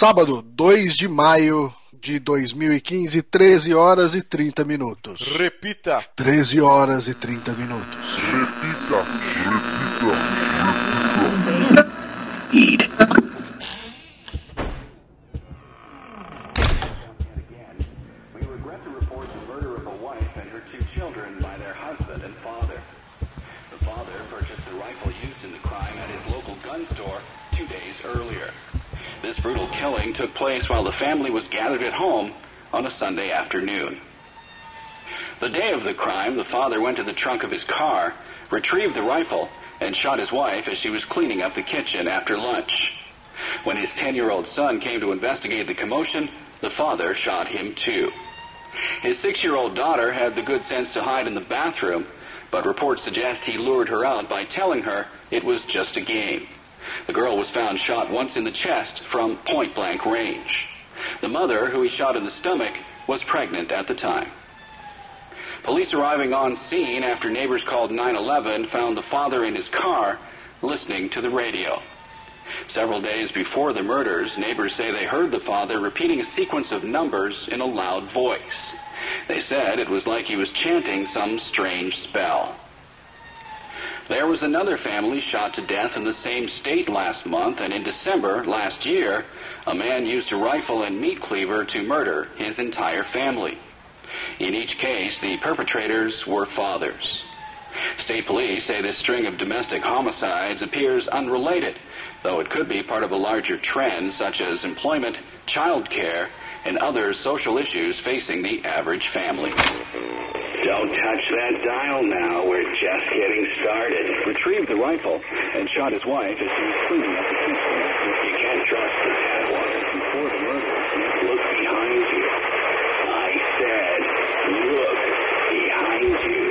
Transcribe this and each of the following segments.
Sábado, 2 de maio de 2015, 13 horas e 30 minutos. Repita. 13 horas e 30 minutos. Repita, repita, repita. Brutal killing took place while the family was gathered at home on a Sunday afternoon. The day of the crime, the father went to the trunk of his car, retrieved the rifle, and shot his wife as she was cleaning up the kitchen after lunch. When his 10-year-old son came to investigate the commotion, the father shot him too. His six-year-old daughter had the good sense to hide in the bathroom, but reports suggest he lured her out by telling her it was just a game. The girl was found shot once in the chest from point-blank range. The mother, who he shot in the stomach, was pregnant at the time. Police arriving on scene after neighbors called 911 found the father in his car listening to the radio. Several days before the murders, neighbors say they heard the father repeating a sequence of numbers in a loud voice. They said it was like he was chanting some strange spell. There was another family shot to death in the same state last month, and in December last year, a man used a rifle and meat cleaver to murder his entire family. In each case, the perpetrators were fathers. State police say this string of domestic homicides appears unrelated, though it could be part of a larger trend such as employment, child care, and other social issues facing the average family. Don't touch that dial now. We're just getting started. Retrieved the rifle and shot his wife as she was cleaning up the kitchen. You can't trust the dad was before the murder. Look behind you. I said, look behind you.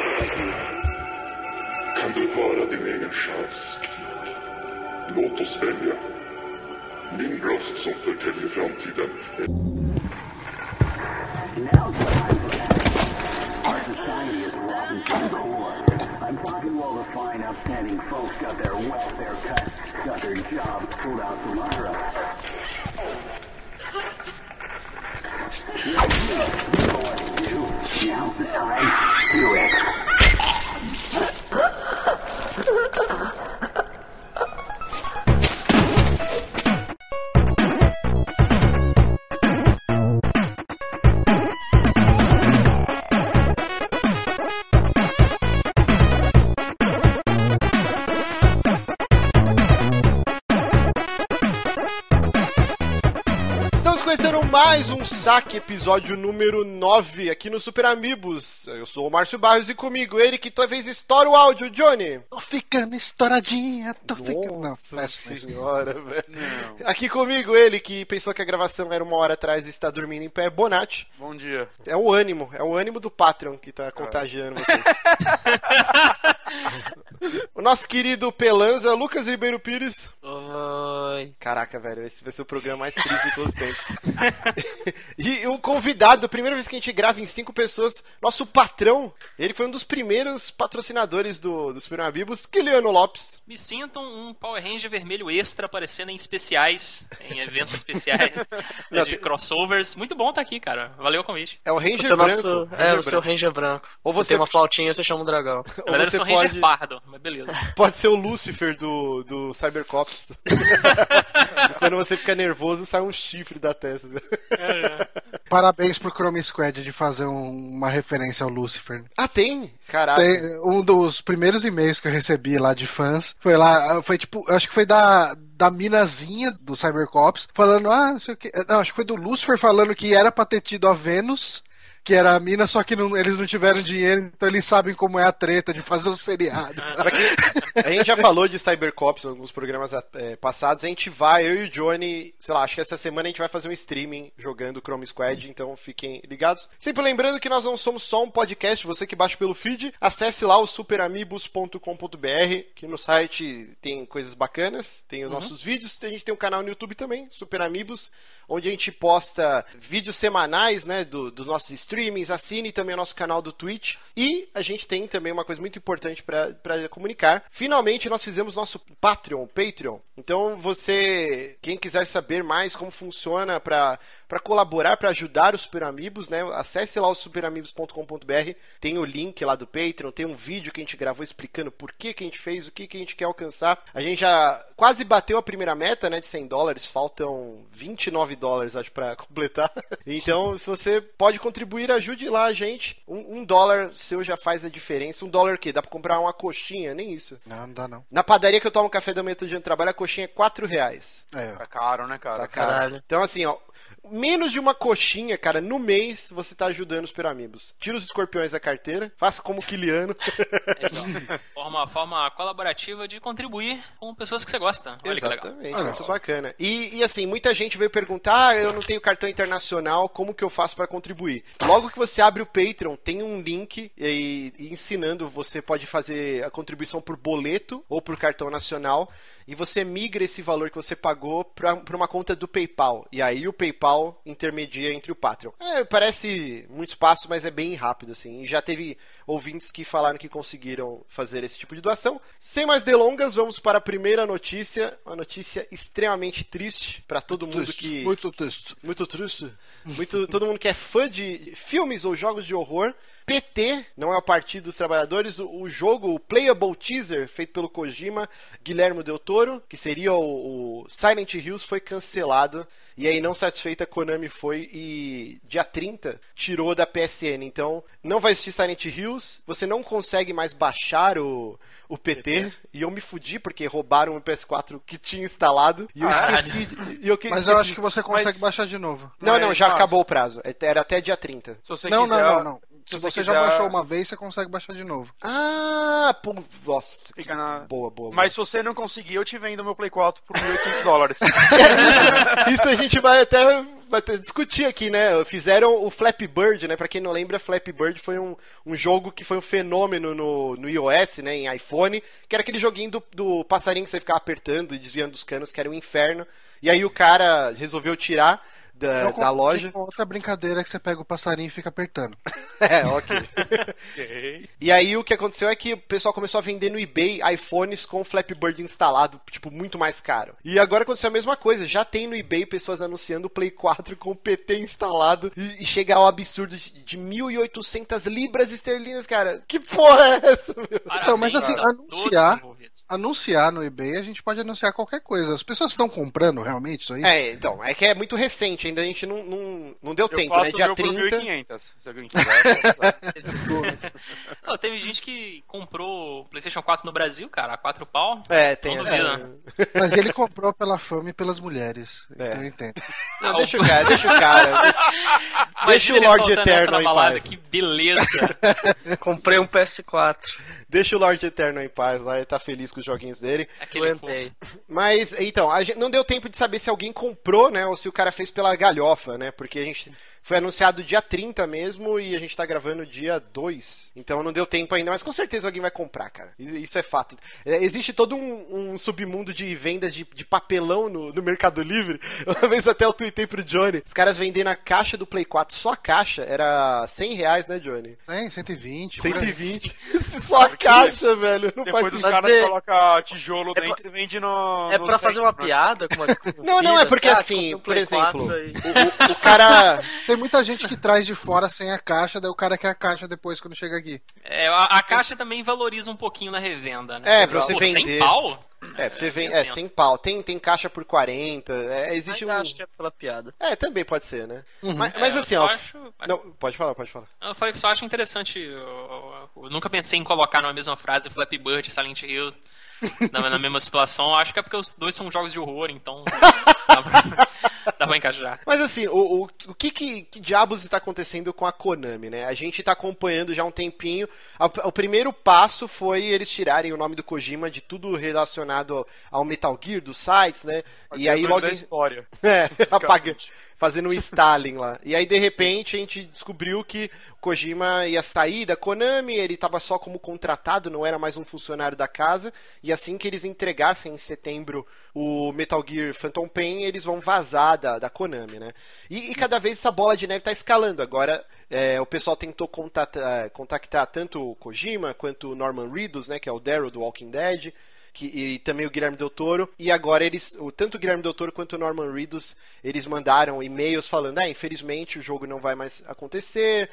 Kan du höra din egen själsskrik? Låt oss välja. Röst som förtäljer framtiden. I'm talking all the fine, upstanding folks got their welfare cut, got their jobs pulled out from under what to do. The time. Do it. mais um saque, episódio número 9 aqui no Super Amigos. Eu sou o Márcio Barros e comigo ele que talvez estoura o áudio, Johnny. Tô ficando estouradinha, tô ficando. Não, Nossa péssimo isso. senhora, velho. Aqui comigo ele que pensou que a gravação era uma hora atrás e está dormindo em pé, Bonatti. Bom dia. É o ânimo, é o ânimo do Patreon que tá contagiando vocês. o nosso querido Pelanza, Lucas Ribeiro Pires. Oi. Caraca, velho, esse vai ser o programa mais triste de todos os tempos. e o convidado, primeira vez que a gente grava em cinco pessoas, nosso patrão, ele foi um dos primeiros patrocinadores do, do Super Amigos, Kiliano Lopes. Me sinto um Power Ranger vermelho extra aparecendo em especiais, em eventos especiais Não, de tem- crossovers. Muito bom tá aqui, cara. Valeu o convite. É o Ranger Você é, branco. nosso, Ranger é o seu. Ranger branco. Ou você você- tem uma flautinha, você chama um dragão. Na Ou verdade, eu você sou Ranger pode, pardo, mas beleza. pode ser o Lucifer do, do Cybercops. Quando você fica nervoso, sai um chifre da testa. Parabéns pro Chrome Squad de fazer um- uma referência ao Lucifer. ah, tem? Caraca. Tem um dos primeiros e-mails que eu recebi lá de fãs foi lá, foi tipo, acho que foi da, da minazinha do Cybercops falando, ah, não sei o que. Não, acho que foi do Lucifer falando que era pra ter tido a Vênus. Que era a mina, só que não- eles não tiveram dinheiro, então eles sabem como é a treta de fazer um seriado. A gente já falou de Cybercops em alguns programas é, passados. A gente vai, eu e o Johnny, sei lá, acho que essa semana a gente vai fazer um streaming jogando Chrome Squad, então fiquem ligados. Sempre lembrando que nós não somos só um podcast, você que baixa pelo feed, acesse lá o superamigos.com.br, que no site tem coisas bacanas, tem os nossos vídeos, a gente tem um canal no YouTube também, Super Amigos, onde a gente posta vídeos semanais, né, do- dos nossos streamings, assine também o nosso canal do Twitch. E a gente tem também uma coisa muito importante para comunicar. Finalmente nós fizemos nosso Patreon, Patreon. Então você, quem quiser saber mais como funciona para para colaborar, para ajudar os Super Amigos, né? Acesse lá o superamigos.com.br, tem o link lá do Patreon, tem um vídeo que a gente gravou explicando por que, que a gente fez, o que, que a gente quer alcançar. A gente já quase bateu a primeira meta, né, de 100 dólares, faltam 29 dólares, acho, para completar. Então, se você pode contribuir, ajude lá a gente. Um, um, dólar seu já faz a diferença. Um dólar o quê? Dá pra comprar uma coxinha? Nem isso. Não, não dá não. Na padaria que eu tomo café da manhã todo dia no trabalho, a coxinha é 4 reais. É, Tá caro, né, cara? Tá caro. Então, assim, ó, menos de uma coxinha, cara, no mês você tá ajudando os piramibos. Tira os escorpiões da carteira, faça como o Kiliano. É, então, forma, forma colaborativa de contribuir com pessoas que você gosta. Olha que legal. Exatamente, muito bacana. E, e, assim, muita gente veio perguntar: ah, eu não tenho cartão internacional, como que eu faço para contribuir? Logo que você abre o Patreon, tem um link e, e ensinando, você pode fazer a contribuição por boleto ou por cartão nacional. E você migra esse valor que você pagou para uma conta do PayPal. E aí o PayPal intermedia entre o Patreon. É, parece muito espaço, mas é bem rápido, assim. E já teve ouvintes que falaram que conseguiram fazer esse tipo de doação. Sem mais delongas, vamos para a primeira notícia. Uma notícia extremamente triste para todo mundo Triste, que. Muito triste. Muito triste. Muito, todo mundo que é fã de filmes ou jogos de horror. PT, não é o Partido dos Trabalhadores, o, jogo, o Playable Teaser, feito pelo Kojima, Guilherme Del Toro, que seria o, o Silent Hills, foi cancelado. E aí, não satisfeita, Konami foi e dia 30 tirou da PSN. Então, não vai existir Silent Hills, você não consegue mais baixar o, o PT, e eu me fudi porque roubaram o PS4 que tinha instalado e eu Caralho. esqueci. de- E eu que- Mas esqueci. eu acho que você consegue Mas- baixar de novo. Não, não, Mas, já mas- acabou o prazo. Era até dia 30. Se você Não, quiser, não, não, não. Se Se você você já quiser- baixou uma vez, você consegue baixar de novo. Ah, pô, nossa. Fica na- Boa, boa. Mas se você não conseguir, eu te vendo meu Play 4 por 1.800 dólares. boa. Isso a gente vai até, vai discutir aqui, né? Fizeram o Flappy Bird, né? Pra quem não lembra, Flappy Bird foi um, um jogo que foi um fenômeno no, no iOS, né? Em iPhone, que era aquele joguinho do, do passarinho que você ficava apertando e desviando dos canos, que era um inferno. E aí o cara resolveu tirar da, Eu da loja. com Outra brincadeira que você pega o passarinho e fica apertando. É, ok. E aí o que aconteceu é que o pessoal começou a vender no eBay iPhones com Flappy Bird instalado, tipo, muito mais caro. E agora aconteceu a mesma coisa, já tem no eBay pessoas anunciando o Play 4 com o PT instalado e, e chega ao absurdo de, de 1.800 libras esterlinas, cara. Que porra é essa, meu? Então, mas assim, Parabéns a todos anunciar-. Anunciar no eBay, a gente pode anunciar qualquer coisa. As pessoas estão comprando realmente isso aí? É, então, é que é muito recente, ainda a gente não, não, não deu Eu tempo, faço né? Dia meu por 30. 1.500, se alguém quiser. Não, teve gente que comprou o PlayStation 4 no Brasil, cara, a 4 pau. É, tem Não essa- duvida. Mas ele comprou pela fama e pelas mulheres. É. Eu entendo. Não, Ah, deixa o- cara, deixa o cara. Deixa o ele Lord soltando essa Eterno em balada, paz. Que beleza. Comprei um PS4. Deixa o Lord Eterno em paz lá, ele tá feliz com os joguinhos dele. Aquele. Mas, então, a gente não deu tempo de saber se alguém comprou, né, ou se o cara fez pela galhofa, né, porque a gente foi anunciado dia 30 mesmo e a gente tá gravando dia 2. Então não deu tempo ainda, mas com certeza alguém vai comprar, cara. Isso é fato. É, existe todo um, um submundo de vendas de, de papelão no, no Mercado Livre. Uma vez até eu tuitei pro Johnny. Os caras vendendo a caixa do Play 4, só a caixa, era 100 reais, né, Johnny? 100, 120. 120. só a caixa, velho. Não Depois faz os caras dizer- colocam tijolo É dentro e vende no. É no pra fazer uma né? piada com uma. Não, não, é porque ah, assim, por exemplo, 4 aí. o, o- o cara. Tem muita gente que traz de fora sem a caixa, daí o cara quer a caixa depois quando chega aqui. É, a, a caixa também valoriza um pouquinho na revenda, né? É, pra você Pô, vender. 100 pau? É, pra você vem, eu é entendo. 100 pau. Tem, tem caixa por 40. É, existe Ainda um. acho que é pela piada. É, também pode ser, né? Uhum. Mas, É, mas eu assim, ó. acho- Não, pode falar, pode falar. Eu falei que só acho interessante. Eu, eu- eu nunca pensei em colocar numa mesma frase Flappy Bird e Silent Hill na, na mesma situação. Acho que é porque os dois são jogos de horror, então dá pra, dá pra encaixar. Mas assim, o, o, o que, que, que diabos está acontecendo com a Konami, né? A gente tá acompanhando já um tempinho. A- o primeiro passo foi eles tirarem o nome do Kojima de tudo relacionado ao Metal Gear, dos sites, né? E aí Apagando logo. da história. É, apaga. Fazendo um Stalin lá. E aí, de repente, a gente descobriu que o Kojima ia sair da Konami, ele estava só como contratado, não era mais um funcionário da casa, e assim que eles entregassem em setembro o Metal Gear Phantom Pain, eles vão vazar da, da Konami, né? E, e cada vez essa bola de neve está escalando. Agora, é, o pessoal tentou contactar, contactar tanto o Kojima quanto o Norman Reedus, né, que é o Daryl do Walking Dead, que, e também o Guilherme Del Toro. E agora eles, o, tanto o Guilherme Del Toro quanto o Norman Reedus, eles mandaram e-mails falando, ah, infelizmente o jogo não vai mais acontecer.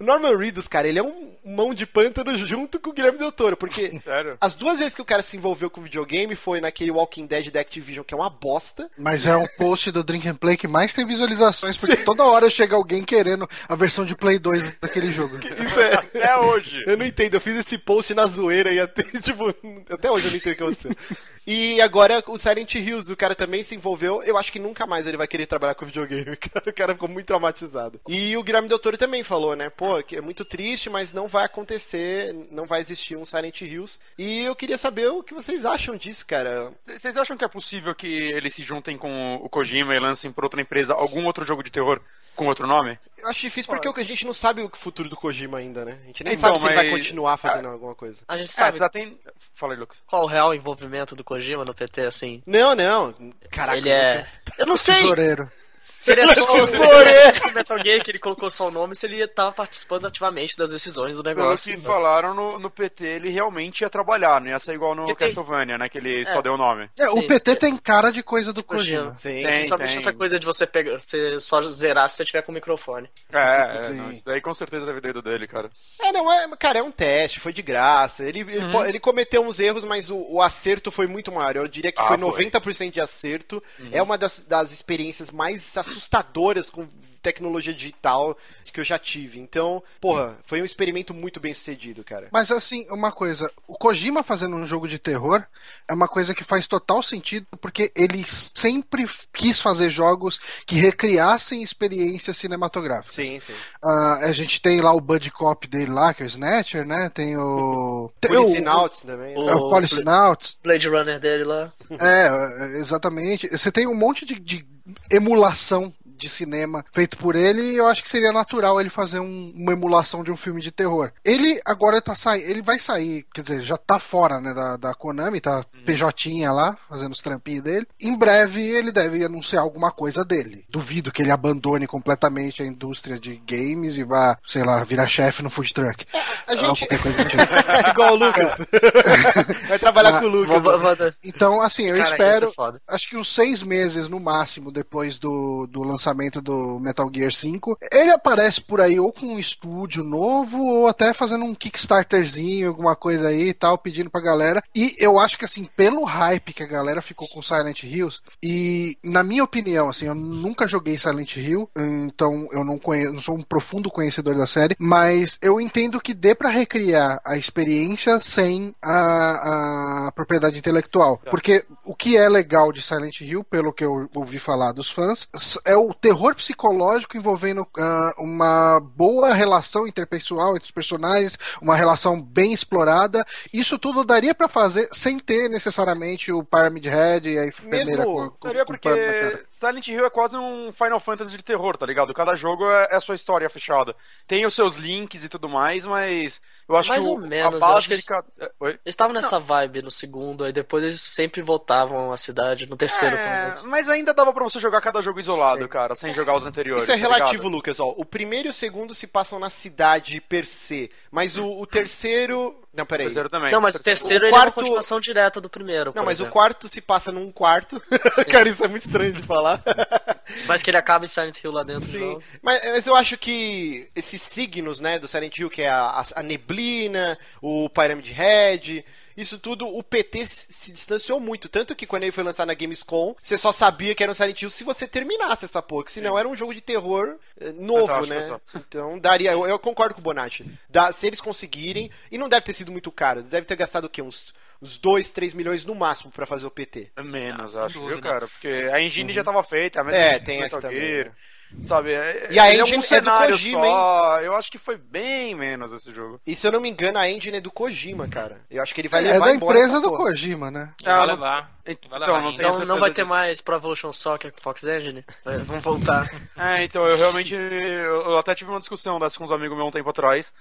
O Norman Reedus, cara, ele é um mão de pântano junto com o Guilherme Del Toro, porque Sério? as duas vezes que o cara se envolveu com videogame foi naquele Walking Dead da Activision, que é uma bosta. Mas é um post do Drink and Play que mais tem visualizações, porque toda hora chega alguém querendo a versão de Play 2 daquele jogo. Isso é... Até hoje. Eu não entendo, eu fiz esse post na zoeira e até, tipo, até hoje eu não entendo o que aconteceu. E agora o Silent Hills, o cara também se envolveu. Eu acho que nunca mais ele vai querer trabalhar com videogame. cara. O cara ficou muito traumatizado. E o Guilherme Del Toro também falou, né? Pô, que é muito triste, mas não vai acontecer, não vai existir um Silent Hills. E eu queria saber o que vocês acham disso, cara. Vocês acham que é possível que eles se juntem com o Kojima e lancem por outra empresa algum outro jogo de terror com outro nome? Eu acho difícil porque a gente não sabe o futuro do Kojima ainda, né? A gente nem Então, sabe se ele vai mas- continuar fazendo alguma coisa. A gente É, sabe já tem. Fala aí, Lucas. qual o real envolvimento do Kojima no PT, assim. Não, não. Caraca, ele é. Eu não sei Tesoureiro. Se ele é só o. Metal Gear que ele colocou só o nome, se ele tava participando ativamente das decisões do Pelo negócio. que mas- falaram no, no PT, ele realmente ia trabalhar, não ia ser igual no Que tem- Castlevania, né? Que ele É. só deu o nome. É, o Sim. PT tem cara de coisa do Kojima. Sim. Tem. Justamente essa coisa de você pegar, você só zerar se você tiver com o microfone. É, é não, isso daí com certeza deve ter ido dele, cara. É, não, é, cara, é um teste, foi de graça. Ele, ele, po- ele cometeu uns erros, mas o, o acerto foi muito maior. Eu diria que Ah, foi foi. 90% de acerto. É uma das, das experiências mais assustadoras com tecnologia digital que eu já tive. Então, porra, foi um experimento muito bem sucedido, cara. Mas assim, uma coisa, o Kojima fazendo um jogo de terror é uma coisa que faz total sentido, porque ele sempre quis fazer jogos que recriassem experiências cinematográficas. Sim, sim. Ah, a gente tem lá o Buddy Cop dele lá, que é o Snatcher, né? Tem o. Tem Policinauts também. né? o, é o Policinauts. Blade Runner dele lá. É, exatamente. Você tem um monte de, de emulação de cinema feito por ele e eu acho que seria natural ele fazer um- uma emulação de um filme de terror. Ele agora tá saindo, ele vai sair, quer dizer, já tá fora, né, da, da Konami, tá PJ lá, fazendo os trampinhos dele. Em breve ele deve anunciar alguma coisa dele. Duvido que ele abandone completamente a indústria de games e vá, sei lá, virar chefe no food truck. A Ou gente. qualquer coisa tipo. Igual o Lucas. Vai trabalhar Ah, com o Lucas. Vou- vou- vou- Então, assim, eu Cara, isso espero. é. Acho que uns seis meses no máximo depois do, do lançamento do Metal Gear 5. Ele aparece por aí ou com um estúdio novo ou até fazendo um Kickstarterzinho, alguma coisa aí e tal, pedindo pra galera. E eu acho que, assim, pelo hype que a galera ficou com Silent Hills, e na minha opinião, assim, eu nunca joguei Silent Hill, então eu não conheço, não sou um profundo conhecedor da série, mas eu entendo que dê pra recriar a experiência sem a, a propriedade intelectual. Porque o que é legal de Silent Hill, pelo que eu ouvi falar dos fãs, é o terror psicológico envolvendo ah, uma boa relação interpessoal entre os personagens, uma relação bem explorada. Isso tudo daria pra fazer sem ter necessariamente o Pyramid Head e a enfermeira Mesmo- com, a- com, Daria com porque. Silent Hill é quase um Final Fantasy de terror, tá ligado? Cada jogo é, é a sua história fechada. Tem os seus links e tudo mais, mas eu acho Mais que o, ou menos, a eu base acho que de eles- cada... é? Eles estavam nessa vibe no segundo, aí depois eles sempre voltavam à cidade, no terceiro, pelo É, menos. mas ainda dava pra você jogar cada jogo isolado, Sim. cara, sem jogar os anteriores. Isso é tá ligado? relativo, Lucas. Ó, o primeiro e o segundo se passam na cidade per se, mas o, o terceiro. Não, O peraí. terceiro também. Não, mas o terceiro O ele é quarto- uma continuação direta do primeiro. Não, por mas o exemplo. quarto se passa num quarto. Cara, isso é muito estranho de falar. Mas que ele acaba em Silent Hill lá dentro de Sim, mas, mas eu acho que esses signos, né, do Silent Hill, que é a, a- a neblina, o Pyramid Head, isso tudo, o PT se distanciou muito. Tanto que quando ele foi lançado na Gamescom, você só sabia que era um Silent Hill se você terminasse essa porra, que senão era um jogo de terror eh, novo, né? Então daria, eu, eu concordo com o Bonatti. Dá- se eles conseguirem, e não deve ter sido muito caro, deve ter gastado o quê? Uns, uns 2, 3 milhões no máximo pra fazer o PT. Menos, Ah, acho, viu, dúvida. cara? Porque a engine já tava feita, a mesma É, tem essa também, né? Sabe? É- E a é engine é um do cenário Kojima, só. Eu acho que foi bem menos esse jogo. E se eu não me engano, a engine é do Kojima, cara. Eu acho que ele vai É levar da embora empresa do porra. Kojima, né? Vai Ah, levar. Então, Vai levar Então não vai ter mais Pro Evolution Soccer com Fox Engine? Vamos voltar. É, então, eu realmente. Eu até tive uma discussão dessa com uns amigos meus um tempo atrás.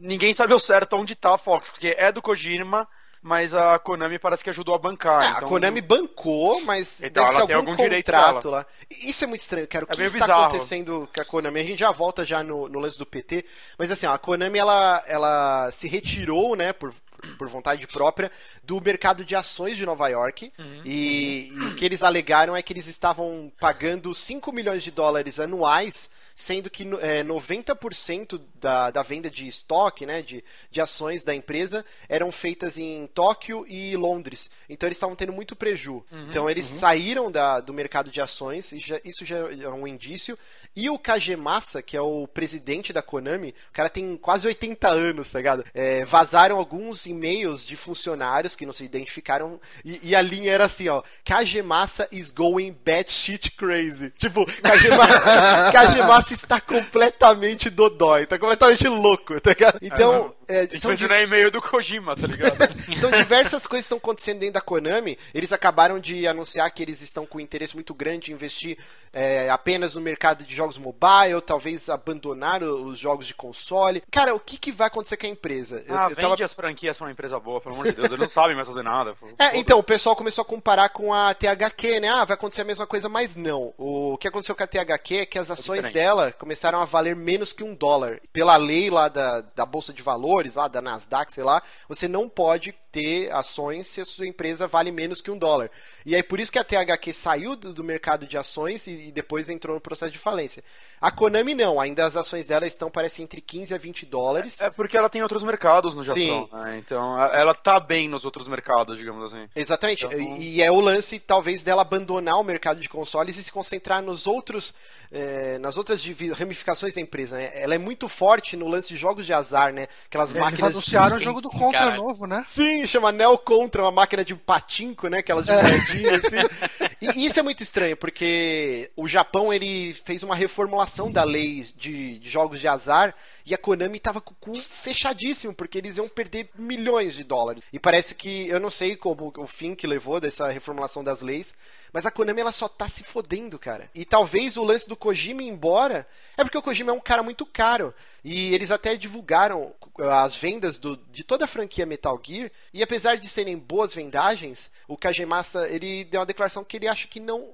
Ninguém sabe ao certo onde tá a Fox, porque é do Kojima, mas a Konami parece que ajudou a bancar. É, então- a Konami bancou, mas Então, deve ela ser tem algum algum contrato lá. Isso é muito estranho, cara. O É que está bizarro. acontecendo com a Konami? A gente já volta já no, no lance do PT, mas assim, ó, a Konami ela, ela se retirou, né, por, por vontade própria, do mercado de ações de Nova York. Uhum. E, e o que eles alegaram é que eles estavam pagando 5 milhões de dólares anuais sendo que é, 90% da, da venda de estoque, né, de, de ações da empresa, eram feitas em Tóquio e Londres. Então eles estavam tendo muito preju. então eles saíram da, do mercado de ações, e já- isso já é um indício. E o Kagemasa, que é o presidente da Konami, o cara tem quase 80 anos, tá ligado? É, vazaram alguns e-mails de funcionários que não se identificaram, e, e a linha era assim, ó, Kagemasa is going batshit crazy. Tipo, Kagema- Kagemasa está completamente dodói, tá completamente louco, tá ligado? Então, é, são, ser e-mail do Kojima, tá ligado? são diversas coisas que estão acontecendo dentro da Konami. Eles acabaram de anunciar que eles estão com um interesse muito grande em investir é, apenas no mercado de jogos mobile, talvez abandonar os jogos de console. Cara, o que, que vai acontecer com a empresa? Eu- ah, eu vende tava- as franquias pra uma empresa boa, pelo amor de Deus. Eles não sabem mais fazer nada. É, então, o pessoal começou a comparar com a THQ, né? Ah, vai acontecer a mesma coisa, mas não. O que aconteceu com a THQ é que as ações diferente. dela começaram a valer menos que um dólar. Pela lei lá da, da Bolsa de Valores, lá da Nasdaq, sei lá, você não pode ter ações se a sua empresa vale menos que um dólar. E aí por isso que a THQ saiu do, do mercado de ações e, depois entrou no processo de falência. A Konami não, ainda as ações dela estão, parece, entre 15 a 20 dólares. É porque ela tem outros mercados no Japão, Sim. né? Então ela tá bem nos outros mercados, digamos assim. Exatamente. Então- E, é o lance, talvez, dela abandonar o mercado de consoles e se concentrar nos outros, eh, nas outras ramificações da empresa. Né? Ela é muito forte no lance de jogos de azar, né? Aquelas Eles máquinas. anunciaram o jogo do Contra Cara. novo, né? Sim, chama Neo Contra, uma máquina de patinco, né? Aquelas de moedinha, assim. E isso é muito estranho, porque o Japão, ele fez uma reformulação da lei de, de jogos de azar e a Konami tava com o cu fechadíssimo, porque eles iam perder milhões de dólares. E parece que, eu não sei como o fim que levou dessa reformulação das leis, mas a Konami, ela só tá se fodendo, cara. E talvez o lance do Kojima ir embora é porque o Kojima é um cara muito caro. E eles até divulgaram as vendas do- de toda a franquia Metal Gear. E apesar de serem boas vendagens, o Kajemasa, ele deu uma declaração que ele acha que não,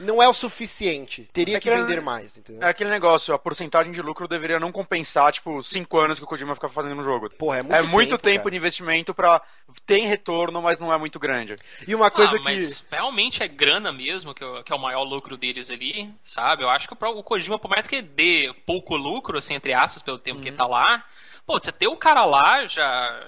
não é o suficiente. Teria É que vender mais, entendeu? É aquele negócio, a porcentagem de lucro deveria não compensar, tipo, 5 anos que o Kojima fica fazendo no jogo. Porra, é muito é muito tempo, tempo, cara. de investimento pra. Tem retorno, mas não é muito grande. E uma coisa ah, que... mas realmente é grana mesmo, que, é o- que é o maior lucro deles ali, sabe? Eu acho que o Kojima, por mais que dê pouco lucro, assim, entre aspas, pelo tempo Uhum. que ele tá lá, pô, você ter o cara lá já,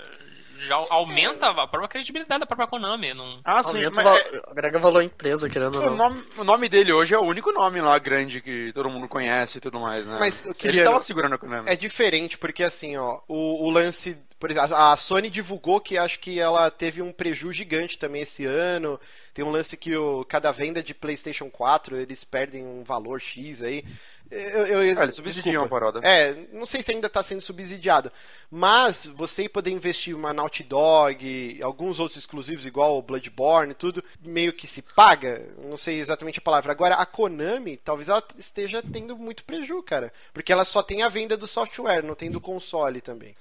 já aumenta a própria credibilidade da própria Konami. Não... Ah, sim, Aumenta o mas val- é- agrega valor à empresa, querendo ou o, não. nome, o nome dele hoje é o único nome lá grande que todo mundo conhece e tudo mais, né? Mas, eu Ele queria- tava segurando a Konami. É diferente, porque assim, ó, o, o lance. Por exemplo, a a Sony divulgou que acho que ela teve um prejuízo gigante também esse ano. Tem um lance que o, cada venda de PlayStation 4 eles perdem um valor X aí. Eu, eu, eles subsidiam a parada. É, não sei se ainda está sendo subsidiado. Mas você poder investir uma Naughty Dog, alguns outros exclusivos, igual o Bloodborne, tudo, meio que se paga. Não sei exatamente a palavra. Agora, a Konami, talvez ela esteja tendo muito prejuízo, cara. Porque ela só tem a venda do software, não tem do console também.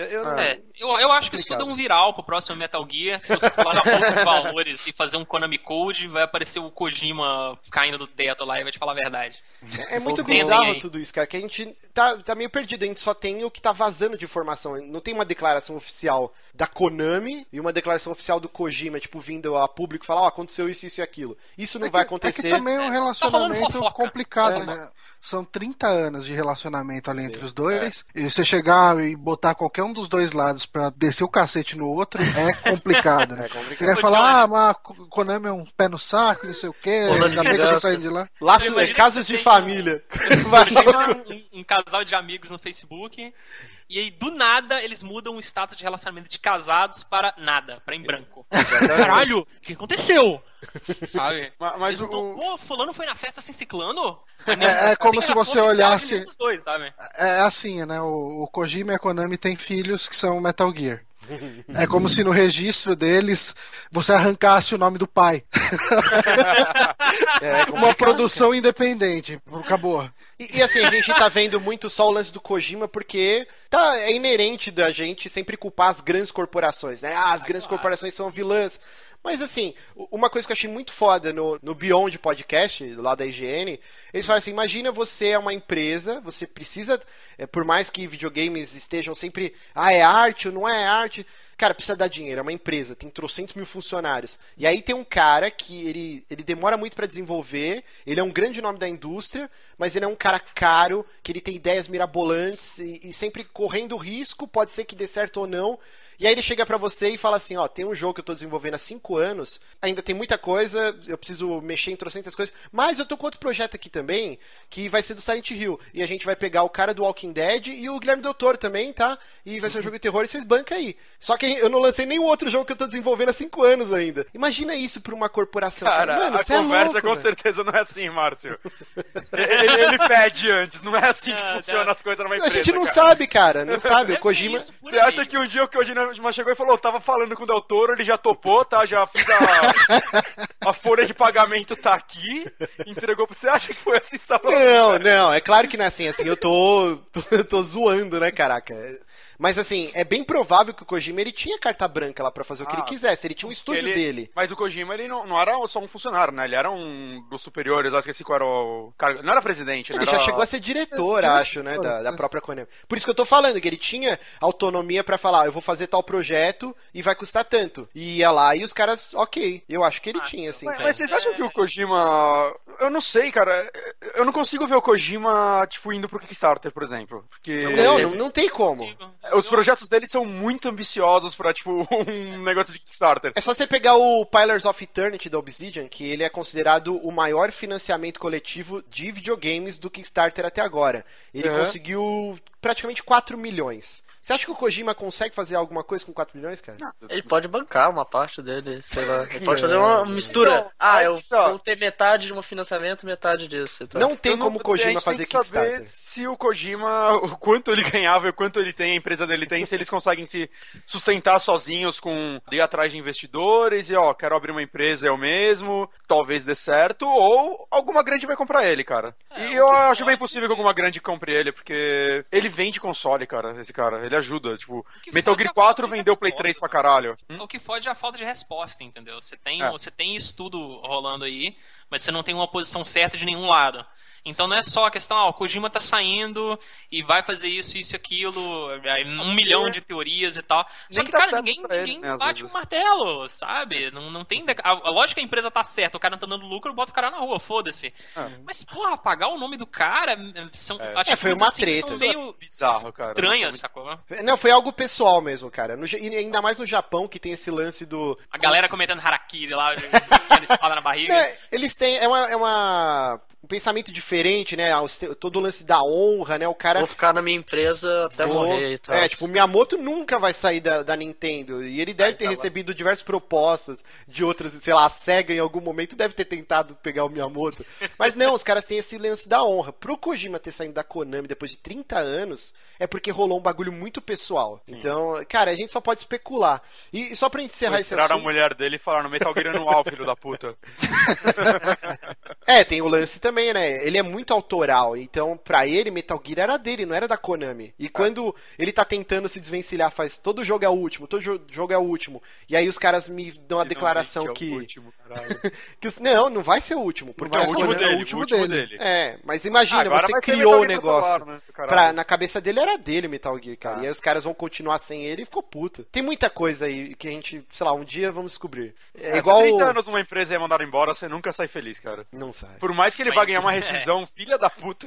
Eu, eu não- É, eu, eu acho que isso tudo é um viral pro próximo Metal Gear. Se você for lá na bolsa de valores e fazer um Konami Code, vai aparecer o Kojima caindo do teto lá e vai te falar a verdade. É muito bizarro tudo isso, cara, que a gente tá, tá meio perdido, a gente só tem o que tá vazando de informação. Não tem uma declaração oficial da Konami e uma declaração oficial do Kojima, tipo, vindo a público falar, ó, aconteceu isso, isso e aquilo. Isso não É vai que- acontecer. É que também é um falando relacionamento fofoca. complicado, É. né? São 30 anos de relacionamento ali entre os dois. E você chegar e botar qualquer um dos dois lados pra descer o cacete no outro é complicado, né? É complicado. Ele vai falar, ah, mas Konami é um pé no saco, não sei o quê, ainda bem que eu saindo de lá. Laços, é, que de família. Imagina um, um casal de amigos no Facebook e aí do nada eles mudam o status de relacionamento de casados para nada, para em branco. Caralho, o que aconteceu? Sabe? Ma- Mas Eles o. tão, pô, fulano foi na festa sem ciclano? É- é como se você olhasse- dois, sabe? É assim, né? O, o Kojima e a Konami têm filhos que são Metal Gear. É como se no registro deles você arrancasse o nome do pai. É, Uma produção independente. Acabou. E, e, assim, a gente tá vendo muito só o lance do Kojima porque tá, é inerente da gente sempre culpar as grandes corporações, né? Ah, as grandes corporações são vilãs. Mas assim, uma coisa que eu achei muito foda no, no Beyond Podcast, lá da IGN, eles falam assim, imagina você é uma empresa, você precisa, é, por mais que videogames estejam sempre, ah, é arte ou não é arte, Cara, precisa dar dinheiro, é uma empresa, tem trocentos mil funcionários. E aí tem um cara que ele, ele demora muito pra desenvolver, ele é um grande nome da indústria, mas ele é um cara caro, que ele tem ideias mirabolantes e, e sempre correndo risco, pode ser que dê certo ou não. E aí ele chega pra você e fala assim, ó, tem um jogo que eu tô desenvolvendo há cinco anos, ainda tem muita coisa, eu preciso mexer em trocentas coisas, mas eu tô com outro projeto aqui também, que vai ser do Silent Hill. E a gente vai pegar o cara do Walking Dead e o Guilherme Del Toro também, tá? E vai ser um jogo de terror e vocês bancam aí. Só que eu não lancei nenhum outro jogo que eu tô desenvolvendo há cinco anos ainda. Imagina isso pra uma corporação. Cara, Mano, a você é conversa louco, com velho. certeza não é assim, Márcio. ele, ele pede antes, não é assim que funcionam não. as coisas numa A empresa. gente não cara. sabe, cara, não sabe. O Kojima... Você acha que um dia o Kojima chegou e falou, tava falando com o Del Toro, ele já topou, tá? Já fiz a, a folha de pagamento tá aqui, entregou pra você. acha que foi assim que você tava Não, não, é claro que não é assim, assim, eu tô, tô, eu tô zoando, né, caraca. Mas assim, é bem provável que o Kojima ele tinha carta branca lá pra fazer o que Ah, ele quisesse, ele tinha um estúdio Ele- dele. Mas o Kojima, ele não, não era só um funcionário, né? Ele era um dos superiores, eu esqueci qual era o cara. Não era presidente, né? Ele Era- já chegou a ser diretor, É, acho, né, da, da própria Konami. Por isso que eu tô falando, que ele tinha autonomia pra falar, eu vou fazer tal projeto e vai custar tanto. E ia lá e os caras, ok, eu acho que ele Ah, tinha, assim. Mas, mas vocês acham que o Kojima. Eu não sei, cara. Eu não consigo ver o Kojima, tipo, indo pro Kickstarter, por exemplo. Porque. Não, não, não tem como. Os projetos dele são muito ambiciosos pra, tipo, um negócio de Kickstarter. É só você pegar o Pillars of Eternity da Obsidian, que ele é considerado o maior financiamento coletivo de videogames do Kickstarter até agora. Ele Uhum. conseguiu praticamente 4 milhões. Você acha que o Kojima consegue fazer alguma coisa com 4 milhões, cara? Ele pode bancar uma parte dele, sei lá. Ele pode fazer Não. uma mistura. Então, ah, eu que tá. vou ter metade de um financiamento, metade disso. Então. Não tem Eu não- como o Kojima fazer tem que saber Kickstarter. se o Kojima, o quanto ele ganhava e o quanto ele tem, a empresa dele tem, se eles conseguem se sustentar sozinhos com ir atrás de investidores e, ó, quero abrir uma empresa eu mesmo, talvez dê certo, ou alguma grande vai comprar ele, cara. É, e eu acho bem possível que alguma grande compre ele, porque ele vende console, cara, esse cara. Ele ajuda, tipo, Metal Gear a falta 4 de vendeu Play resposta, 3 pra cara. caralho. Hum? O que fode é a falta de resposta, entendeu? Você tem, É. você tem isso tudo rolando aí, mas você não tem uma posição certa de nenhum lado. Então não é só a questão, ah, o Kojima tá saindo e vai fazer isso, isso e aquilo, um milhão de teorias e tal. Só Nem que, tá cara, ninguém, ninguém né, bate o vezes. martelo, sabe? Não, não tem. A, lógica que a empresa tá certa, o cara tá dando lucro, bota o cara na rua, foda-se. Mas, porra, apagar o nome do cara são É, foi uma assim, treta. são meio Bizarro, cara. estranhas, sacou? Não, foi algo pessoal mesmo, cara. No e ainda mais no Japão, que tem esse lance do. A galera cometendo harakiri lá, espada na barriga. Né, eles têm. É, uma, é uma- um pensamento diferente, né? Todo o lance da honra, né? O cara. Vou ficar na minha empresa até Vou- morrer e tal. É, tipo, o Miyamoto nunca vai sair da, da Nintendo. E ele deve ter tá lá. recebido diversas propostas de outras, sei lá, a SEGA em algum momento deve ter tentado pegar o Miyamoto. Mas não, os caras têm esse lance da honra. Pro Kojima ter saído da Konami depois de 30 anos, é porque rolou um bagulho muito pessoal. Então, cara, a gente só pode especular. E, e só pra encerrar esse Tiraram a assunto... mulher dele e falaram Metal Gear anual, filho da puta. É, tem o lance também, né? Ele é muito autoral, então pra ele Metal Gear era dele, não era da Konami. E quando ele tá tentando se desvencilhar, faz todo jogo é o último, todo jo- jogo é o último. E aí os caras me dão a declaração que, é caralho. que os- não, não vai ser o último, porque É a o último Konami- dele, é o o último dele. dele. É, mas imagina, Agora você criou o negócio. celular, né. Pra, na cabeça dele era dele Metal Gear, cara. Ah. E aí os caras vão continuar sem ele e ficou puta. Tem muita coisa aí que a gente, sei lá, um dia vamos descobrir. É, É, igual. Se 30 anos numa empresa é mandado embora, você nunca sai feliz, cara. Não sabe. Por mais que ele Mas- vá ganhar uma rescisão, filha da puta.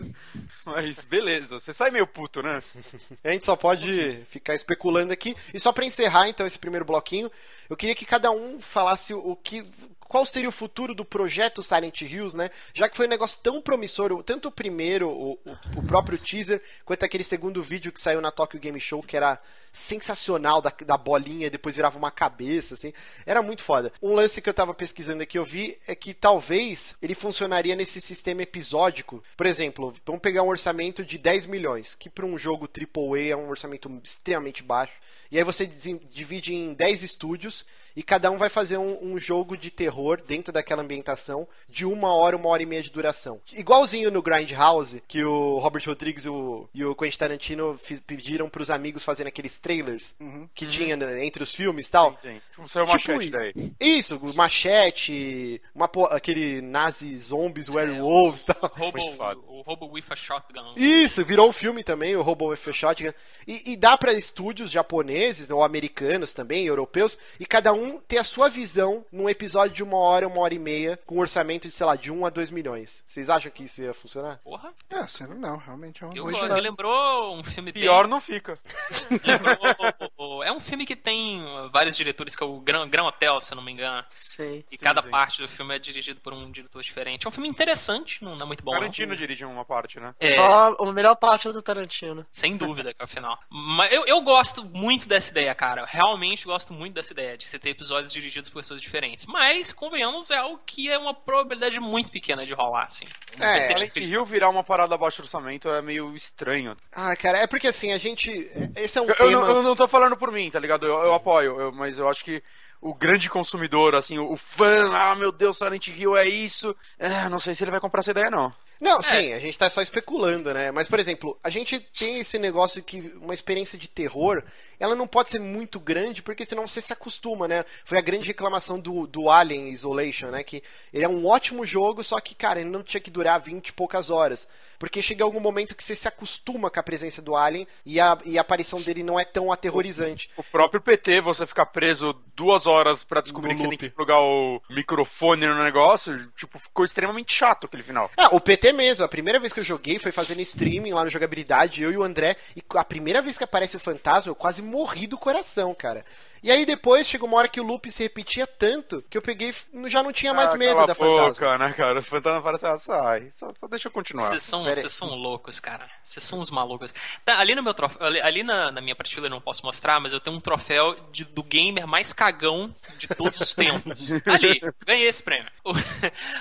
Mas beleza, você sai meio puto, né? A gente só pode ficar especulando aqui. E só pra encerrar então esse primeiro bloquinho, eu queria que cada um falasse o, que qual seria o futuro do projeto Silent Hills, né? Já que foi um negócio tão promissor, tanto o primeiro, o, o- o próprio teaser, quanto aquele segundo vídeo que saiu na Tokyo Game Show, que era sensacional da, da bolinha, depois virava uma cabeça, assim. Era muito foda. Um lance que eu tava pesquisando aqui, eu vi, é que talvez ele funcionaria nesse sistema episódico. Por exemplo, vamos pegar um orçamento de 10 milhões, que para um jogo AAA é um orçamento extremamente baixo. E aí você divide em 10 estúdios e cada um vai fazer um, um jogo de terror dentro daquela ambientação de uma hora, uma hora e meia de duração. Igualzinho no Grindhouse, que o Robert Rodrigues e o, e o Quentin Tarantino fiz- pediram pros amigos fazerem aqueles trailers que tinha né, entre os filmes e tal. Sim. Tipo, saiu uma Tipo chat isso. daí. Isso, o machete, uma, po- aquele nazi zombies, werewolves e tal. Robo, o Robo with a Shotgun. Isso, virou um filme também, o Robo with a Shotgun. E, e dá pra estúdios japoneses, ou americanos também, europeus, e cada um ter a sua visão num episódio de uma hora, uma hora e meia, com um orçamento de, sei lá, de 1 a 2 milhões. Vocês acham que isso ia funcionar? Porra, É, sendo não, realmente é uma eu, boa ideia. lembrou um filme bem- Pior não fica. lembrou- é um filme que tem vários diretores, que é o Gran, Gran Hotel, se eu não me engano. Sim. E cada sim. parte do filme é dirigido por um diretor diferente. É um filme interessante, não não é muito bom. não. Tarantino dirige uma parte, né? É, Só a melhor parte é do Tarantino. Sem dúvida, que é o final. Mas eu, eu gosto muito dessa ideia, cara. Realmente gosto muito dessa ideia de você ter episódios dirigidos por pessoas diferentes. Mas, convenhamos, é algo que é uma probabilidade muito pequena de rolar, assim. É, Silent Hill virar uma parada abaixo do orçamento é meio estranho. Ah, cara, é porque assim, a gente. Esse é um Eu, eu tema. não, eu não tô falando por mim, tá ligado? Eu, eu apoio, eu- mas eu acho que o grande consumidor, assim, o, o fã, ah, meu Deus, Silent Hill é isso. É, não sei se ele vai comprar essa ideia, não. Não, sim, a gente tá só especulando, né? Mas, por exemplo, a gente tem esse negócio que uma experiência de terror, ela não pode ser muito grande, porque senão você se acostuma, né? Foi a grande reclamação do, do Alien Isolation, né? Que ele é um ótimo jogo, só que, cara, ele não tinha que durar 20 e poucas horas. Porque chega algum momento que você se acostuma com a presença do Alien e a, e a aparição dele não é tão aterrorizante. O próprio PT, você ficar preso duas horas pra descobrir No que você tem loop. que plugar o microfone no negócio, tipo, ficou extremamente chato aquele final. Ah, o PT mesmo. A primeira vez que eu joguei foi fazendo streaming lá no Jogabilidade, eu e o André. E a primeira vez que aparece o fantasma, eu quase morri do coração, cara. E aí depois chegou uma hora que o loop se repetia tanto que eu peguei já não tinha mais Ah, medo da boca, fantasma. né, cara? O fantasma parece, ah, sai, só, só deixa eu continuar. Vocês são, são loucos, cara. Vocês são uns malucos. Tá, ali no meu troféu, ali, ali na, na minha prateleira eu não posso mostrar, mas eu tenho um troféu de- do gamer mais cagão de todos os tempos. Ali, ganhei esse prêmio.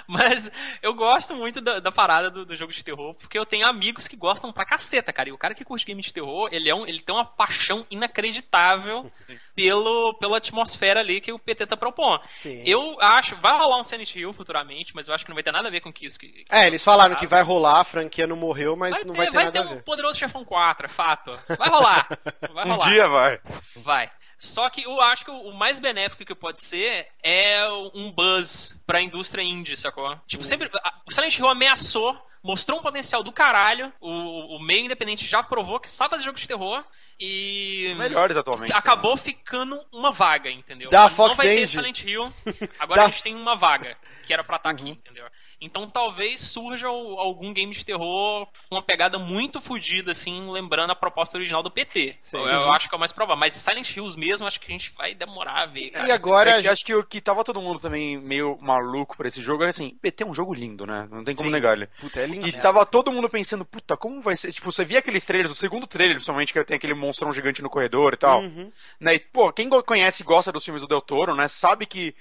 Mas eu gosto muito da, da parada do, do jogo de terror, porque eu tenho amigos que gostam pra caceta, cara. E o cara que curte game de terror, ele, é um, ele tem uma paixão inacreditável pelo, pela atmosfera ali que o PT tá propondo. Sim. Eu acho, vai rolar um Silent Hill futuramente, mas eu acho que não vai ter nada a ver com isso. Que, que É, eles falaram que vai rolar, a franquia não morreu, mas Vai não ter, vai ter vai nada ter a um ver. poderoso chefão 4, é fato. Vai rolar. Vai Um rolar. dia vai. Vai. Só que eu acho que o mais benéfico que pode ser é um buzz pra indústria indie, sacou? Tipo, sempre. a- O Silent Hill ameaçou, mostrou um potencial do caralho. O, o meio independente já provou que sabe fazer jogo de terror. E. Os melhores atualmente. Acabou ficando uma vaga, entendeu? Da Não Fox vai ter Engine. Silent Hill. Agora Da- a gente tem uma vaga, que era pra estar Uhum. aqui, entendeu? Então talvez surja algum game de terror com uma pegada muito fodida, assim, lembrando a proposta original do PT. Sim. eu, eu acho que é o mais provável. Mas Silent Hills mesmo, acho que a gente vai demorar a ver, cara. E agora. É que acho que o que tava todo mundo também meio maluco pra esse jogo é assim, PT é um jogo lindo, né? Não tem como Sim. negar ele. Puta, é lindo. E tava todo mundo pensando, puta, como vai ser? Tipo, você via aqueles trailers, o segundo trailer, principalmente, que tem aquele monstrão gigante no corredor e tal. Uhum. Né? E, pô, quem conhece e gosta dos filmes do Del Toro, né? Sabe que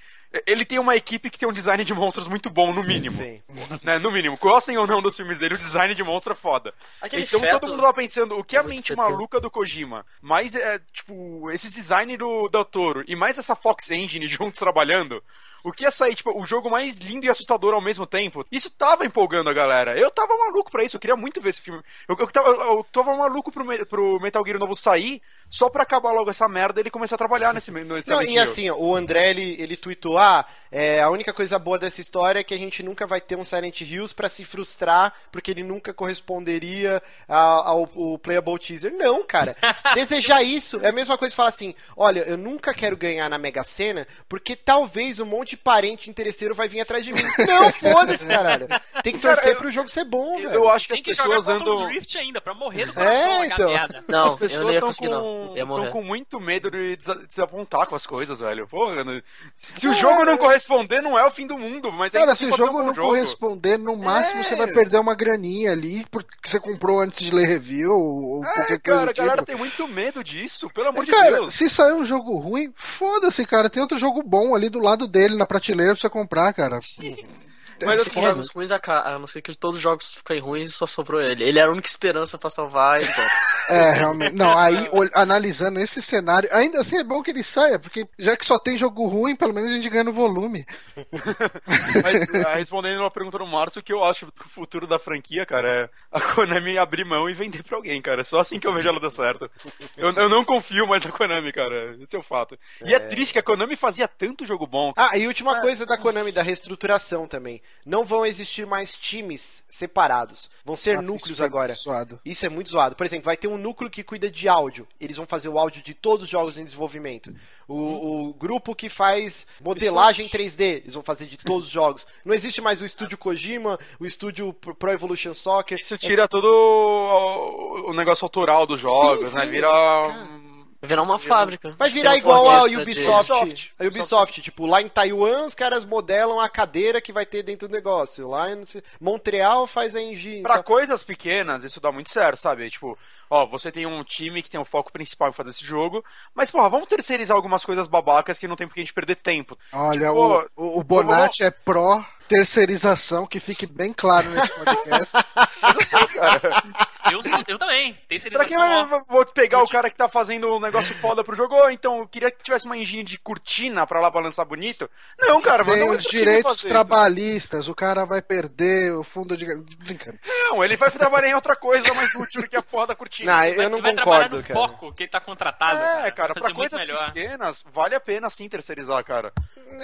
ele tem uma equipe que tem um design de monstros muito bom, no mínimo. Sim. Né? No mínimo. Gostem ou não dos filmes dele, o design de monstro é foda. Aquele então feto- todo mundo tava pensando, o que a muito mente maluca do Kojima, mais é, tipo, esses design do Del Toro e mais essa Fox Engine juntos trabalhando, o que ia sair, tipo, o jogo mais lindo e assustador ao mesmo tempo, isso tava empolgando a galera. Eu tava maluco pra isso, eu queria muito ver esse filme. Eu, eu, tava, eu tava maluco pro, pro Metal Gear novo sair, só pra acabar logo essa merda e ele começar a trabalhar nesse, nesse Não, e Hill. assim, ó, o André, ele, ele tweetou, ah, é, a única coisa boa dessa história é que a gente nunca vai ter um Silent Hills pra se frustrar, porque ele nunca corresponderia ao, ao, ao Playable Teaser. Não, cara. Desejar isso é a mesma coisa que falar assim, olha, eu nunca quero ganhar na Mega Sena, porque talvez um monte de parente interesseiro vai vir atrás de mim. Não, foda-se, caralho. Tem que Cara, torcer eu- pro jogo ser bom, velho. Eu acho que Tem as que jogar pessoas Oculus andam... Rift ainda, pra morrer do coração, É, então. Não, as eu pessoas não ia estão conseguir, não. Ia morrer. com muito medo de desa- desapontar com as coisas, velho. Porra, né? se o jogo não corresponder, não é o fim do mundo, mas Cara, se o jogo não corresponder, no máximo É. você vai perder uma graninha ali porque você comprou antes de ler review ou É, qualquer coisa cara, a galera tipo. tem muito medo disso, pelo amor de Cara, Deus. se sair um jogo ruim, foda-se, cara. Tem outro jogo bom ali do lado dele, na prateleira pra você comprar, cara. Mas É assim, foda. Jogos ruins, a, a não ser que todos os jogos fiquem ruins, só sobrou ele. Ele era a única esperança pra salvar, então. É, realmente. Não, aí, analisando esse cenário, ainda assim é bom que ele saia, porque já que só tem jogo ruim, pelo menos a gente ganha no volume. Mas ah, respondendo uma pergunta do Márcio, o que eu acho do futuro da franquia, cara, é a Konami abrir mão e vender pra alguém, cara. É só assim que eu vejo ela dar certo. Eu, eu não confio mais na Konami, cara. Esse é o fato. E é triste que a Konami fazia tanto jogo bom. Ah, e última coisa da Konami, da reestruturação também. Não vão existir mais times separados. Vão ser Ah, núcleos isso foi agora. zoado. Isso é muito zoado. Por exemplo, vai ter um núcleo que cuida de áudio. Eles vão fazer o áudio de todos os jogos em desenvolvimento. O, o grupo que faz modelagem 3D, eles vão fazer de todos os jogos. Não existe mais o estúdio Kojima, o estúdio Pro Evolution Soccer. Isso tira todo o, o negócio autoral dos jogos, Sim, né? sim, Vira. cara. Um- Vai virar uma fábrica. Vai virar igual a Ubisoft. Ubisoft. A Ubisoft, tipo, lá em Taiwan os caras modelam a cadeira que vai ter dentro do negócio. Lá em Montreal faz a engine. Pra sabe? coisas pequenas, isso dá muito certo, sabe? Tipo, ó, você tem um time que tem o foco principal em fazer esse jogo, mas, porra, vamos terceirizar algumas coisas babacas que não tem porque a gente perder tempo. Olha, Tipo, o, o, o Bonatti é pró terceirização, que fique bem claro nesse podcast. Eu, eu também. Pra Terceirização. que eu ó. vou pegar o cara que tá fazendo um negócio foda pro jogo? Então, eu queria que tivesse uma engine de cortina pra lá pra lançar bonito. Não, cara, Tem os direitos fazer isso. trabalhistas, o cara vai perder o fundo de. Brincando. Não, ele vai trabalhar em outra coisa mais útil do que a porra da cortina. Não, Vai- eu não ele vai trabalhar concordo, no cara. foco que ele tá contratado. É, cara, vai pra coisas melhor. pequenas, vale a pena sim terceirizar, cara.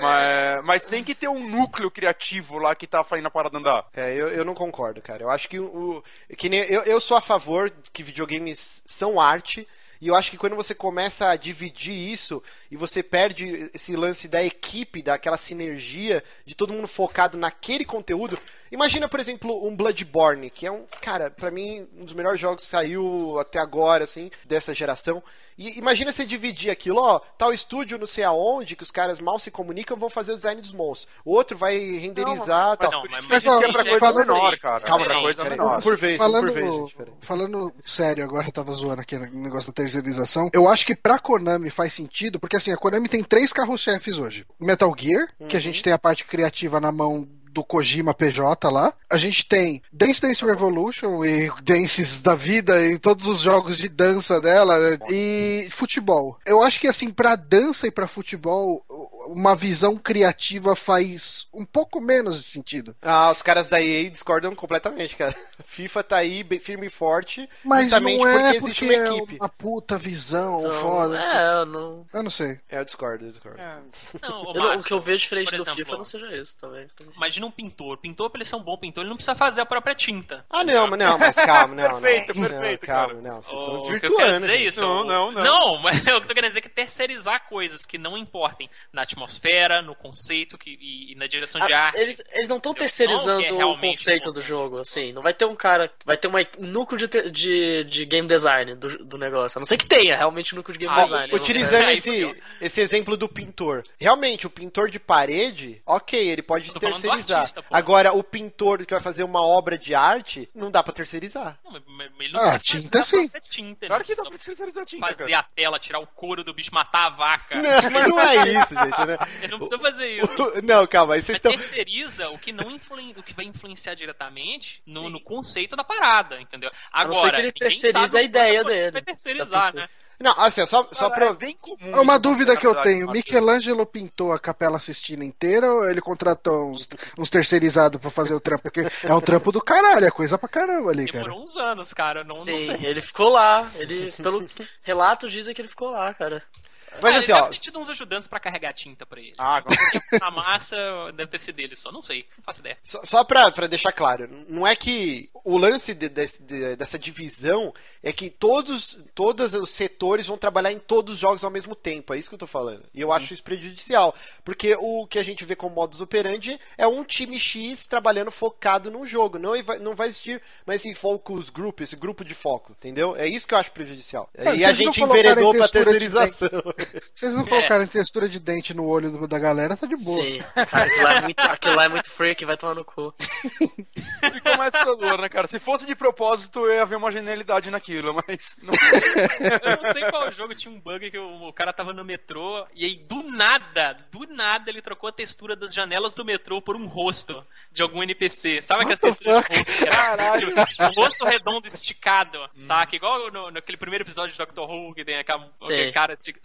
Mas, mas tem que ter um núcleo criativo lá que tá fazendo a parada andar. É, eu, eu não concordo, cara. Eu acho que o. Que nem, eu, eu sou a favor que videogames são arte. E eu acho que quando você começa a dividir isso e você perde esse lance da equipe, daquela sinergia, de todo mundo focado naquele conteúdo. Imagina, por exemplo, um Bloodborne, que é um, cara, pra mim, um dos melhores jogos que saiu até agora, assim, dessa geração. E imagina você dividir aquilo, ó, tal estúdio não sei aonde, que os caras mal se comunicam, vão fazer o design dos monstros. O outro vai renderizar Mas tal. não, mas, isso mas que isso é coisa falando- menor, cara. Calma, pra peraí, coisa peraí. menor. Por vez, um falando, por vez, falando sério agora, eu tava zoando aqui no negócio da terceirização. Eu acho que pra Konami faz sentido, porque assim, a Konami tem três carros-chefes hoje: Metal Gear, que a gente tem a parte criativa na mão do Kojima PJ lá. A gente tem Dance Dance Revolution e dances da vida e todos os jogos de dança dela e futebol. Eu acho que assim, pra dança e pra futebol, uma visão criativa faz um pouco menos de sentido. Ah, os caras da EA discordam completamente, cara. FIFA tá aí bem firme e forte, Mas justamente não é porque porque, existe uma é equipe. uma puta visão Então, foda. é, eu não, Eu não sei. É, eu discordo, eu discordo. Não, eu não- o Márcio, que eu vejo diferente do exemplo, FIFA não seja isso também. Imagina um pintor. Pintor, pra ele ser um bom pintor, ele não precisa fazer a própria tinta. Ah, não, mas não, mas calma, não, Perfeito, não. perfeito, não, calma, não, vocês estão que desvirtuando. é gente. isso. Não, o- não, não. Não, mas o que eu tô querendo dizer é que terceirizar coisas que não importem na atmosfera, no conceito que, e, e na direção de Ah, arte. eles, eles não estão terceirizando que é o conceito do jogo, assim. Não vai ter um cara. Vai ter uma, um núcleo de, te- de, de game design do, do negócio. A não ser que tenha realmente um núcleo de game Ah, design. Utilizando esse, esse exemplo do pintor. Realmente, o pintor de parede, ok, ele pode do terceirizar. pô. Agora, o pintor que vai fazer uma obra de arte, não dá pra terceirizar. Não, Ele não Ah, tinta a sim. tinta, Claro né? que dá pra terceirizar a tinta, fazer cara. a tela, tirar o couro do bicho, matar a vaca. Não, mas não é isso, gente, né? Ele não precisa fazer isso. Não, calma, aí vocês estão... terceiriza o que não influen- o que vai influenciar diretamente no, no conceito da parada, entendeu? Agora, não ser que ele ninguém terceiriza sabe a ideia quanto que dele, Vai terceirizar, né? Não, assim, só, só pra... é bem comum. É uma dúvida que eu tenho. Michelangelo pintou a Capela Sistina inteira ou ele contratou uns, uns terceirizados pra fazer o trampo? Porque é um trampo do caralho, é coisa pra caramba ali, cara. Demorou uns anos, cara. Não, não Sim, sei. ele ficou lá. Ele, pelo relatos dizem que ele ficou lá, cara. Mas Ah, assim, ele ó. deve ter tido uns ajudantes pra carregar tinta pra ele. Ah, agora A massa deve ter sido dele só, não sei, não faço ideia. Só, só pra, pra deixar claro, não é que o lance de- de- de- dessa divisão é que todos, todos os setores vão trabalhar em todos os jogos ao mesmo tempo. É isso que eu tô falando. E eu acho isso prejudicial. Porque o que a gente vê como modus operandi é um time X trabalhando focado num jogo. Não vai, não vai existir mais esse focus group, esse grupo de foco, entendeu? É isso que eu acho prejudicial. É, e a gente enveredou pra terceirização. Se vocês não colocarem textura de dente no olho do- da galera, tá de boa. Sim, cara, aquilo lá é muito, aquilo lá é muito freak, vai tomar no cu. ficou mais assustador, né, cara? Se fosse de propósito, eu ia ver uma genialidade naquilo, mas. Não... Eu não sei qual jogo tinha um bug que o, o cara tava no metrô e aí do nada, do nada ele trocou a textura das janelas do metrô por um rosto de algum NPC. Sabe aquelas texturas fuck? de rosto? Que era, tipo, um rosto redondo esticado, saca? Igual no, naquele primeiro episódio de Doctor Who que tem aquela, aquele cara, estic-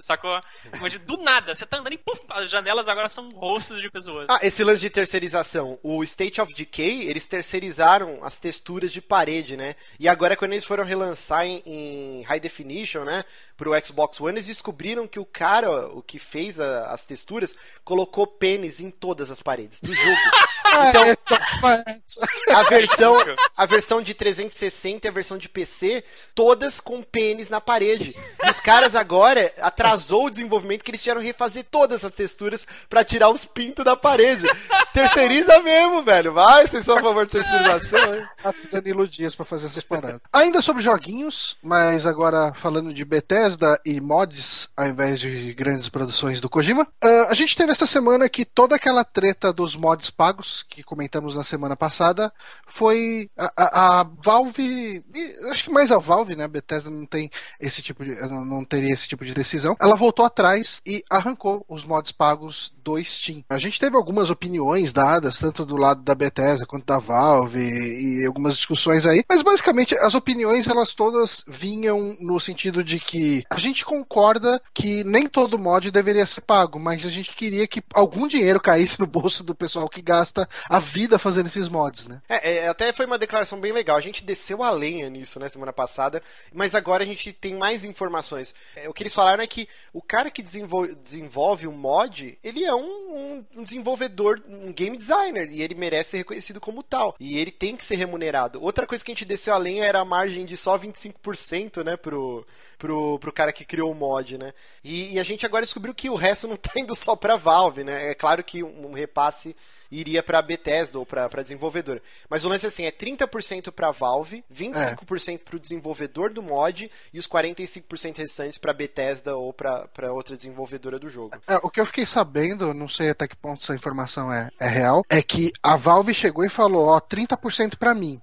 Mas do nada, você tá andando e puf, as janelas agora são rostos de pessoas. Ah, esse lance de terceirização. O State of Decay, eles terceirizaram as texturas de parede, né? E agora, quando eles foram relançar em, em High Definition, né? Pro Xbox One, eles descobriram que o cara, o que fez a- as texturas, colocou pênis em todas as paredes do jogo. Então, a versão, a versão de 360 e a versão de PC, todas com pênis na parede. E os caras agora atrasou o desenvolvimento que eles tiveram refazer todas as texturas pra tirar os pintos da parede. Terceiriza mesmo, velho. Vai, vocês são a favor de terceirização, hein? Tá Danilo Dias pra fazer essas paradas. Ainda sobre joguinhos, mas agora falando de Bethesda e mods, ao invés de grandes produções do Kojima, ah, a gente teve essa semana que toda aquela treta dos mods pagos, que comentamos na semana passada, foi a, a- a Valve, acho que mais a Valve, né? A Bethesda não tem esse tipo de, não teria esse tipo de decisão. Ela voltou atrás e arrancou os mods pagos do Steam. A gente teve algumas opiniões dadas, tanto do lado da Bethesda quanto da Valve e algumas discussões aí, mas basicamente as opiniões elas todas vinham no sentido de que a gente concorda que nem todo mod deveria ser pago, mas a gente queria que algum dinheiro caísse no bolso do pessoal que gasta a vida fazendo esses mods, né? É, é, até foi uma declaração bem legal. A gente desceu a lenha nisso, né, semana passada, mas agora a gente tem mais informações. É, o que eles falaram é que o cara que desenvol- desenvolve o mod, ele é um, um- desenvolvedor, um game designer, e ele merece ser reconhecido como tal. E ele tem que ser remunerado. Outra coisa que a gente desceu a lenha era a margem de só 25%, né, pro, pro, pro cara que criou o mod, né? E, e a gente agora descobriu que o resto não tá indo só pra Valve, né? É claro que um repasse iria pra Bethesda ou pra desenvolvedora. Mas o lance assim, é 30% pra Valve, 25% pro desenvolvedor do mod e os 45% restantes pra Bethesda ou pra outra desenvolvedora do jogo. É, o que eu fiquei sabendo, não sei até que ponto essa informação é, é real, é que a Valve chegou e falou, ó, 30% pra mim.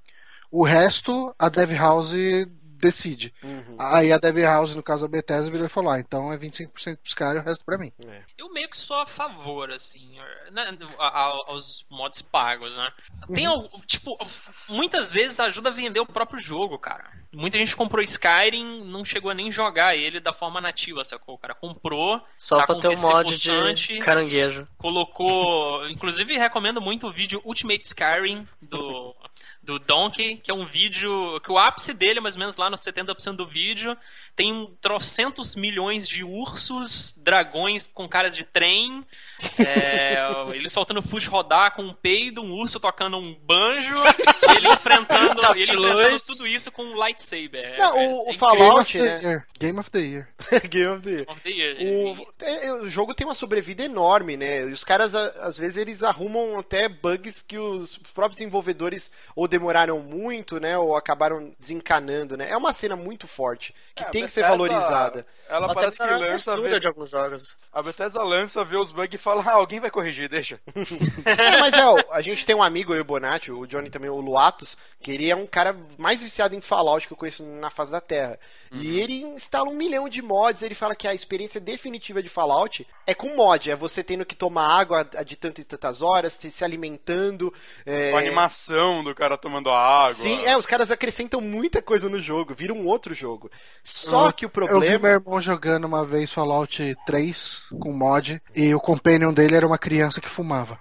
O resto, a Dev House decide. Aí a Dev House, no caso a Bethesda, virou e falou, ah, então é 25% pros caras e o resto pra mim. Eu meio que sou a favor, assim, né, aos mods pagos, né? Tem, Uhum. tipo, muitas vezes ajuda a vender o próprio jogo, cara. Muita gente comprou Skyrim, não chegou a nem jogar ele da forma nativa, sacou? O cara comprou, Só tá pra com ter um mod de caranguejo. colocou. Inclusive, recomendo muito o vídeo Ultimate Skyrim do, do Donkey, que é um vídeo que o ápice dele, mais ou menos lá nos 70% do vídeo, tem trocentos milhões de ursos, dragões com caras de trem, é, ele soltando push rodar com um peido, um urso tocando um banjo, e ele enfrentando, Sabre ele enfrentando tudo isso com um lightsaber. Não, É- o- o é Fallout- Game of né? the Year. Game of the Year. Game of the Year. Of the Year. O, é, o jogo tem uma sobrevida enorme, né? E os caras, às vezes, eles arrumam até bugs que os próprios desenvolvedores ou demoraram muito, né? Ou acabaram desencanando, né? É uma cena muito forte, que É, tem que ser valorizada. Ela Até parece que lança, vê, de alguns jogos. a Bethesda lança, vê os bugs e fala, ah, alguém vai corrigir, deixa. É, mas é, a gente tem um amigo, eu e o Bonatti, o Johnny também, o Luatos, que ele é um cara mais viciado em Fallout que eu conheço na face da Terra. E ele instala um milhão de mods, ele fala que a experiência definitiva de Fallout é com mod, é você tendo que tomar água de tantas e tantas horas, se, alimentando. é, Com a animação do cara tomando água. Sim, é, os caras acrescentam muita coisa no jogo, vira um outro jogo. Só Eu- que o Eu vi problema. meu irmão jogando uma vez Fallout 3 com mod e o companion dele era uma criança que fumava.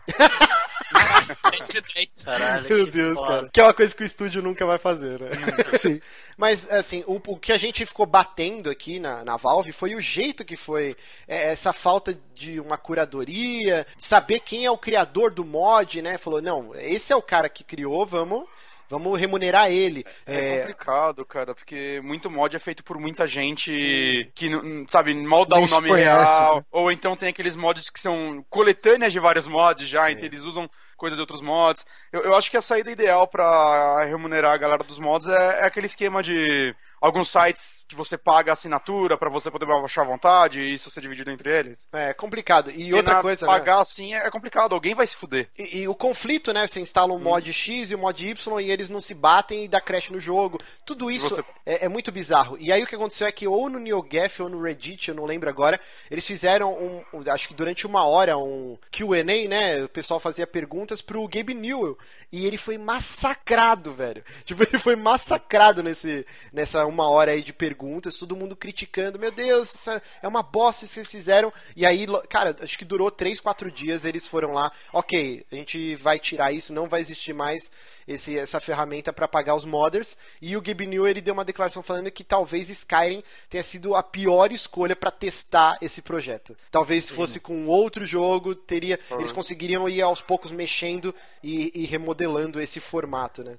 de 10. Caralho, Meu que Deus, foda. cara. Que é uma coisa que o estúdio nunca vai fazer, né? Sim. Mas, assim, o, o que a gente ficou batendo aqui na, na Valve foi o jeito que foi é, essa falta de uma curadoria, de saber quem é o criador do mod, né? Falou, não, esse é o cara que criou, vamos, vamos remunerar ele. É, É, complicado, cara, porque muito mod é feito por muita gente que, não- sabe, mal dá o se nome conhece, real. né? Ou então tem aqueles mods que são coletâneas de vários mods já, então eles usam coisas de outros mods. Eu, eu acho que a saída ideal pra remunerar a galera dos mods é, é aquele esquema de alguns sites que você paga assinatura pra você poder baixar à vontade e isso ser dividido entre eles. é complicado. E Porque outra na- coisa, né? pagar assim é complicado, alguém vai se fuder. E, e o conflito, né? Você instala um mod X e um mod Y e eles não se batem e dá crash no jogo. Tudo isso Você- é, é muito bizarro. E aí o que aconteceu é que ou no NeoGaf ou no Reddit, eu não lembro agora, eles fizeram um, um- acho que durante uma hora, um Q&A, né? O pessoal fazia perguntas pro Gabe Newell. E ele foi massacrado, velho. Tipo, ele foi massacrado nesse, nessa uma hora aí de perguntas, todo mundo criticando. Meu Deus, isso é uma bosta isso que eles fizeram. E aí, cara, acho que durou 3, 4 dias, eles foram lá, ok, a gente vai tirar isso, não vai existir mais esse, essa ferramenta para pagar os modders. E o Gabe New ele deu uma declaração falando que talvez Skyrim tenha sido a pior escolha para testar esse projeto. Talvez se fosse com outro jogo, teria eles conseguiriam ir aos poucos mexendo e, e remodelando esse formato, né?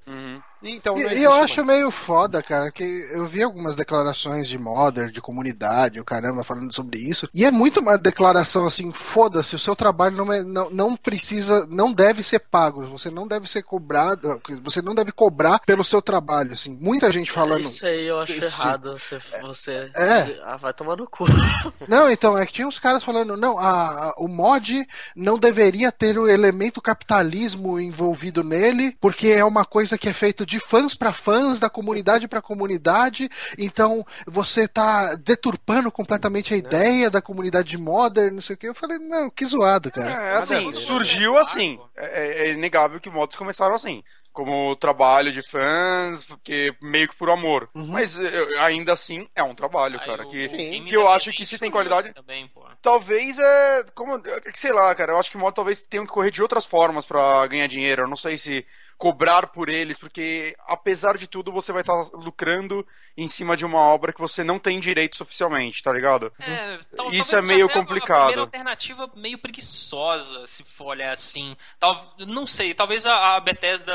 E, então, E, eu mais. acho meio foda, cara, que eu vi algumas declarações de modder, de comunidade, o caramba, falando sobre isso. E é muito uma declaração assim, foda-se, o seu trabalho não, é, não, não precisa, não deve ser pago, você não deve ser cobrado, você não deve cobrar pelo seu trabalho, assim. Muita gente falando. Isso aí eu acho errado. Você. você É. Ah, vai tomar no cu. Não, então, é que tinha uns caras falando, não, a, a- o mod não deveria ter o elemento capitalismo envolvido nele, porque é uma coisa que é feito de fãs para fãs, da comunidade para comunidade, então você tá deturpando completamente a ideia da comunidade modern, não sei o que. Eu falei, não, que zoado, cara. É, assim, surgiu assim. É, é inegável que mods começaram assim. Como trabalho de fãs, porque meio que por amor. Mas eu- ainda assim é um trabalho, Aí cara. o Que, Sim. que eu acho que se tem qualidade. Também, pô. Talvez é. Como. é que Sei lá, cara. Eu acho que mod talvez tenham que correr de outras formas pra ganhar dinheiro. Eu não sei se cobrar por eles, porque apesar de tudo você vai estar lucrando em cima de uma obra que você não tem direitos oficialmente, tá ligado? É, tal- Isso é meio complicado. A primeira alternativa meio preguiçosa, se for olhar assim. Tal, não sei, talvez a, a Bethesda,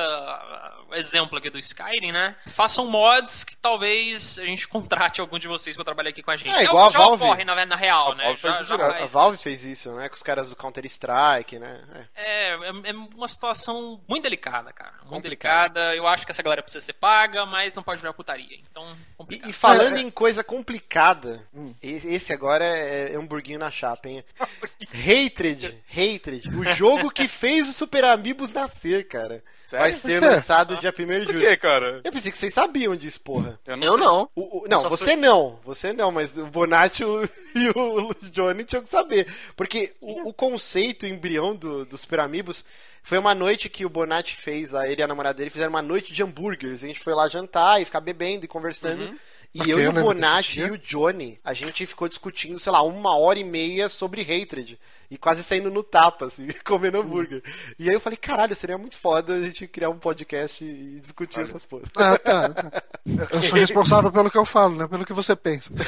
exemplo aqui do Skyrim, né? Façam mods que talvez a gente contrate algum de vocês pra trabalhar aqui com a gente. É, o igual que a já Valve. ocorre na, na real, A né? Valve Já- isso já. A Valve fez isso, né? Com os caras do Counter-Strike, né? É. É, é, é uma situação muito delicada, cara. Muito Complicado. delicada. Eu acho que essa galera precisa ser paga, mas não pode virar putaria. Então, E, complicado. e falando em coisa complicada, e- esse agora é, é um burguinho na chapa, hein? Hatred, Hatred, o jogo que fez o Super Amigos nascer, cara. Sério? Vai ser Por quê? lançado dia 1 de Por julho. que, cara? Eu pensei que vocês sabiam disso, porra. Eu sei. não. O- o- não, Só você não, você não, mas o Bonatti e o, e o Johnny tinham que saber. Porque o, o conceito, o embrião do, do Super Amigos foi uma noite que o Bonatti fez, lá, ele e a namorada dele fizeram uma noite de hambúrgueres. A gente foi lá jantar e ficar bebendo e conversando. E Ok, eu e o lembro Bonatti e o Johnny, a gente ficou discutindo, sei lá, uma hora e meia sobre Hatred. E quase saindo no tapa, assim, comendo hambúrguer. E aí eu falei, caralho, seria muito foda a gente criar um podcast e discutir essas coisas. Ah, tá. tá. Eu sou responsável pelo que eu falo, né? Pelo que você pensa.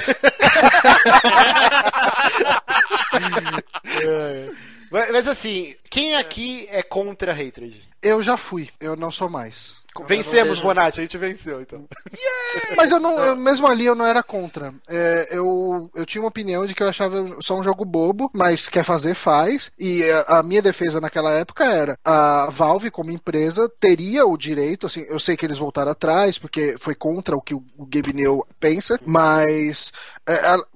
É. Mas, mas assim, quem aqui é contra Hatred? Eu já fui, eu não sou mais. Vencemos. Bonatti, a gente venceu, então. Mas eu não, eu- mesmo ali eu não era contra. É, eu, eu tinha uma opinião de que eu achava só um jogo bobo, mas quer fazer, faz. E a, a minha defesa naquela época era: a Valve, como empresa, teria o direito, assim, eu sei que eles voltaram atrás, porque foi contra o que o, o Gabe Newell pensa, mas é, a-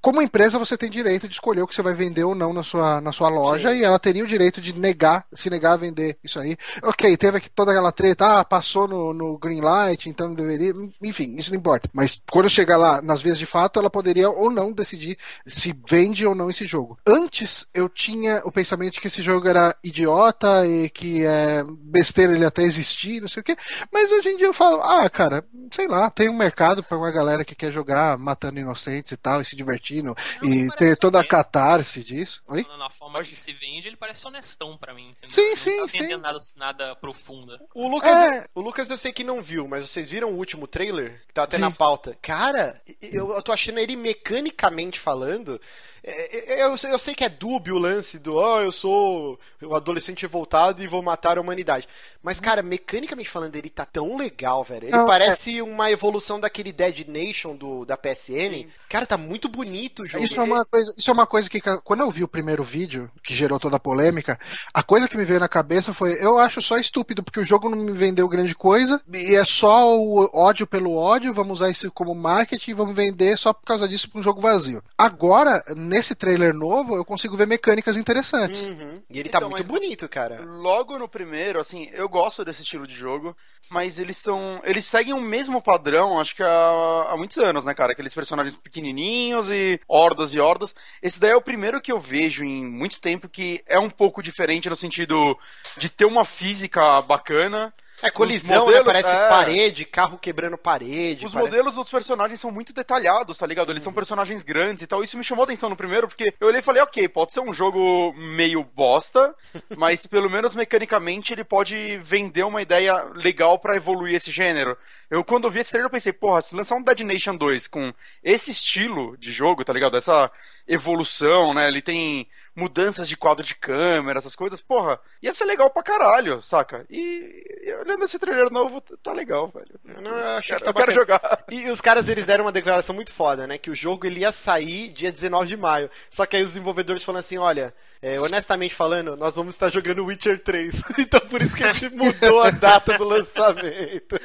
como empresa você tem direito de escolher o que você vai vender ou não na sua, na sua loja, e ela teria o direito de negar, se negar a vender isso aí. Ok, teve aqui toda aquela treta, ah, passou no, no green light, então não deveria. Enfim, isso não importa. Mas quando chegar lá nas vias de fato, ela poderia ou não decidir se vende ou não esse jogo. Antes, eu tinha o pensamento de que esse jogo era idiota e que é besteira ele até existir, não sei o quê. Mas hoje em dia eu falo, ah, cara, sei lá, tem um mercado pra uma galera que quer jogar matando inocentes e tal, e se divertindo, Não, e ter toda a honesto. catarse disso. Oi? Na forma que se vende, ele parece honestão pra mim. entendeu? Sim, Não sim, tá sim. Nada, nada profunda. O Lucas, É. o Lucas eu sei que não viu, mas vocês viram o último trailer? Que tá até Sim. na pauta. Cara, eu, eu tô achando ele mecanicamente falando. É, é, Eu, eu sei que é dúbio o lance do ó, eu sou um adolescente revoltado e vou matar a humanidade. Mas, cara, mecanicamente falando, ele tá tão legal, velho. Ele Não, parece uma evolução daquele Dead Nation do, da PSN. Cara, tá muito bonito o jogo. Isso é, uma coisa, isso é uma coisa que, quando eu vi o primeiro vídeo, que gerou toda a polêmica, a coisa que me veio na cabeça foi: eu acho só estúpido, porque o jogo não me vendeu grande coisa, e é só o ódio pelo ódio, vamos usar isso como marketing, vamos vender só por causa disso pra um jogo vazio. Agora, nesse trailer novo, eu consigo ver mecânicas interessantes. Uhum. E ele tá Então, muito mas- bonito, cara. Logo no primeiro, assim, eu gosto desse estilo de jogo, mas eles são. Eles seguem o mesmo padrão, acho que há, há muitos anos, né, cara? Aqueles personagens pequenininhos e hordas e hordas. Esse daí é o primeiro que eu vejo em muito tempo que é um pouco diferente no sentido de ter uma física bacana. É colisão, modelos, né? Parece é. parede, carro quebrando parede. Os parece- modelos dos personagens são muito detalhados, tá ligado? Eles são personagens grandes e tal. Isso me chamou atenção no primeiro, porque eu olhei e falei, ok, pode ser um jogo meio bosta, mas pelo menos mecanicamente ele pode vender uma ideia legal pra evoluir esse gênero. Eu, quando vi esse trailer, eu pensei, porra, se lançar um Dead Nation 2 com esse estilo de jogo, tá ligado? Essa evolução, né? Ele tem mudanças de quadro de câmera, essas coisas, porra, ia ser legal pra caralho, saca? E, e olhando esse trailer novo, tá legal, velho. Não, eu achei que Eu tá quero bacana. jogar. E os caras, eles deram uma declaração muito foda, né? Que o jogo ele ia sair dia 19 de maio. Só que aí os desenvolvedores falam assim, olha, é, honestamente falando, nós vamos estar jogando Witcher 3. então por isso que a gente mudou a data do lançamento.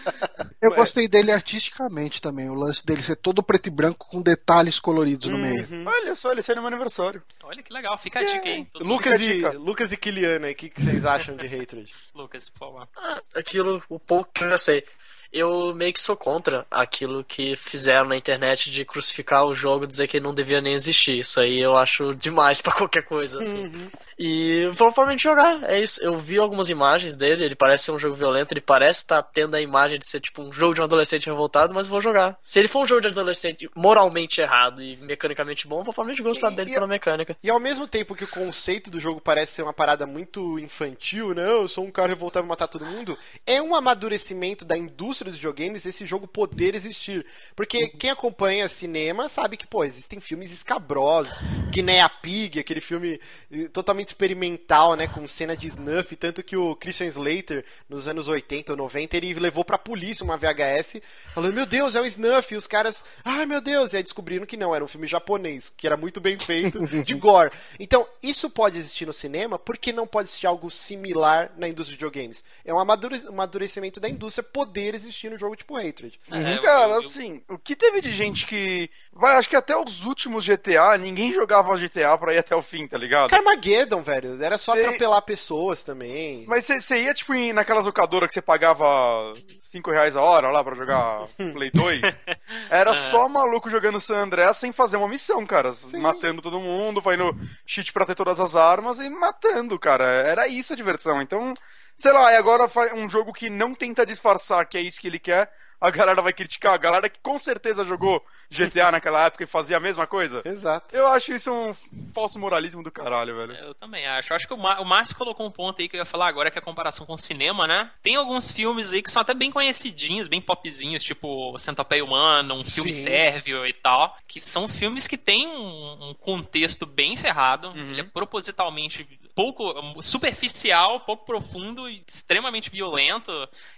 Eu Ué. gostei dele artisticamente também, o lance dele ser todo preto e branco com detalhes coloridos no meio. Olha só, ele saiu no meu aniversário. Olha que legal, fica a dica. Todo mundo- Lucas, fica a e, dica. Lucas e Kiliana, o que, que vocês acham de Hatred? Lucas, por favor. aquilo, o pouco que eu já sei. Eu meio que sou contra aquilo que fizeram na internet de crucificar o jogo, dizer que ele não devia nem existir. Isso aí eu acho demais pra qualquer coisa, assim. E vou provavelmente jogar, é isso. Eu vi algumas imagens dele, ele parece ser um jogo violento, ele parece estar tendo a imagem de ser tipo um jogo de um adolescente revoltado, mas vou jogar. Se ele for um jogo de adolescente moralmente errado e mecanicamente bom, vou provavelmente gostar E- dele e- pela mecânica. E ao mesmo tempo que o conceito do jogo parece ser uma parada muito infantil, não, eu sou um cara revoltado e matar todo mundo, é um amadurecimento da indústria dos videogames esse jogo poder existir. Porque quem acompanha cinema sabe que, pô, existem filmes escabrosos, que nem a Pig, aquele filme eh, totalmente experimental, né, com cena de snuff, tanto que o Christian Slater, nos anos 80 ou 90, ele levou pra polícia uma VHS, falando, meu Deus, é um snuff, e os caras, ai meu Deus, e aí descobriram que não, era um filme japonês, que era muito bem feito, de gore. Então, isso pode existir no cinema, por que não pode existir algo similar na indústria de videogames? É um amadure- amadurecimento da indústria poder existir no jogo tipo Hatred. É, eu- Cara, eu- assim, o que teve de gente que. Vai, acho que até os últimos GTA, ninguém jogava GTA pra ir até o fim, tá ligado? Carmageddon, velho, era só Sei. atropelar pessoas também. Mas você ia, tipo, em, naquelas locadoras que você pagava 5 reais a hora lá pra jogar Play 2. Era só maluco jogando San Andreas sem fazer uma missão, cara. Matando todo mundo, fazendo cheat pra ter todas as armas e matando, cara. Era isso a diversão. Então, sei lá, e agora faz um jogo que não tenta disfarçar que é isso que ele quer. A galera vai criticar. A galera que com certeza jogou GTA naquela época e fazia a mesma coisa. Exato. Eu acho isso um falso moralismo do caralho, velho. Eu também acho. Acho que o, Mar- o Márcio colocou um ponto aí que eu ia falar agora, que é a comparação com o cinema, né? Tem alguns filmes aí que são até bem conhecidinhos, bem popzinhos, tipo Centopeia Humana, um filme Sim. sérvio e tal, que são filmes que têm um, um contexto bem ferrado, Uhum. ele é propositalmente pouco superficial, pouco profundo extremamente violento.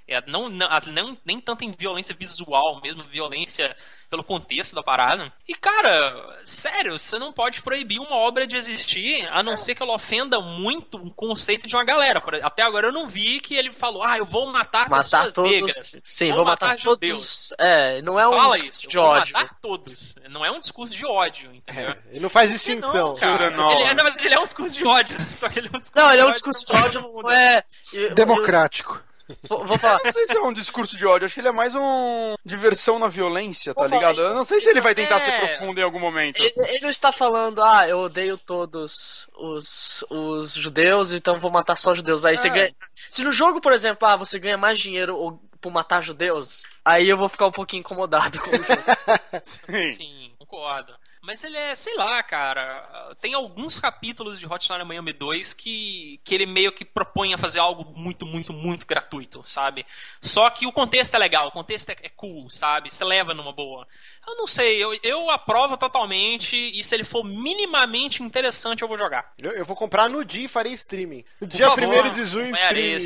É, não, não, não- nem tanto em violência visual, mesmo violência pelo contexto da parada. E, cara, sério, você não pode proibir uma obra de existir, a não ser que ela ofenda muito o conceito de uma galera. Até agora eu não vi que ele falou, ah, eu vou matar, Matar pessoas todos. negras. Sim, vou matar, todos. judeus. É, não é um Fala discurso isso, de eu vou ódio. matar todos. Não é um discurso de ódio, entendeu? É, ele não faz Não, distinção. cara. Não. Ele, é- na verdade, ele é um discurso de ódio, só que ele é um discurso Não, ele é um discurso de ódio ódio, é. eu- Democrático. Eu- Vou, vou falar. Eu não sei se é um discurso de ódio, acho que ele é mais um diversão na violência, tá Pô, ligado? Eu não sei se ele vai tentar é. ser profundo em algum momento. Ele, está falando, ah, eu odeio todos os, os judeus, então vou matar só judeus. Aí você É. ganha. Se no jogo, por exemplo, ah, você ganha mais dinheiro ou- por matar judeus, aí eu vou ficar um pouquinho incomodado com o jogo. Sim. Sim, concordo. Mas ele é, sei lá, cara. Tem alguns capítulos de Hotline Miami 2 que, que ele meio que propõe a fazer algo muito, muito, muito gratuito, sabe? Só que o contexto é legal, o contexto é, é cool, sabe? Você leva numa boa. Eu não sei, eu, eu aprovo totalmente e se ele for minimamente interessante eu vou jogar. Eu, eu vou comprar no dia e farei streaming. Por Dia favor, 1 de junho, streaming.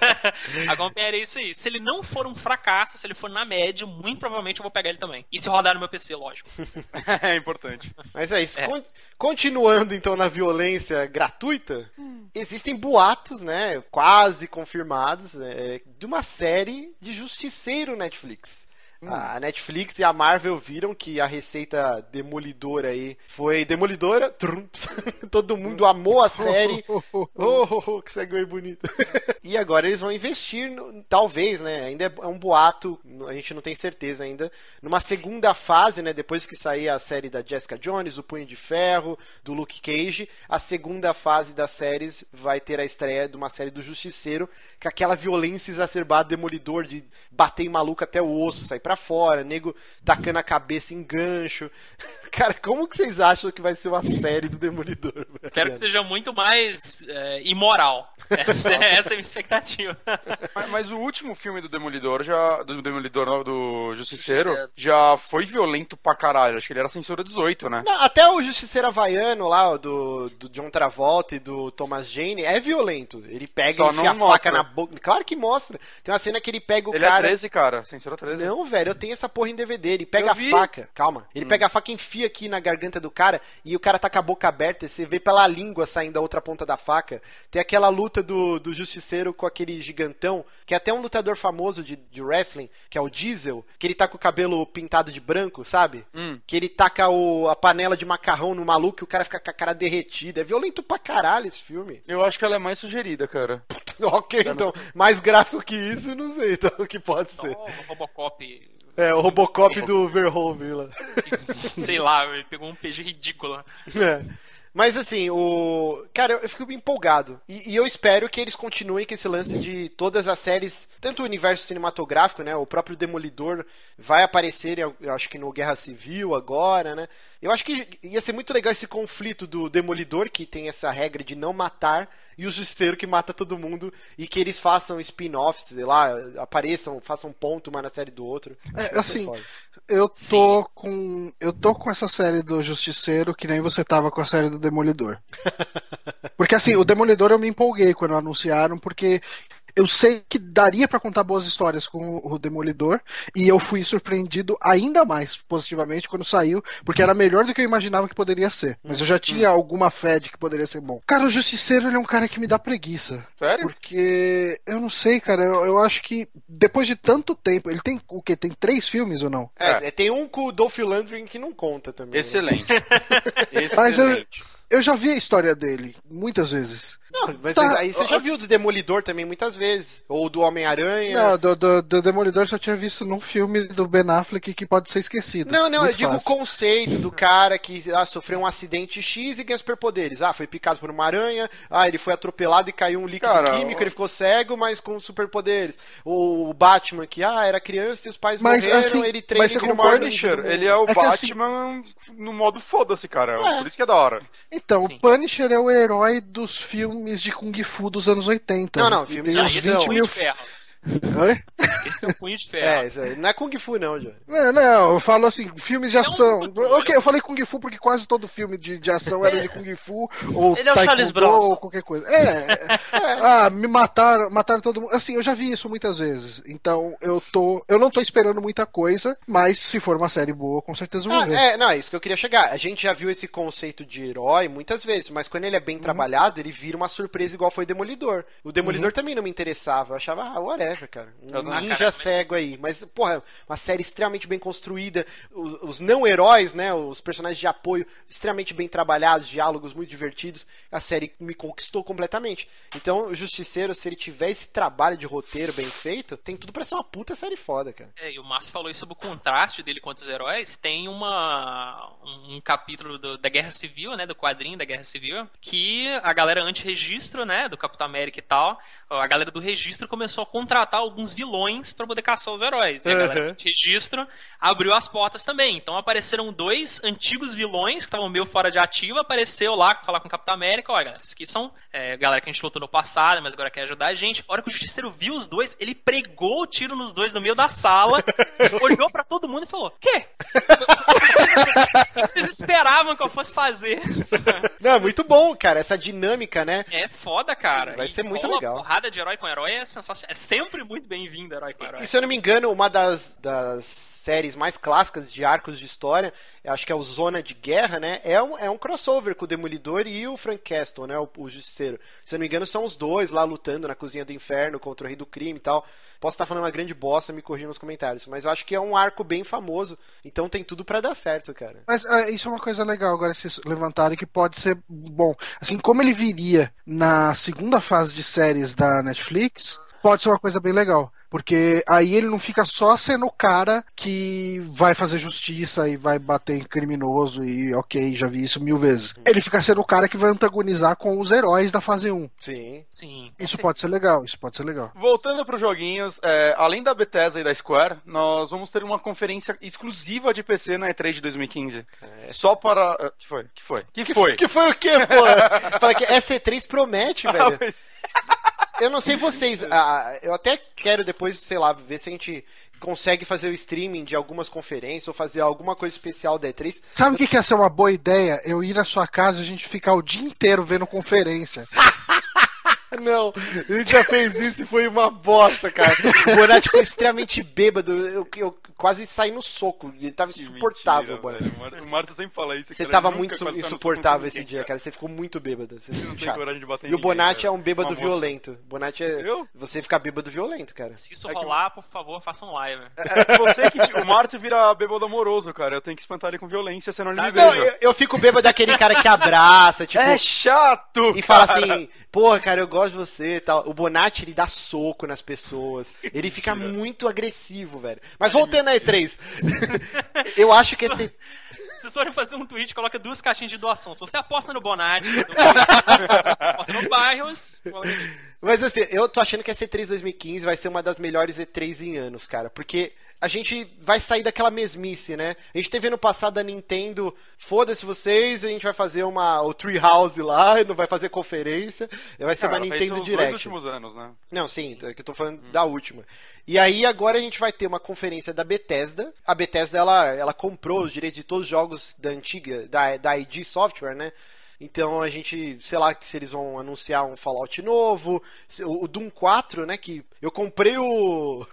Acompanharei isso aí. Se ele não for um fracasso, se ele for na média, muito provavelmente eu vou pegar ele também. E se rodar no meu PC, lógico. é importante. Mas é isso. É. Con- continuando então na violência gratuita, existem boatos, né, quase confirmados, é, de uma série de Justiceiro Netflix. A Netflix e a Marvel viram que a receita demolidora aí foi demolidora. Trumps. Todo mundo amou a série. Oh, oh, oh, que segue bonito. e agora eles vão investir, no- talvez, né? Ainda é um boato, a gente não tem certeza ainda. Numa segunda fase, né? Depois que sair a série da Jessica Jones, do Punho de Ferro, do Luke Cage, a segunda fase das séries vai ter a estreia de uma série do Justiceiro, com aquela violência exacerbada, demolidor, de bater em maluco até o osso, sair pra fora, nego tacando a cabeça em gancho. Cara, como que vocês acham que vai ser uma série do Demolidor? Espero que seja muito mais é, imoral. Essa, essa é a minha expectativa. Mas, mas o último filme do Demolidor já. Do Demolidor, não, do Justiceiro, Justiceiro. já foi violento pra caralho. Acho que ele era censura 18, né? Não, até o Justiceiro Havaiano lá, do, do John Travolta e do Thomas Jane, é violento. Ele pega Só e enfia a mostra. faca na boca. Claro que mostra. Tem uma cena que ele pega o Ele é cara. 13, cara. Censura 13. Não, velho, eu tenho essa porra em DVD. Ele pega Eu a vi. faca, calma. Ele pega a faca e enfia aqui na garganta do cara e o cara tá com a boca aberta e você vê pela língua saindo da outra ponta da faca. Tem aquela luta do, do Justiceiro com aquele gigantão, que é até um lutador famoso de, de wrestling, que é o Diesel, que ele tá com o cabelo pintado de branco, sabe? Hum. Que ele taca o, a panela de macarrão no maluco e o cara fica com a cara derretida. É violento pra caralho esse filme. Eu acho que ela é mais sugerida, cara. ok, então, mais gráfico que isso, não sei então, o que pode ser. Ó, o Robocop, É, o Robocop do Verhoeven lá. sei lá, ele pegou um PG ridículo. É. Mas assim, o. Cara, eu, eu fico empolgado. E, e eu espero que eles continuem com esse lance de todas as séries, tanto o universo cinematográfico, né? O próprio Demolidor vai aparecer, eu acho que no Guerra Civil agora, né? Eu acho que ia ser muito legal esse conflito do Demolidor, que tem essa regra de não matar, e o Justiceiro que mata todo mundo, e que eles façam spin-offs, sei lá, apareçam, façam ponto uma na série do outro. É, assim. Eu tô com. Eu tô com essa série do Justiceiro que nem você tava com a série do Demolidor. Porque assim, o Demolidor eu me empolguei quando anunciaram, porque eu sei que daria pra contar boas histórias com o Demolidor, e eu fui surpreendido ainda mais positivamente quando saiu, porque era melhor do que eu imaginava que poderia ser. Mas eu já tinha alguma fé de que poderia ser bom. Cara, o Justiceiro ele é um cara que me dá preguiça. Sério? Porque eu não sei, cara, eu, eu acho que depois de tanto tempo, ele tem o quê? Tem três filmes ou não? É, tem um com o Dolph Lundgren que não conta também. né? Excelente. Mas eu, Excelente. eu já vi a história dele muitas vezes. Não, mas Tá. aí você já viu do Demolidor também muitas vezes. Ou do Homem-Aranha. Não, do, do, do Demolidor eu só tinha visto num filme do Ben Affleck que pode ser esquecido. Não, não, eu Muito digo o conceito do cara que ah, sofreu um acidente X e ganha superpoderes. Ah, foi picado por uma aranha, ah, ele foi atropelado e caiu um líquido Cara, químico, ele ficou cego, mas com superpoderes. Ou o Batman, que ah, era criança e os pais Mas, morreram, assim, ele treina mas o Punisher, mundo. ele é o É assim- Batman no modo foda-se, cara. É. Por isso que é da hora. Então, Sim. o Punisher é o herói dos filmes de Kung Fu dos anos 80. Não, não, filmes de uns esse é um 20 punho mil. de ferro. Oi? Esse é um punho de ferro. É, isso aí. não é Kung Fu não, Johnny. Não, não, eu falo assim, filmes de é um ação. ok, eu falei Kung Fu porque quase todo filme de, de ação era de Kung Fu, ou Ele é o Charles Taekwondo, Bronson. ou qualquer coisa. É, é, ah, me mataram, mataram todo mundo. Assim, eu já vi isso muitas vezes. Então, eu tô, eu não tô esperando muita coisa, mas se for uma série boa, com certeza eu vou Ah, ver. é, não, é isso que eu queria chegar. A gente já viu esse conceito de herói muitas vezes, mas quando ele é Uhum. bem trabalhado, ele vira uma surpresa igual foi Demolidor. O Demolidor também não me interessava. Eu achava, ah, whatever, cara. Um ninja cara, mas- cego aí. Mas, porra, uma série extremamente bem construída. Os, os não-heróis, né? Os personagens de apoio extremamente bem trabalhados, diálogos muito divertidos. A série me conquistou completamente. Então, o Justiceiro, se ele tiver esse trabalho de roteiro bem feito, tem tudo pra ser uma puta série foda, cara. É, e o Márcio falou isso sobre o contraste dele contra os heróis. Tem uma um, um capítulo do- da Guerra Civil, né, do quadrinho da Guerra Civil, que a galera anti-registro, né, do Capitão América e tal, a galera do registro começou a contratar contratar alguns vilões pra poder caçar os heróis. E a galera de registro abriu as portas também. Então apareceram dois antigos vilões que estavam meio fora de ativa, apareceu lá falar com o Capitão América, olha, galera, esses aqui são é, galera que a gente lutou no passado, mas agora quer ajudar a gente. A hora que o Justiceiro viu os dois, ele pregou o tiro nos dois no meio da sala, olhou pra todo mundo e falou: Quê? O que vocês esperavam que eu fosse fazer? Não, é muito bom, cara, essa dinâmica, né? É foda, cara. Vai E ser muito legal. porrada de herói com herói é sensacional. É sempre muito bem-vindo herói com herói. E se eu não me engano, uma das, das séries mais clássicas de arcos de história, eu acho que é o Zona de Guerra, né? É um, é um crossover com o Demolidor e o Frank Castle, né? O, o Justiceiro. Se eu não me engano, são os dois lá lutando na cozinha do inferno contra o Rei do Crime e tal. Posso estar falando uma grande bosta, me corrija nos comentários. Mas eu acho que é um arco bem famoso. Então tem tudo pra dar certo, cara. Mas ah, isso é uma coisa legal agora vocês levantaram que pode ser bom. Assim, como ele viria na segunda fase de séries da Netflix, pode ser uma coisa bem legal. Porque aí ele não fica só sendo o cara que vai fazer justiça e vai bater em criminoso e ok, já vi isso mil vezes. Ele fica sendo o cara que vai antagonizar com os heróis da fase 1. Sim. Sim. Isso pode ser legal, isso pode ser legal. Voltando para os joguinhos, é, além da Bethesda e da Square, nós vamos ter uma conferência exclusiva de PC na E3 de 2015. Só para. ah, que foi? Que foi? Que foi? Que foi o quê, pô? Fala que essa E3 promete, Ah, velho. Eu não sei vocês, ah, eu até quero depois, sei lá, ver se a gente consegue fazer o streaming de algumas conferências ou fazer alguma coisa especial da E3. Sabe o que, que ia ser uma boa ideia? Eu ir na sua casa e a gente ficar o dia inteiro vendo conferência. Não, ele já fez isso e foi uma bosta, cara. O Bonatti ficou extremamente bêbado. Eu, eu quase saí no soco. Ele tava Que insuportável, mentira, Bonatti. O Márcio sempre fala isso. Você cara, tava muito tá insuportável esse ninguém, dia, cara. Você ficou muito bêbado. Você não tem chato. coragem de bater em E o Bonatti cara. é um bêbado Uma moça. violento. Bonatti é. Eu? Você fica bêbado violento, cara. Se isso É que- rolar, por favor, façam live. É você que. O Márcio vira bêbado amoroso, cara. Eu tenho que espantar ele com violência, senão ele me Sabe- Não, beija. eu, eu fico bêbado daquele cara que abraça, tipo. É chato! E fala cara. assim, porra, cara, eu gosto de você e tal. O Bonatti, ele dá soco nas pessoas. Ele fica muito agressivo, velho. Mas voltando à E3. eu acho que esse. Se vocês forem fazer um tweet, coloca duas caixinhas de doação. Se você aposta no Bonatti, aposta no Bairros, Mas assim, eu tô achando que essa E3 2015 vai ser uma das melhores E3 em anos, cara. Porque a gente vai sair daquela mesmice, né? A gente teve ano passado a Nintendo, foda-se vocês, a gente vai fazer uma o Treehouse lá, não vai fazer conferência, vai ser Cara, uma Nintendo os dois Direct. últimos anos, né? Não, sim, é que eu tô falando da última. E aí agora a gente vai ter uma conferência da Bethesda. A Bethesda ela, ela comprou os direitos de todos os jogos da antiga, da, da ID Software, né? Então a gente, sei lá, se eles vão anunciar um Fallout novo, o Doom 4, né? Que eu comprei o,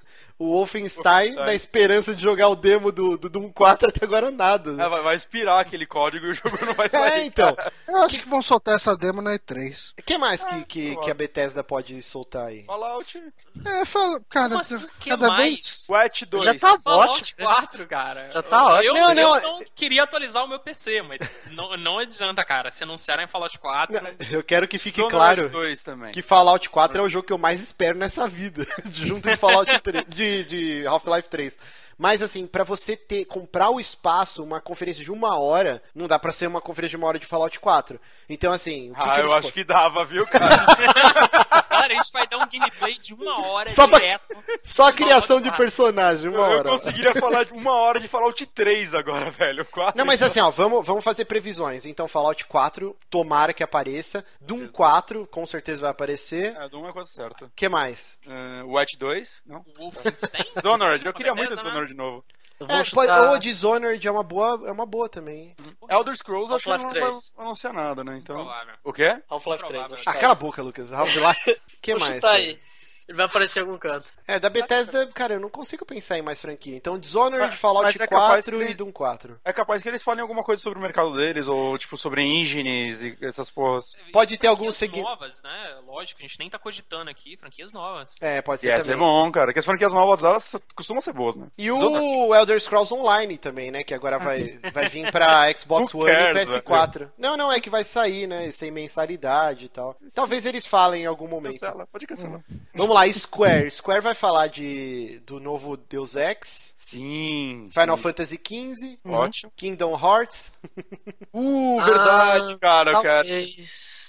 o Wolfenstein Wolfenstein. na esperança de jogar o demo do, do Doom 4 até agora nada. É, vai, vai expirar aquele código e o jogo não vai sair. É, então. cara. Eu acho que vão soltar essa demo na E3. O que mais que, que, provável. que a Bethesda pode soltar aí? Fallout. É, fala, cara, Como assim, que cada mais? vez. Wet 2. Já tá Fallout ótimo. 4, cara. Já tá ótimo. Eu, Não, eu não, não, queria atualizar o meu PC, mas não, não adianta, cara. Se anunciarem Fallout 4, Eu quero que fique claro 2 também. que Fallout 4 é o jogo que eu mais espero nessa vida, junto de Fallout 3, de, de Half-Life 3. Mas assim, pra você ter comprar o espaço, uma conferência de uma hora, não dá pra ser uma conferência de uma hora de Fallout 4. Então assim, o que, Ah, que eu eles acho que dava, viu, cara? cara, a gente vai dar um gameplay de uma hora Só pra- direto. só a criação de Fallout 4. personagem, uma eu, eu hora. conseguiria falar de uma hora de Fallout 3 agora, velho. 4, Não, mas então. assim, ó, vamos, vamos fazer previsões. Então, Fallout 4, tomara que apareça. Doom 4, com certeza vai aparecer. É, Doom é coisa certa. O que mais? Uh, Wet 2? Não. Wolfenstein? Dishonored, eu queria muito né? Dishonored de novo. É, chutar pode- ou Dishonored é uma boa, é uma boa também. Elder Scrolls acho que não Half-Life vai 3. anunciar nada, né? Então. O quê? Half-Life 3. Vou Provável. chutar Ah, cala a boca, Lucas. Half-Life. O que mais? cara? aí. Ele vai aparecer em algum canto. É, da Bethesda, cara, eu não consigo pensar em mais franquia. Então, Dishonored, Mas- Fallout mas é capaz 4 que e Doom 4. É capaz que eles falem alguma coisa sobre o mercado deles, ou tipo, sobre engines e essas porras. Pode ter algum Franquias segui- novas, né? Lógico, a gente nem tá cogitando aqui, franquias novas. É, pode ser E essa também. é bom, cara. Que as franquias novas delas costumam ser boas, né? E o Elder Scrolls Online também, né? Que agora vai, vai vir pra Xbox One e cares, PS4. Não, não, é que vai sair, né? Sem mensalidade e tal. Talvez eles falem em algum momento. Cancela, pode cancelar. Vamos lá, Square. Square vai falar de do novo Deus Ex. Sim. Final sim. Fantasy XV, Ótimo. Kingdom Hearts. Uh, verdade, Ah, cara, eu quero.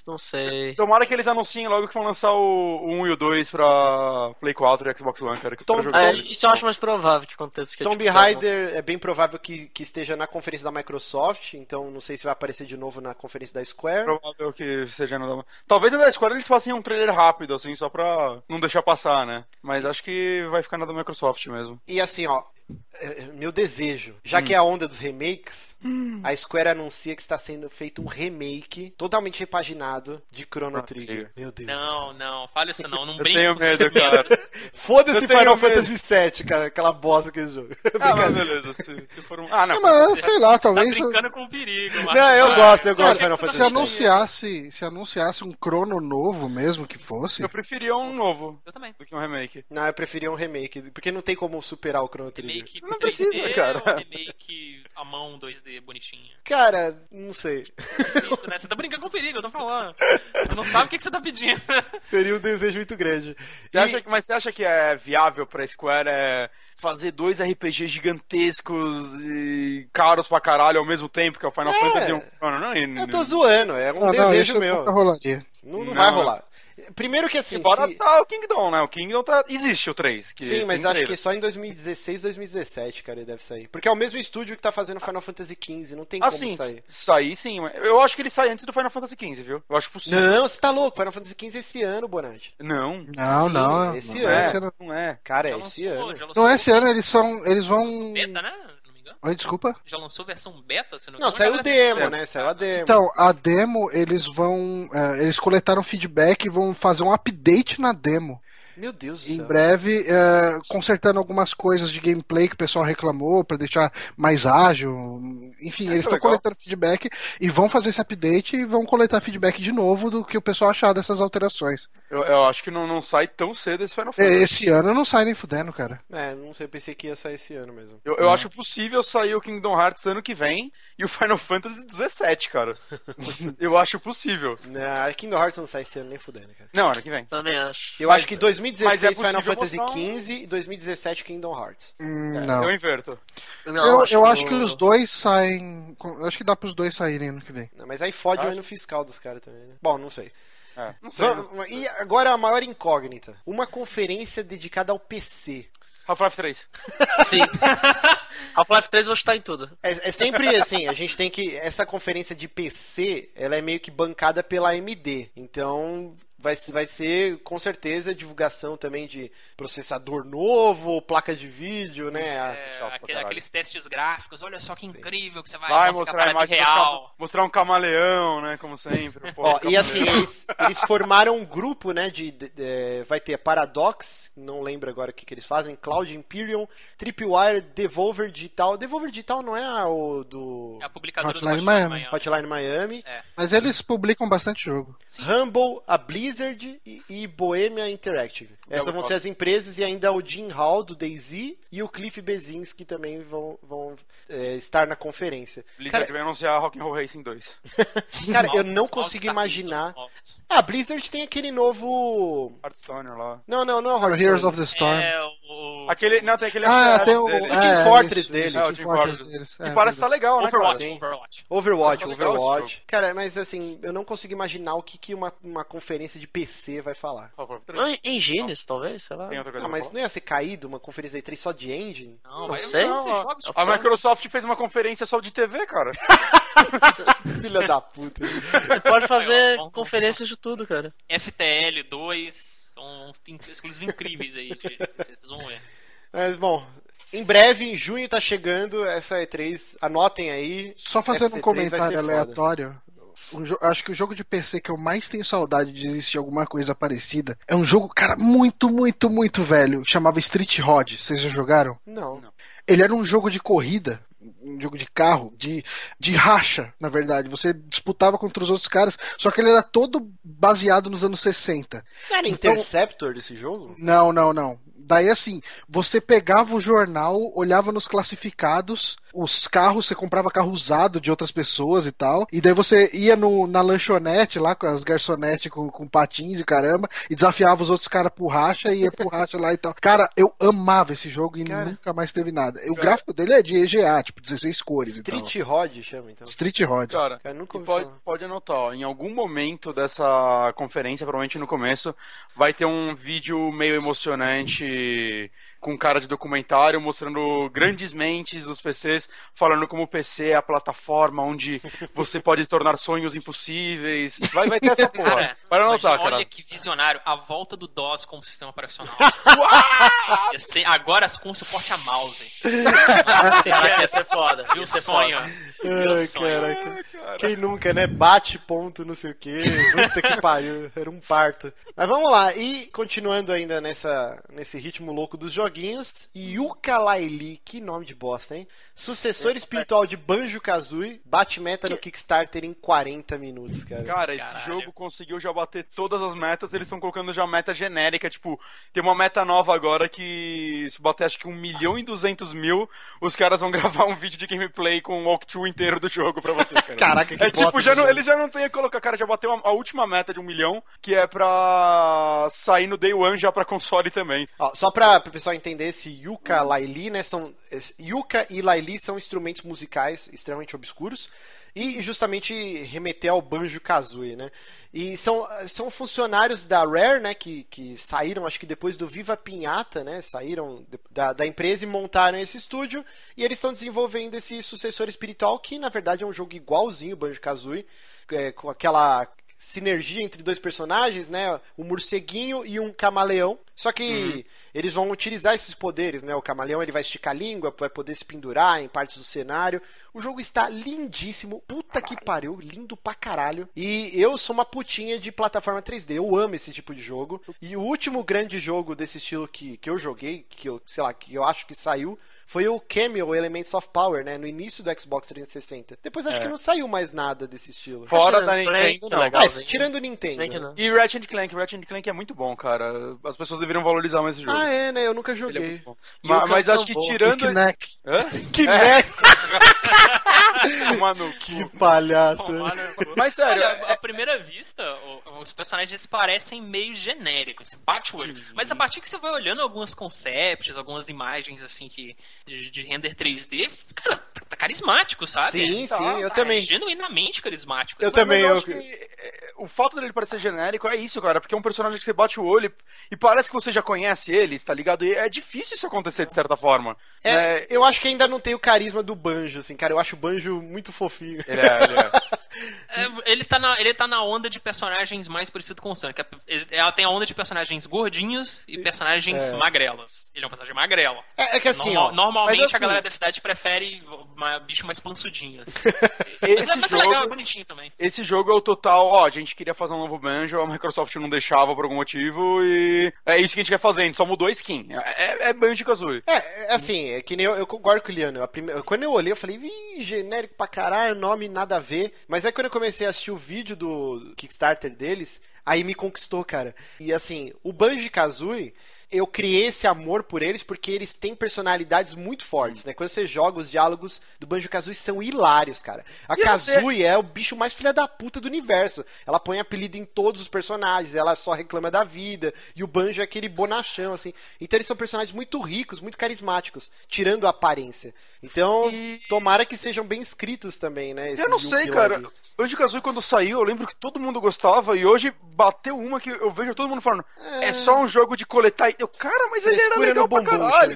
Não sei. Tomara que eles anunciem logo que vão lançar o, o 1 e o 2 pra Play 4 e Xbox One, cara. Que eu Tom- É, isso eu acho mais provável que aconteça. Que, Tomb tipo, Raider é bem provável que, que esteja na conferência da Microsoft, então não sei se vai aparecer de novo na conferência da Square. Provável que seja no... Talvez na da Square eles façam um trailer rápido, assim, só pra não deixar passar, né? Mas acho que vai ficar na da Microsoft mesmo. E assim, ó, meu desejo, já que é a onda dos remakes, a Square anuncia que está sendo feito um remake totalmente repaginado de Chrono Trigger. Trigger. Meu Deus. Não, não, fale isso não. Não Eu brinque tenho medo, cara. Foda-se Eu Final medo. Fantasy VII, cara, aquela bosta que jogo. Ah, mas beleza. Se, se for um... Ah, não. É, mas sei lá, Tá talvez. brincando com o perigo, Não, eu gosto, eu gosto de Final Fantasy Se VII. anunciasse, se anunciasse um crono novo mesmo que fosse. Eu preferia um novo Eu também. do que um remake. Não, eu preferia um remake, porque não tem como superar o Chrono Trigger. Remake Não 3D precisa, cara. ou remake a mão 2D bonitinha? Cara, não sei. Isso, né? Você tá brincando com o perigo, eu tô falando. Você não sabe o que, que você tá pedindo. Seria um desejo muito grande. Você acha que- mas você acha que é viável pra Square é, fazer dois RPGs gigantescos e caros pra caralho ao mesmo tempo, que é o Final É. Fantasy e um... Não, não, não, Eu tô zoando, é um Ah, não, desejo isso meu. Não, não Não. vai rolar. Primeiro que assim. Embora se- tá o Kingdom, né? O Kingdom tá... existe o 3. Que Sim, mas acho trailer. que só em 2016, 2017, cara, ele deve sair. Porque é o mesmo estúdio que tá fazendo Final Fantasy XV, não tem Ah, como sim, sair. sair sim. mas Eu acho que ele sai antes do Final Fantasy XV, viu? Eu acho possível. Não, você tá louco, Final Fantasy XV esse ano, Bonatti. Não. Não, Sim, não. esse não, ano. esse ano. Não é. Cara, é esse ano. Não é esse ano, eles são. Eles vão. Beta, né? Oi, desculpa. Já lançou versão beta, se não me Não, engano. saiu A demo, né? Saiu a demo. Então, a demo, eles vão. é, eles coletaram feedback e vão fazer um update na demo. Meu Deus do Em céu. breve, é, consertando algumas coisas de gameplay que o pessoal reclamou pra deixar mais ágil. Enfim, eles estão coletando feedback e vão fazer esse update e vão coletar feedback de novo do que o pessoal achar dessas alterações. Eu, eu acho que não, não sai tão cedo esse Final É, Fantasy. Esse ano não sai nem fudendo, cara. É, não sei, eu pensei que ia sair esse ano mesmo. Eu, eu acho possível sair o Kingdom Hearts ano que vem e o Final Fantasy 17, cara. eu acho possível. Não, Kingdom Hearts não sai esse ano nem fudendo, cara. Não, ano que vem. Também acho. Eu Mas- acho que 2016 mas é Final Fantasy um- XV e 2017 Kingdom Hearts. Hum, Eu não. inverto. Não, Eu, eu acho o- que os dois saem. eu Acho que dá pros dois saírem ano que vem. Não, mas aí fode o Acho. ano fiscal dos caras também, né? Bom, não sei. É, não sei. Vamos- e agora a maior incógnita. Uma conferência dedicada ao PC. Half-Life 3. Sim. Half-Life 3 eu vou estar em tudo. É, é sempre assim, a gente tem que. Essa conferência de PC, ela é meio que bancada pela AMD. Então. Vai, vai ser com certeza divulgação também de processador novo, placa de vídeo, né? É, chato pra aquele- aqueles testes gráficos, olha só que incrível que você vai, Vai mostrar a imagem real. mostrar um camaleão, né? Como sempre. Ó, e assim, eles, eles formaram um grupo, né? De, de- de- vai ter Paradox, não lembro agora o que, que eles fazem, Cloud Imperium, Tripwire, Devolver Digital. Devolver Digital não é a- o do É a publicadora Hotline do Miami. Hotline Miami, É. Mas eles publicam bastante jogo. Humble, a Blizzard e, e Bohemia Interactive. Essas vão ser as empresas e ainda o Jim Hall do DayZ e o Cliff Bezinski também vão, vão é, estar na conferência. Blizzard Cara, vai anunciar Rock'n'Roll Racing 2. cara, eu não consigo imaginar. Ah, Blizzard tem aquele novo. Hearthstone lá. Não, não, não é o Heroes Hearthstone. of the Storm. É, o... Aquele, não, tem aquele Ah, tem o. dele. Team é, Fortress isso, deles. isso, É, o Team Team Fortress Fortress. deles. Que É, parece estar legal, né, Overwatch. Overwatch. Overwatch, Tá Overwatch. Cara, mas assim, eu não consigo imaginar o que, que uma, uma conferência de PC vai falar. Half-Life 3. Não, Talvez, sei lá. Tem outra coisa Ah, mas não ia ser caído uma conferência da E3 só de engine? Não, Não vai- sei. não, Não, jogos- A Microsoft fez uma conferência só de TV, cara. Filha da puta. Você pode fazer conferências de tudo, cara. FTL 2, são exclusivos incríveis aí, de, vocês vão ver. Mas, bom, em breve, em junho tá chegando essa E3. Anotem aí. Só fazendo um E3 vai comentário foda. Acho que o jogo de PC que eu mais tenho saudade de existir alguma coisa parecida é um jogo, cara, muito, muito, muito velho. Chamava Street Rod. Vocês já jogaram? Não. Ele era um jogo de corrida, um jogo de carro, de, de racha, na verdade. Você disputava contra os outros caras, só que ele era todo baseado nos anos 60. Era Então- Interceptor desse jogo? Não, não, não. Daí assim, você pegava o jornal, olhava nos classificados, os carros, você comprava carro usado de outras pessoas e tal. E daí você ia no, na lanchonete lá com as garçonetes com, com patins e caramba, e desafiava os outros caras pro racha e ia pro racha lá e tal. Cara, eu amava esse jogo e Cara. nunca mais teve nada. O gráfico dele é de EGA, tipo 16 cores e Street tal. Rod chama, então. Street Rod. Cara, Cara, nunca pode, falar. pode anotar, ó, em algum momento dessa conferência, provavelmente no começo, vai ter um vídeo meio emocionante com cara de documentário mostrando grandes mentes dos PCs, falando como o PC é a plataforma onde você pode tornar sonhos impossíveis. Vai, vai ter essa porra. Cara, Vai anotar, imagina, cara. olha que visionário, a volta do DOS como sistema operacional. Agora com suporte a mouse. Será que ia ser foda? Meu sonho. Meu Ai, sonho. caraca. Quem nunca, né? Bate ponto, não sei o quê. Puta que pariu. Era um parto. Mas vamos lá. E continuando ainda nessa, nesse ritmo louco dos joguinhos. Yooka-Laylee. Que nome de bosta, hein? Sucessor espiritual de Banjo-Kazooie. Bate meta no Kickstarter em 40 minutos, cara. Cara, esse Caralho. jogo conseguiu já bater todas as metas, eles estão colocando já meta genérica, tipo, tem uma meta nova agora que se bater acho que 1 milhão e 200 mil, os caras vão gravar um vídeo de gameplay com o walkthrough inteiro do jogo pra você, cara. Caraca, que É bosta tipo, já não- eles já não têm a colocar, cara, já bateu a, a última meta de um milhão, que é pra sair no Day One já pra console também. Ó, só pra, pro pessoal entender, esse Yuka Laili, né? São, Yuka e Laili são instrumentos musicais extremamente obscuros e justamente remeter ao Banjo Kazooie, né? E são, são funcionários da Rare, né? Que, que saíram, acho que depois do Viva Pinhata, né? Saíram da, da empresa e montaram esse estúdio. E eles estão desenvolvendo esse sucessor espiritual, que na verdade é um jogo igualzinho Banjo Kazooie, é, com aquela sinergia entre dois personagens, né? Um morceguinho e um camaleão. Só que eles vão utilizar esses poderes, né? O camaleão ele vai esticar a língua, vai poder se pendurar em partes do cenário. O jogo está lindíssimo, puta que pariu, lindo pra caralho. E eu sou uma putinha de plataforma 3D, eu amo esse tipo de jogo. E o último grande jogo desse estilo que, que eu joguei, que eu, sei lá, que eu acho que saiu, foi o Cameo Elements of Power, né? No início do Xbox 360. Depois acho que não saiu mais nada desse estilo. Fora da Nintendo, é não. legal. Legalzinho. tirando o Nintendo. não. E Ratchet Clank, Ratchet Clank é muito bom, cara. As pessoas deveriam valorizar mais esse jogo. Ah, é, né? Eu nunca Ele é joguei. muito bom. E Ma- o mas acho que tirando. Knack. Hã? Que É. merda, Mano, que palhaço. Mas sério, Olha, à primeira vista, os personagens parecem meio genéricos, esse bate o olho. Mas a partir que você vai olhando alguns concepts, algumas imagens assim que de, de render 3D, cara, tá carismático, sabe? Sim, Tá- sim, eu tá também. Genuinamente carismático. Eu também, eu- acho que é, o fato dele parecer genérico é isso, cara, porque é um personagem que você bate o olho e parece que você já conhece ele, tá ligado? E é difícil isso acontecer de certa forma. É, né? eu acho que ainda não tem o carisma do Banjo, assim, cara. Eu acho o Banjo muito fofinho. Ele é, ele é. É, ele, tá na, ele tá na onda de personagens mais parecido com o Sonic. É- Ela tem a onda de personagens gordinhos e personagens É. magrelas. Ele é um personagem magrelo. É, é que assim, Normal- ó. normalmente assim- a galera da cidade prefere uma bicho mais pansudinho. Assim. Esse mas é, mas é jogo, legal, é bonitinho também. esse jogo é o total, ó, a gente queria fazer um novo Banjo, a Microsoft não deixava por algum motivo e é isso que a gente quer fazer, a gente só mudou a skin. É, é Banjo Kazooie. É, é assim, é que nem eu, eu concordo com o Liano. A prime- Quando eu olhei, eu falei, Ih, genérico pra caralho, nome nada a ver. Mas aí quando eu comecei a assistir o vídeo do Kickstarter deles, aí me conquistou, cara. E assim, o Banjo Kazooie, eu criei esse amor por eles porque eles têm personalidades muito fortes, né? Quando você joga, os diálogos do Banjo Kazooie são hilários, cara. A E você- Kazooie é o bicho mais filha da puta do universo. Ela põe apelido em todos os personagens, ela só reclama da vida. E o Banjo é aquele bonachão, assim. Então eles são personagens muito ricos, muito carismáticos, tirando a aparência. Então, tomara que sejam bem escritos também, né? esse Eu não sei, cara. Banjo Kazooie quando saiu, eu lembro que todo mundo gostava e hoje bateu uma que eu vejo todo mundo falando, é, só um jogo de coletar item. Eu, cara, mas ele era legal pra caralho.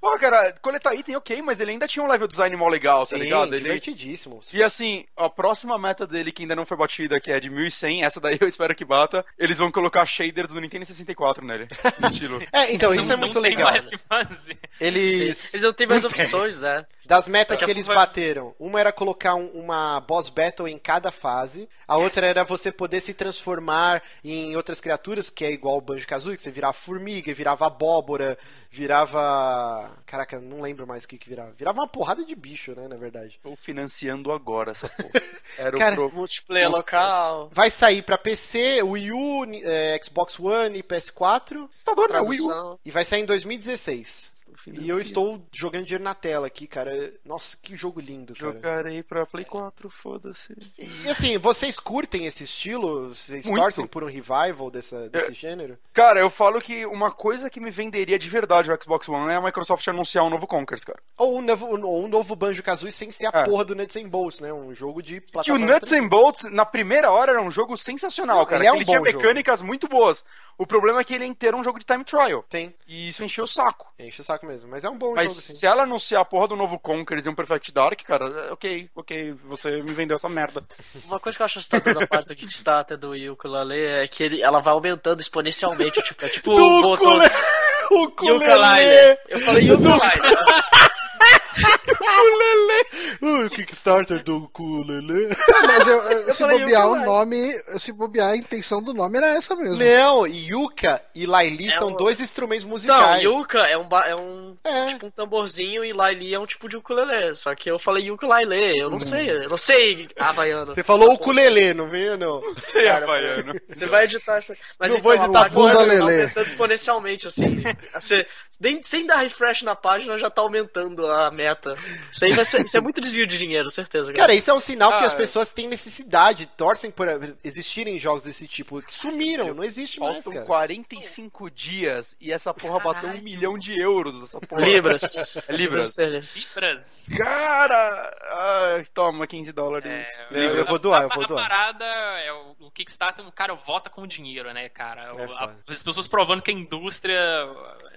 Pô, cara, coletar item, ok, mas ele ainda tinha um level design mó legal, tá Sim, ligado? Ele... divertidíssimo. E assim, a próxima meta dele, que ainda não foi batida, que é de 1100, essa daí eu espero que bata, eles vão colocar shaders do Nintendo 64 nele. Estilo. É, então, isso é Não- muito não tem legal. mais o que fazer. Eles... Eles não têm mais opções, né? Né? Das metas que eles vai- bateram, uma era colocar um- uma boss battle em cada fase, a outra era você poder se transformar em outras criaturas, que é igual o Banjo-Kazooie, que você virava formiga, virava abóbora, virava... Caraca, não lembro mais o que que virava. Virava uma porrada de bicho, né, na verdade. Tô financiando agora essa porra. Era Cara, o pro... Multiplayer Nossa. local. Vai sair pra PC, Wii U, eh, Xbox One e PS4, Tá doido, né? Wii U. E vai sair em 2016. E eu estou jogando dinheiro na tela aqui, cara. Nossa, que jogo lindo, cara. Jogarei pra Play 4, foda-se. E assim, vocês curtem esse estilo? Vocês Muito. torcem por um revival dessa, desse gênero? Cara, eu falo que uma coisa que me venderia de verdade o Xbox One é a Microsoft anunciar um novo Conkers, cara. Ou um novo, ou um novo Banjo-Kazooie sem ser a É. porra do Nuts and Bolts, né? Um jogo de Que o plataforma. Nuts and Bolts, na primeira hora, era um jogo sensacional, Não, cara. ele é um ele tinha bom jogo. mecânicas muito boas. O problema é que ele é inteiro um jogo de time trial. Tem, E isso encheu o saco. enche o saco mesmo. Mas é um bom Mas jogo, sim. se ela anunciar a porra do novo Conkers e um Perfect Dark, cara, é ok, ok, você me vendeu essa merda. Uma coisa que eu acho assustadora da parte do Kickstarter do Ukulele é que ele, ela vai aumentando exponencialmente. Tipo, é tipo o botão O Ukulele. Eu falei Ukulele. O Kickstarter do ukulele. Mas eu, eu- se falei bobear o nome, se bobear a intenção do nome era essa mesmo. Não, Yuka e Laili É são um- dois instrumentos Não, musicais. Yuka é um, é um É. tipo um tamborzinho e Laili é um tipo de ukulele. Só que eu falei ukulele, eu não sei, eu não sei havaiano. Você falou ukulele, não veio, não. Sei, Cara, Havaiano. Você vai editar essa. Mas Não então, vou editar porra tá aumentando exponencialmente, assim. Você, nem- sem dar refresh na página, já tá aumentando a meta. Isso aí vai ser, isso é muito desvio de dinheiro, certeza. Cara, isso é um sinal que Ah, as pessoas têm necessidade, torcem por existirem jogos desse tipo, que sumiram, não existe mais, Faltam cara. 45 dias e essa porra bateu um milhão de euros. Essa porra. Libras. É Libras. Libras. Cara! Ai, toma, 15 dólares. É, Eu- eu vou a- doar, a- eu vou a doar. parada é o, o Kickstarter, o cara vota com dinheiro, né, cara? O- É a- as pessoas provando que a indústria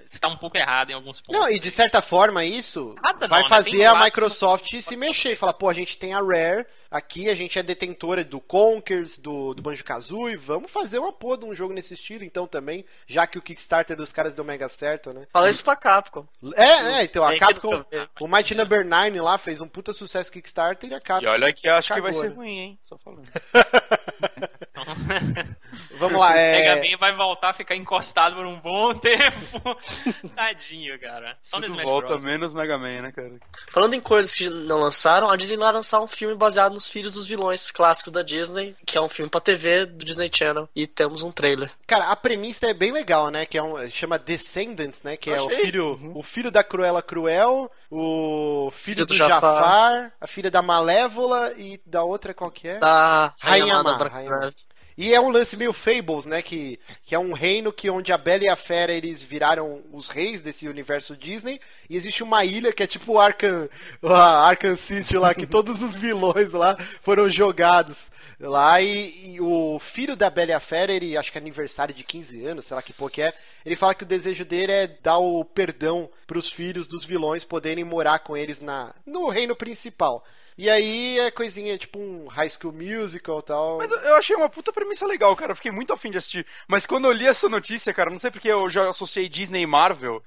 está um pouco errada em alguns pontos. Não, e de certa forma isso Nada vai não, né? fazer a Microsoft se mexer e falar, pô, a gente tem a Rare aqui, a gente é detentora do Conkers, do, do Banjo-Kazooie, vamos fazer uma porra de um jogo nesse estilo então também, já que o Kickstarter dos caras deu mega certo, né? Fala isso pra Capcom. É, é, então a Capcom, ver. o Mighty Number 9 lá fez um puta sucesso Kickstarter e a E Capcom. olha que acho que vai ser né? ruim, hein? Só falando. Vamos lá, Mega é... Man vai voltar a ficar encostado por um bom tempo. Tadinho, cara. Só no Tudo Smash volta Bros. menos Mega Man, né, cara? Falando em coisas que não lançaram, a Disney vai lançar um filme baseado nos filhos dos vilões clássicos da Disney, que é um filme pra TV do Disney Channel. E temos um trailer. Cara, a premissa é bem legal, né? Que é um, chama Descendants, né? Que é o Achei. filho, o filho da Cruella Cruel, o filho Filho do, do Jafar. Jafar. a filha da Malévola e da outra qual que é? Da Rainha Amada Rainha. E é um lance meio Fables, né? Que, que é um reino que onde a Bela e a Fera eles viraram os reis desse universo Disney. E existe uma ilha que é tipo Arkham, Arkham City lá, que todos os vilões lá foram jogados lá. E, e o filho da Bela e a Fera, ele acho que é aniversário de 15 anos, sei lá que pouco é. Ele fala que o desejo dele é dar o perdão pros filhos dos vilões poderem morar com eles na, no reino principal. E aí é coisinha, tipo um High School Musical e tal. Mas eu- achei uma puta premissa legal, cara. Eu fiquei muito afim de assistir. Mas quando eu li essa notícia, cara, não sei porque eu já associei Disney e Marvel.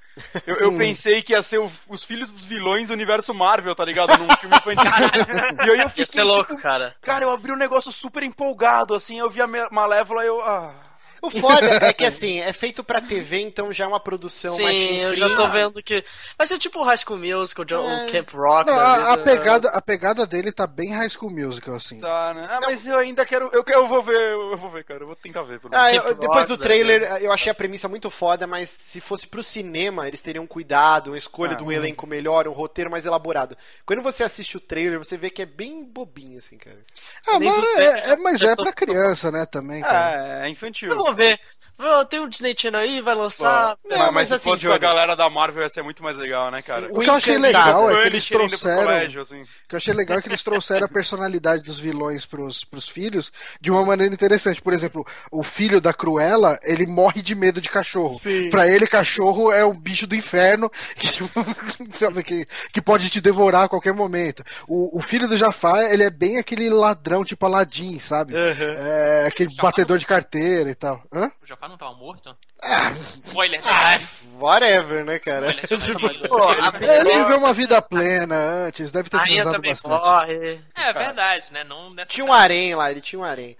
Eu, eu pensei que ia ser o- os filhos dos vilões do universo Marvel, tá ligado? Num filme infantil. e aí eu fiquei, Ia ser louco, tipo, cara. Cara, eu abri um negócio super empolgado, assim, eu vi a Malévola e eu. Ah. O foda é que assim, é feito pra TV, então já é uma produção mais Sim, eu já tô vendo que. Vai ser tipo o High School Musical, o É. o Camp Rock. Não, a, a vida. pegada, a pegada dele tá bem High School Musical, assim. Tá, né? Ah, mas eu ainda quero. Eu, eu vou ver, eu vou ver, cara. Eu vou tentar ver. Pelo Ah, eu- depois Rock, do trailer, né? eu achei a premissa muito foda, mas se fosse pro cinema, eles teriam cuidado, uma escolha Ah. de um elenco melhor, um roteiro mais elaborado. Quando você assiste o trailer, você vê que é bem bobinho, assim, cara. Ah, mas é, é- mas é pra criança, né, também, cara. É, é infantil. Eu vou ver. Tem o Disney Channel aí, vai lançar. Não, mas, mas se assim, fosse com a galera da Marvel ia ser muito mais legal, né, cara? O que eu achei legal é que eles trouxeram. colégio, assim. O que eu achei legal é que eles trouxeram a personalidade dos vilões pros, pros filhos de uma maneira interessante. Por exemplo, o filho da Cruella, ele morre de medo de cachorro. Sim. Pra ele, cachorro é o bicho do inferno que, que, que pode te devorar a qualquer momento. O, o filho do Jafar, ele é bem aquele ladrão tipo Aladdin, sabe? É, aquele batedor de carteira e tal. Hã? O Jafar não tava morto? Ah, Spoiler, ah, whatever, né, cara? Spoiler. Pô, a ele viveu uma vida plena antes, deve ter transado também bastante. morre. É verdade, né? Não Tinha um harém lá, ele tinha um harém.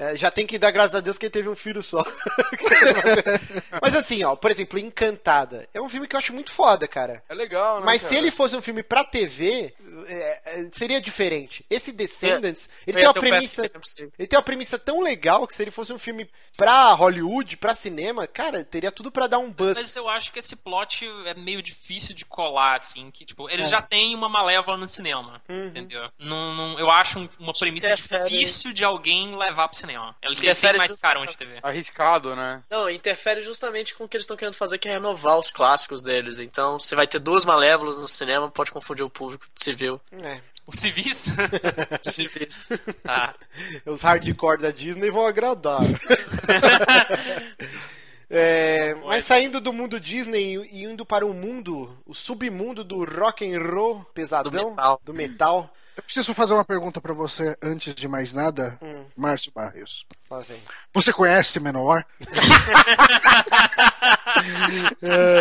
É, já tem que dar graças a Deus que ele teve um filho só. Mas assim, ó, por exemplo, Encantada. É um filme que eu acho muito foda, cara. É legal, né? Mas se cara? ele fosse um filme pra TV, é, é, seria diferente. Esse Descendants, ele Eu tem uma um premissa. Ele tem uma premissa tão legal que se ele fosse um filme pra Hollywood, pra cinema, cara, teria tudo pra dar um buzz. Mas eu acho que esse plot é meio difícil de colar, assim, que, tipo, ele É. já tem uma malévola no cinema, Uhum. entendeu? Não, não- eu acho um- uma premissa difícil de alguém levar pro cinema. Ele tem, Interfere mais just- cara onde TV. Arriscado, né? Não, interfere justamente com o que eles estão querendo fazer, que é renovar os clássicos deles. Então, você vai ter duas malévolas no cinema, pode confundir o público civil. É. Os civis? Civis. ah, Os hardcore da Disney vão agradar. É, mas saindo do mundo Disney e indo para o mundo, o submundo do rock and roll pesadão, Do metal. do metal. Eu preciso fazer uma pergunta pra você antes de mais nada, Hum. Márcio Barrios. Você conhece Menor?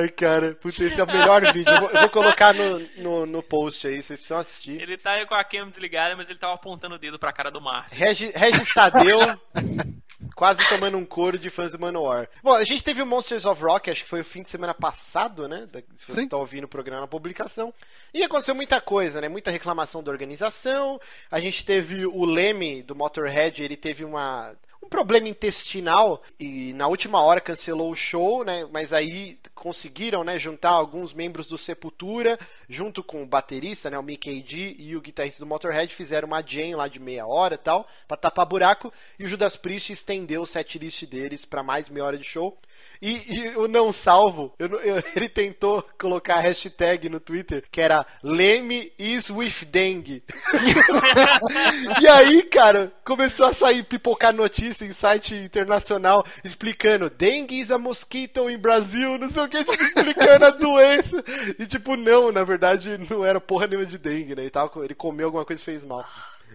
Ai, cara, puta, esse é o melhor vídeo. Eu vou, eu vou colocar no, no, no post aí, vocês precisam assistir. ele tá aí com a cam desligada, mas ele tava apontando o dedo pra cara do Márcio. Regi- Regis Tadeu quase tomando um couro de fãs do Manowar. Bom, a gente teve o Monsters of Rock, acho que foi o fim de semana passado, né? Se você está ouvindo o programa na publicação. E aconteceu muita coisa, né? Muita reclamação da organização. A gente teve o Leme do Motorhead, ele teve uma um problema intestinal e na última hora cancelou o show, né? Mas aí conseguiram, né, juntar alguns membros do Sepultura junto com o baterista, né, o Mickey D e o guitarrista do Motorhead fizeram uma jam lá de meia hora e tal, pra tapar buraco, e o Judas Priest estendeu o setlist deles pra mais meia hora de show. E, e o não salvo, eu eu- ele tentou colocar a hashtag no Twitter que era Leme is with dengue. e aí, cara, começou a sair, pipocar notícia em site internacional explicando dengue is a mosquito em Brasil, não sei o que, tipo, explicando a doença. E tipo, não, na verdade não era porra nenhuma de dengue, né? E tal, ele comeu alguma coisa e fez mal.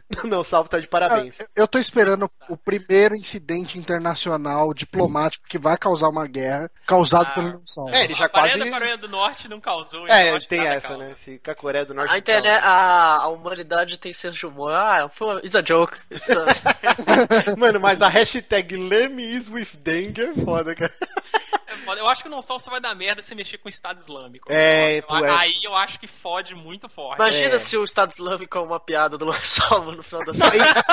Não, salvo tá de parabéns. Eu- Eu tô esperando o primeiro incidente internacional diplomático que vai causar uma guerra causado Ah. pelo não salvo. É, ele já a Coreia quase. da Coreia do Norte não causou. então É, que tem essa, causa. né? Se com a Coreia do Norte. A internet, a, a humanidade tem senso de humor. Ah, foi uma- it's a joke. It's a- Mano, mas a hashtag Leme is with dengue é foda, cara. Foda. Eu acho que não só só vai dar merda se mexer com o Estado Islâmico. É, Eu- pô, é. Aí eu acho que fode muito forte. Imagina É. se o Estado Islâmico é uma piada do Luan Salvo no final Não,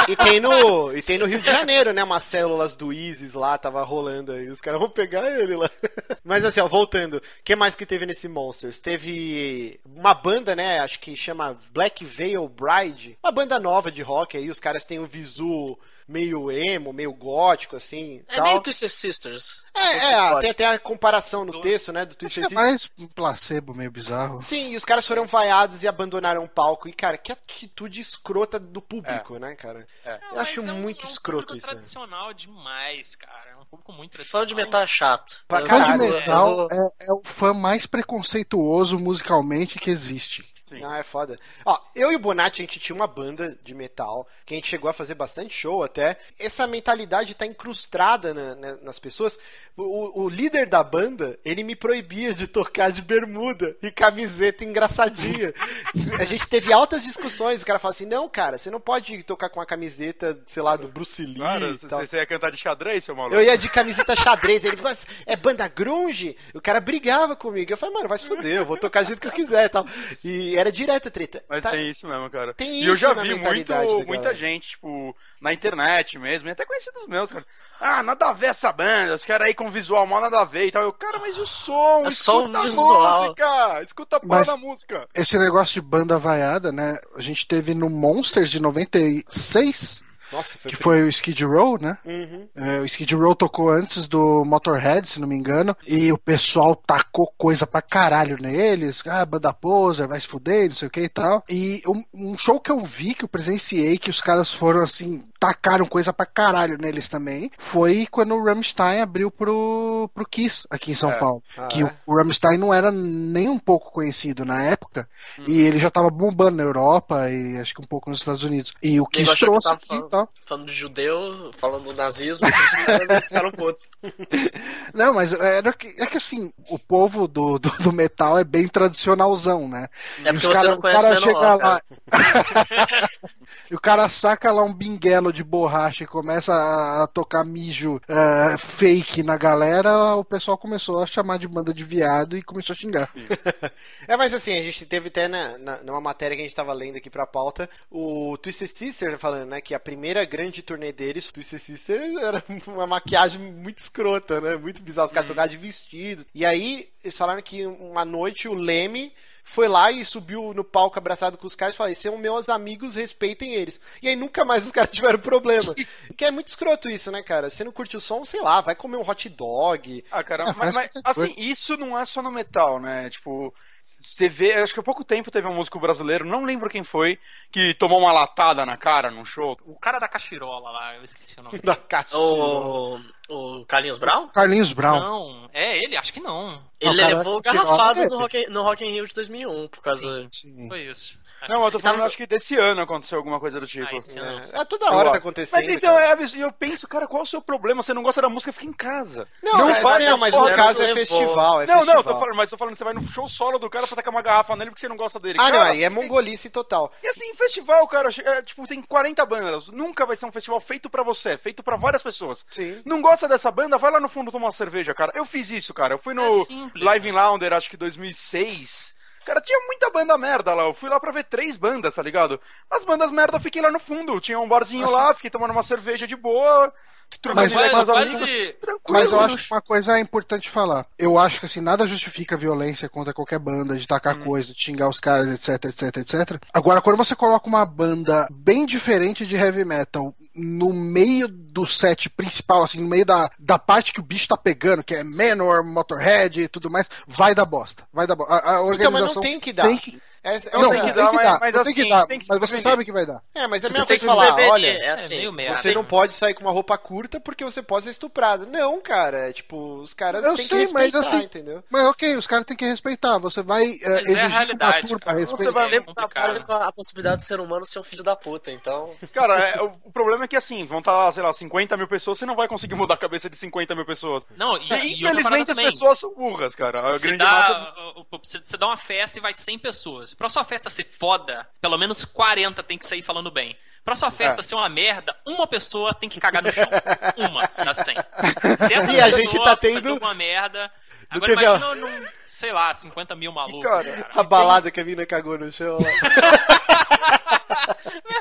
e, e tem no, e tem no Rio de Janeiro, né? Umas células do ISIS lá, tava rolando aí. Os caras vão pegar ele lá. Mas assim, ó, voltando. O que mais que teve nesse Monsters? Teve uma banda, né? Acho que chama Black Veil Bride. Uma banda nova de rock aí. Os caras têm um visu meio emo, meio gótico, assim. É tal. meio Twisted Sisters. É, é, tem até a comparação no texto, né? Do Twisted É Sister. mais um placebo meio bizarro. Sim, e os caras foram vaiados e abandonaram o palco. E, cara, que atitude escrota do público, né, cara? É. Eu acho é um- muito é um escroto público isso. né? tradicional demais, cara. É um público muito tradicional. Fã de metal é chato. Pra Fã de metal é, é o fã mais preconceituoso musicalmente que existe. Sim. Ah, é foda. Ó, eu e o Bonatti, a gente tinha uma banda de metal, que a gente chegou a fazer bastante show até. Essa mentalidade tá incrustada na- na- nas pessoas. O, o líder da banda, ele me proibia de tocar de bermuda e camiseta engraçadinha. a gente teve altas discussões, o cara fala assim, não, cara, você não pode tocar com a camiseta, sei lá, do Bruce Lee Cara, você ia cantar de xadrez, seu maluco? Eu ia de camiseta xadrez, ele falou, é banda grunge? O cara brigava comigo. Eu falei, mano, vai se fuder, eu vou tocar do jeito que eu quiser e tal. E era direta treta. Mas Tá- tem isso mesmo, cara. Tem e eu isso já na vi muito, muita gente, tipo, na internet mesmo, e até conhecidos meus, cara. Ah, nada a ver essa banda, os caras aí com visual mal nada a ver e tal. Eu, cara, mas e o som? É só o escuta a visual. música! Escuta a porra Mas- da música! Esse negócio de banda vaiada, né? A gente teve no Monsters de 96, Nossa, foi... que foi o Skid Row, né? Uhum. É, o Skid Row tocou antes do Motorhead, se não me engano, e o pessoal tacou coisa pra caralho neles, ah, banda poser, vai se fuder, não sei o que e tal. E um, um show que eu vi, que eu presenciei, que os caras foram assim, tacaram coisa pra caralho neles também, foi quando o Rammstein abriu pro, pro Kiss aqui em São É. Paulo. Ah, que é? o, o Rammstein não era nem um pouco conhecido na época, Hum. e ele já tava bombando na Europa e acho que um pouco nos Estados Unidos. E o Kiss trouxe aqui falando. e tal. Falando de judeu, falando do nazismo, eles ficaram putos. Não, mas era que, é que assim, o povo do, do, do metal é bem tradicionalzão, né? É porque os você cara- não o conhece cara Menor, chega cara. lá. e o cara saca lá um binguelo de borracha e começa a tocar mijo eh, fake na galera, o pessoal começou a chamar de banda de viado e começou a xingar. É, mas assim, a gente teve até na, na- numa matéria que a gente tava lendo aqui pra pauta, o Twisted Sister falando, né, que a primeira grande turnê deles, o Twisted Sister, era uma maquiagem muito escrota, né, muito bizarra, os caras tocavam de vestido. E aí, eles falaram que uma noite o Leme foi lá e subiu no palco abraçado com os caras e falou, são meus amigos, respeitem eles. E aí nunca mais os caras tiveram problema. que é muito escroto isso, né, cara? Você não curte o som, sei lá, vai comer um hot dog. Ah, cara, mas, mas, assim, isso não é só no metal, né? Tipo, você vê, acho que há pouco tempo teve um músico brasileiro, não lembro quem foi, que tomou uma latada na cara num show. O cara da cachirola lá, eu esqueci o nome. Da caixa. O, o Carlinhos Brown? Carlinhos Brown. Não, é ele? Acho que não. Ele levou garrafadas treta. no Rock, no Rock in Rio de 2001, por causa... Sim. Sim. Foi isso. Não, eu tô falando, tava- acho que desse ano aconteceu alguma coisa do tipo. Ah, esse ano. É, é toda hora tá acontecendo. Mas então, cara. é eu penso, cara, qual é o seu problema? Você não gosta da música, fica em casa. Não, Não mas, faz, não, mas não no faz, caso é festival, é não, festival. não, tô falando, mas tô falando, você vai no show solo do cara pra tacar uma garrafa nele porque você não gosta dele. Ah, não, Cara, aí é mongolice total. E assim, festival, cara, é, tipo, tem 40 bandas. Nunca vai ser um festival feito pra você, feito pra várias pessoas. Sim. Não gosta dessa banda? Vai lá no fundo tomar uma cerveja, cara. Eu fiz isso, cara. Eu fui no É simples, Live né? in Launder, acho que 2006. Cara, tinha muita banda merda lá. Eu fui lá pra ver três bandas, tá ligado? As bandas merda eu fiquei lá no fundo. Tinha um barzinho lá, fiquei tomando uma cerveja de boa. Trocando Mas- ideia com Quase. Mas eu acho que uma coisa é importante falar. Eu acho que assim, nada justifica a violência contra qualquer banda, de tacar Hum. coisa, de xingar os caras, etc, etc, etc. Agora, quando você coloca uma banda bem diferente de heavy metal no meio do set principal, assim, no meio da, da parte que o bicho tá pegando, que é Manor, Motorhead e tudo mais, vai dar bosta. Vai dar bosta. A, a Então, organização mas não tem que dar. Tem que, É, é, Não, tem é, que dar, mas- mas tem assim, que dar, tem que se mas você sabe que vai dar. é, mas é a Você mesma tem coisa que falar, olha, é assim. meio merda. você não pode sair com uma roupa curta porque você pode ser estuprado. Não, cara, é tipo, os caras Eu têm sei, que mas respeitar, assim, entendeu? Mas ok, os caras têm que respeitar. Você vai eh, Mas é a exigir realidade, uma cara. Você vai- com a, possibilidade do ser humano ser um filho da puta, então... Cara, é, o, problema é que assim, vão estar lá, sei lá, 50 mil pessoas, você não vai conseguir mudar a cabeça de 50 mil pessoas. Não, e, E, infelizmente as também. pessoas são burras, cara. A Você grande dá, massa. você dá uma festa e vai 100 pessoas. Pra sua festa ser foda, pelo menos 40 tem que sair falando bem. Pra sua festa É. ser uma merda, uma pessoa tem que cagar no chão. Uma das 100. Se essa E a pessoa gente tá tendo- fazer alguma merda... Não Agora a- imagina num, sei lá, 50 mil malucos. cara, cara. A balada que a mina cagou no chão lá.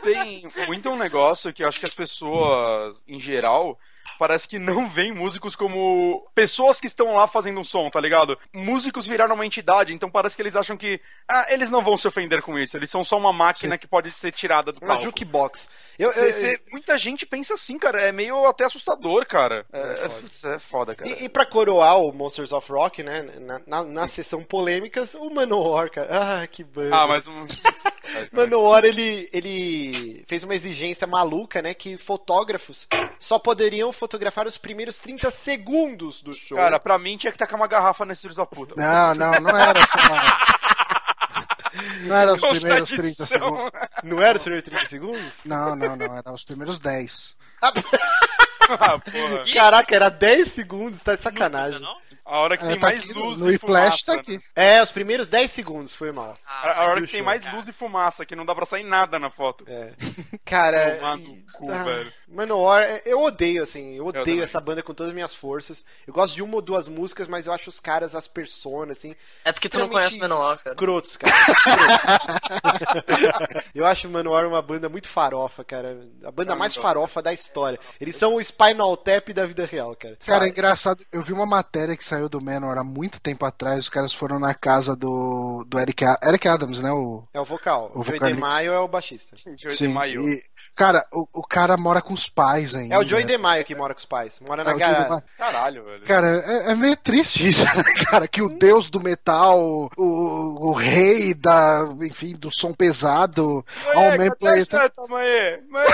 Tem muito um negócio que eu acho que as pessoas, em geral, parece que não veem músicos como pessoas que estão lá fazendo um som, tá ligado? Músicos viraram uma entidade, então parece que eles acham que ah, eles não vão se ofender com isso, eles são só uma máquina que pode ser tirada do Uma palco. jukebox. Eu, eu- cê- muita gente pensa assim, cara, é meio até assustador, cara. É, é foda, cara. E, e pra coroar o Monsters of Rock, né? Na, na, na sessão polêmicas, o Manowar, cara. Ah, que banda. Ah, mas um... Manowar, ele, ele fez uma exigência maluca, né? Que fotógrafos só poderiam fotografar os primeiros 30 segundos do show. Cara, pra mim tinha que tacar uma garrafa nesse filhos da puta. Não, não, não era só. Não era os primeiros 30 Constatação. segundos. Não era os primeiros 30 segundos? Não, não, não. Era os primeiros 10. Ah, porra. Que? Caraca, era 10 segundos, tá de sacanagem. Não? A hora que É, tem tá mais aqui, luz no e Whiplash fumaça. tá aqui. É, os primeiros 10 segundos, foi mal. Ah, A, a hora que tem show, mais cara. luz e fumaça, que não dá pra sair nada na foto. É. Cara, Tomar no e- cu, ah, velho. Manowar, eu odeio, assim, eu odeio também. essa banda com todas as minhas forças. Eu gosto de uma ou duas músicas, mas eu acho os caras, as personas, assim. É porque tu não conhece Menor, cara. Escrotos, cara. Escrotos. eu acho o Manowar uma banda muito farofa, cara. A banda mais farofa da história. Eles são o Spinal Tap da vida real, cara. Cara, é engraçado. Eu vi uma matéria que saiu saiu do Manor há muito tempo atrás. Os caras foram na casa do, do Eric, Eric Adams, né? O, É o vocal. O O Joey. DeMaio é o baixista. Joey sim, DeMaio. e, cara, o, o cara mora com os pais ainda. É o Joey DeMaio que mora com os pais. Mora na É garagem. DeMaio. Caralho, velho. Cara, é, é meio triste isso, né, cara? Que o deus do metal, o, o rei da, enfim, do som pesado, All Man Play. mãe? Mãe!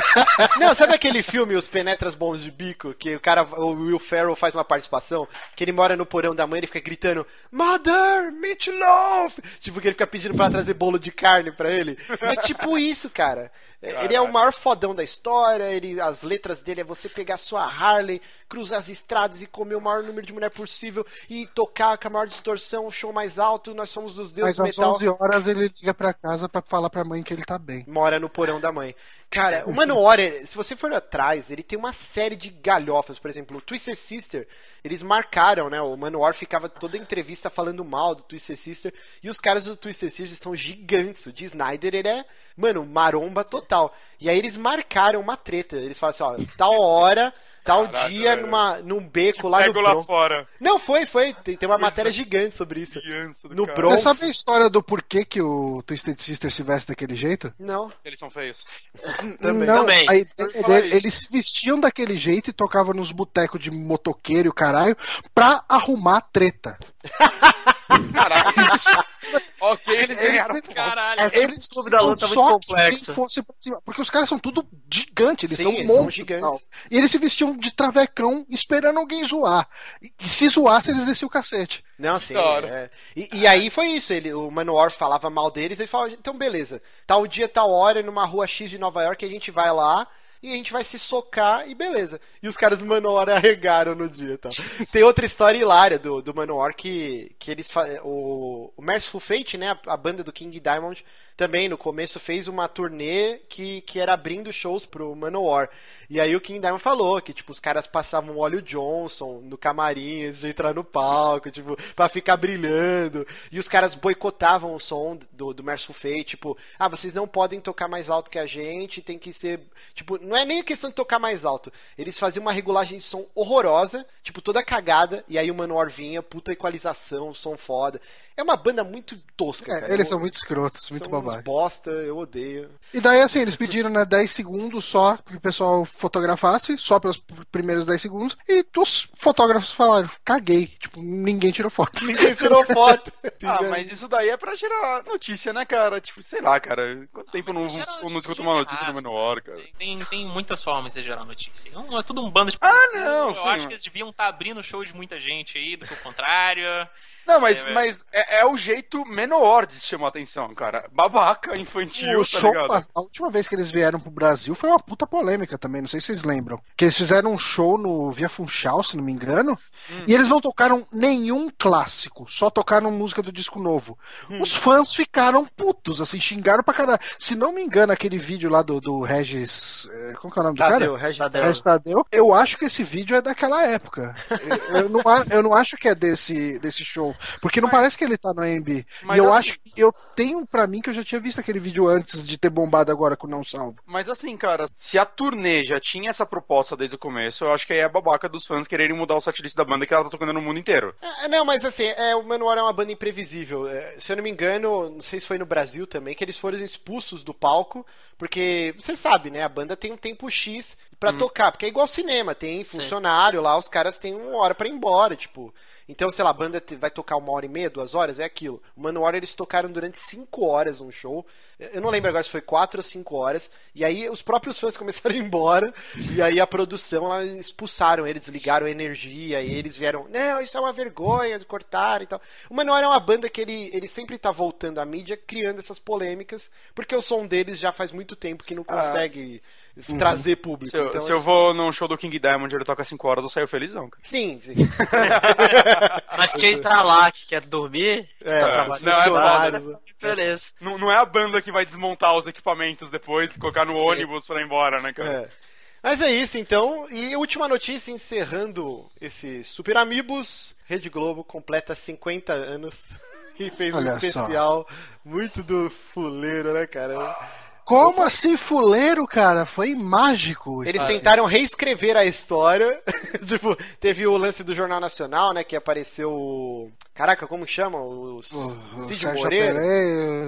Não, sabe aquele filme Os Penetras Bons de Bico? Que o cara, o Will Ferrell faz uma participação, que ele mora no porão da mãe e ele fica gritando Mother, Meatloaf! Tipo, que ele fica pedindo pra trazer bolo de carne pra ele. É tipo isso, cara. É, Ele é o maior fodão da história, ele, as letras dele é você pegar sua Harley, cruzar as estradas e comer o maior número de mulher possível e tocar com a maior distorção, o show mais alto, nós somos os deuses Mas do às metal. 11 horas ele liga pra casa pra falar pra mãe que ele tá bem. mora no porão da mãe. Cara, o Manowar, se você for atrás, ele tem uma série de galhofas. Por exemplo, o Twisted Sister, eles marcaram, né? O Manowar ficava toda entrevista falando mal do Twisted Sister. E os caras do Twisted Sister são gigantes. O de Snyder, ele é, mano, maromba total. E aí eles marcaram uma treta. Eles falam assim, ó, tal hora, tal Caraca, dia, velho. numa, num beco lá no Pego lá Bronx. fora. Não, foi, foi. Tem, tem uma matéria gigante sobre isso. Do No cara. Bronx. Você sabe a história do porquê que o Twisted Sister se veste daquele jeito? Não. Eles são feios. Também. Não, Também. a ideia Eu ia falar dele- isso. eles se vestiam daquele jeito e tocavam nos botecos de motoqueiro e o caralho pra arrumar treta. ok, eles Eles- ganharam. Caralho. É tipo o clube da luta só muito complexo. fosse pra cima. Porque os caras são tudo gigantes, eles Sim, são eles são monstros. gigantes. e tal. E eles se vestiam de travecão esperando alguém zoar. E, e se zoasse, eles desciam o cacete. Não, sim. Da hora. é. E, e aí foi isso. Ele, o Manowar falava mal deles, ele falava, então beleza, tal dia, tal hora, numa rua X de Nova York, a gente vai lá e a gente vai se socar e beleza. E os caras do Manowar arregaram no dia, tá? Tem outra história hilária do, do Manowar que, que eles o, o Merciful Fate, né, a, a banda do King Diamond, também no começo fez uma turnê que, que era abrindo shows pro Manowar. E aí o King Diamond falou que, tipo, os caras passavam óleo Johnson no camarim antes de entrar no palco, tipo, pra ficar brilhando. E os caras boicotavam o som do, do Merciful Fate, tipo, ah, vocês não podem tocar mais alto que a gente, tem que ser. Tipo, não é nem questão de tocar mais alto. Eles faziam uma regulagem de som horrorosa, tipo, toda cagada, e aí o Manowar vinha, puta equalização, som foda. É uma banda muito tosca, É, cara. eles Eu- são muito escrotos, muito são uns babaca. bosta, eu odeio. E daí, assim, eles pediram, né, 10 segundos só que o pessoal fotografasse, só pelos primeiros 10 segundos, e os fotógrafos falaram, caguei. Tipo, ninguém tirou foto. Ninguém tirou foto. Ah, mas isso daí é pra gerar notícia, né, cara? Tipo, sei lá, cara. Quanto tempo eu não, notícia escuto uma notícia errada. no Menor, cara? Tem, tem muitas formas de gerar notícia. Não é tudo um bando de. Ah, não, Eu sim. acho que eles deviam estar abrindo show de muita gente aí, do que o contrário. Não, mas, É, mas é, é o jeito menor de chamar atenção, cara. Babaca, infantil, O tá show, ligado? a, a última vez que eles vieram pro Brasil foi uma puta polêmica também, não sei se vocês lembram. Que eles fizeram um show no Via Funchal, se não me engano, Hum. e eles não tocaram nenhum clássico, só tocaram música do disco novo. Hum. Os fãs ficaram putos, assim, xingaram pra caralho. Se não me engano, aquele vídeo lá do, do Regis. eh, Como que é o nome do Tadeu, cara? Regis Tadeu. Regis Tadeu. Eu acho que esse vídeo é daquela época. eu, eu não, eu não acho que é desse, desse show. Porque não parece que ele tá no AMB. Mas E eu assim- acho que eu tenho pra mim que eu já tinha visto aquele vídeo antes de ter bombado agora com o Não Salvo. Mas assim, cara, se a turnê já tinha essa proposta desde o começo, eu acho que aí é babaca dos fãs quererem mudar o setlist da banda que ela tá tocando no mundo inteiro. É, não, mas assim, é, o Manowar é uma banda imprevisível. É, se eu não me engano, não sei se foi no Brasil também, que eles foram expulsos do palco, porque você sabe, né? A banda tem um tempo X pra tocar, porque é igual cinema, tem funcionário lá, os caras têm uma hora pra ir embora, tipo. Então, sei lá, a banda vai tocar uma hora e meia, duas horas, é aquilo. O Manowar eles tocaram durante cinco horas um show. Eu não lembro agora se foi quatro ou cinco horas. E aí os próprios fãs começaram a ir embora. E aí a produção lá expulsaram eles, desligaram a energia. E eles vieram, não, isso é uma vergonha de cortar e tal. O Manowar é uma banda que ele, ele sempre tá voltando à mídia, criando essas polêmicas. Porque o som deles já faz muito tempo que não consegue trazer público. Se eu, então, se eu eles- vou num show do King Diamond e ele toca 5 horas, eu saio felizão, cara. Sim, sim. Mas quem tá lá que quer dormir, É, tá não, é funcionários, foda. Beleza. Não, não é a banda que vai desmontar os equipamentos depois, colocar no Sim. ônibus pra ir embora, né, cara? É. Mas é isso, então. E última notícia, encerrando esse Super Amigos. Rede Globo completa 50 anos e fez um Olha só. especial muito do fuleiro, né, cara? Como assim fuleiro, cara? Foi mágico. Eles tentaram reescrever a história. tipo, teve o lance do Jornal Nacional, né? Que apareceu o. Caraca, como chama? O, O, o Cid Sérgio Moreira.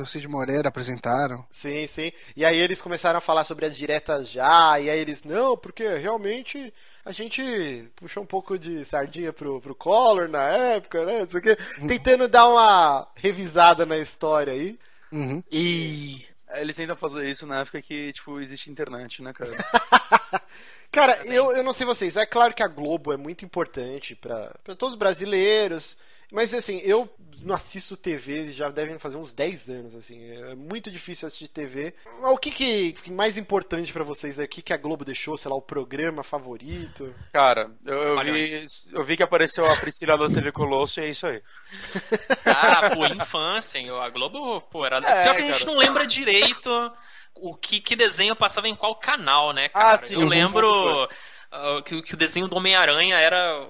O Cid Moreira apresentaram. Sim, sim. E aí eles começaram a falar sobre as diretas já, e aí eles, não, porque realmente a gente puxou um pouco de sardinha pro, pro Collor na época, né? Não sei o quê. Tentando dar uma revisada na história aí. Uhum. E. É, Eles tentam fazer isso na época que, tipo, existe internet, né, cara? Cara, eu, eu não sei vocês, é claro que a Globo é muito importante pra todos os brasileiros, mas assim, eu não assisto TV, já devem fazer uns 10 anos, assim, é muito difícil assistir TV. O que que que mais importante pra vocês é o que que a Globo deixou, sei lá, o programa favorito? Cara, eu, eu vi, eu vi que apareceu a Priscila da TV Colosso e é isso aí. Ah, pô, infância, hein? A Globo, pô, era. É, Pior que a gente cara. não lembra direito o que, que desenho passava em qual canal, né, cara? Ah, sim, Eu lembro ah, que, que o desenho do Homem-Aranha era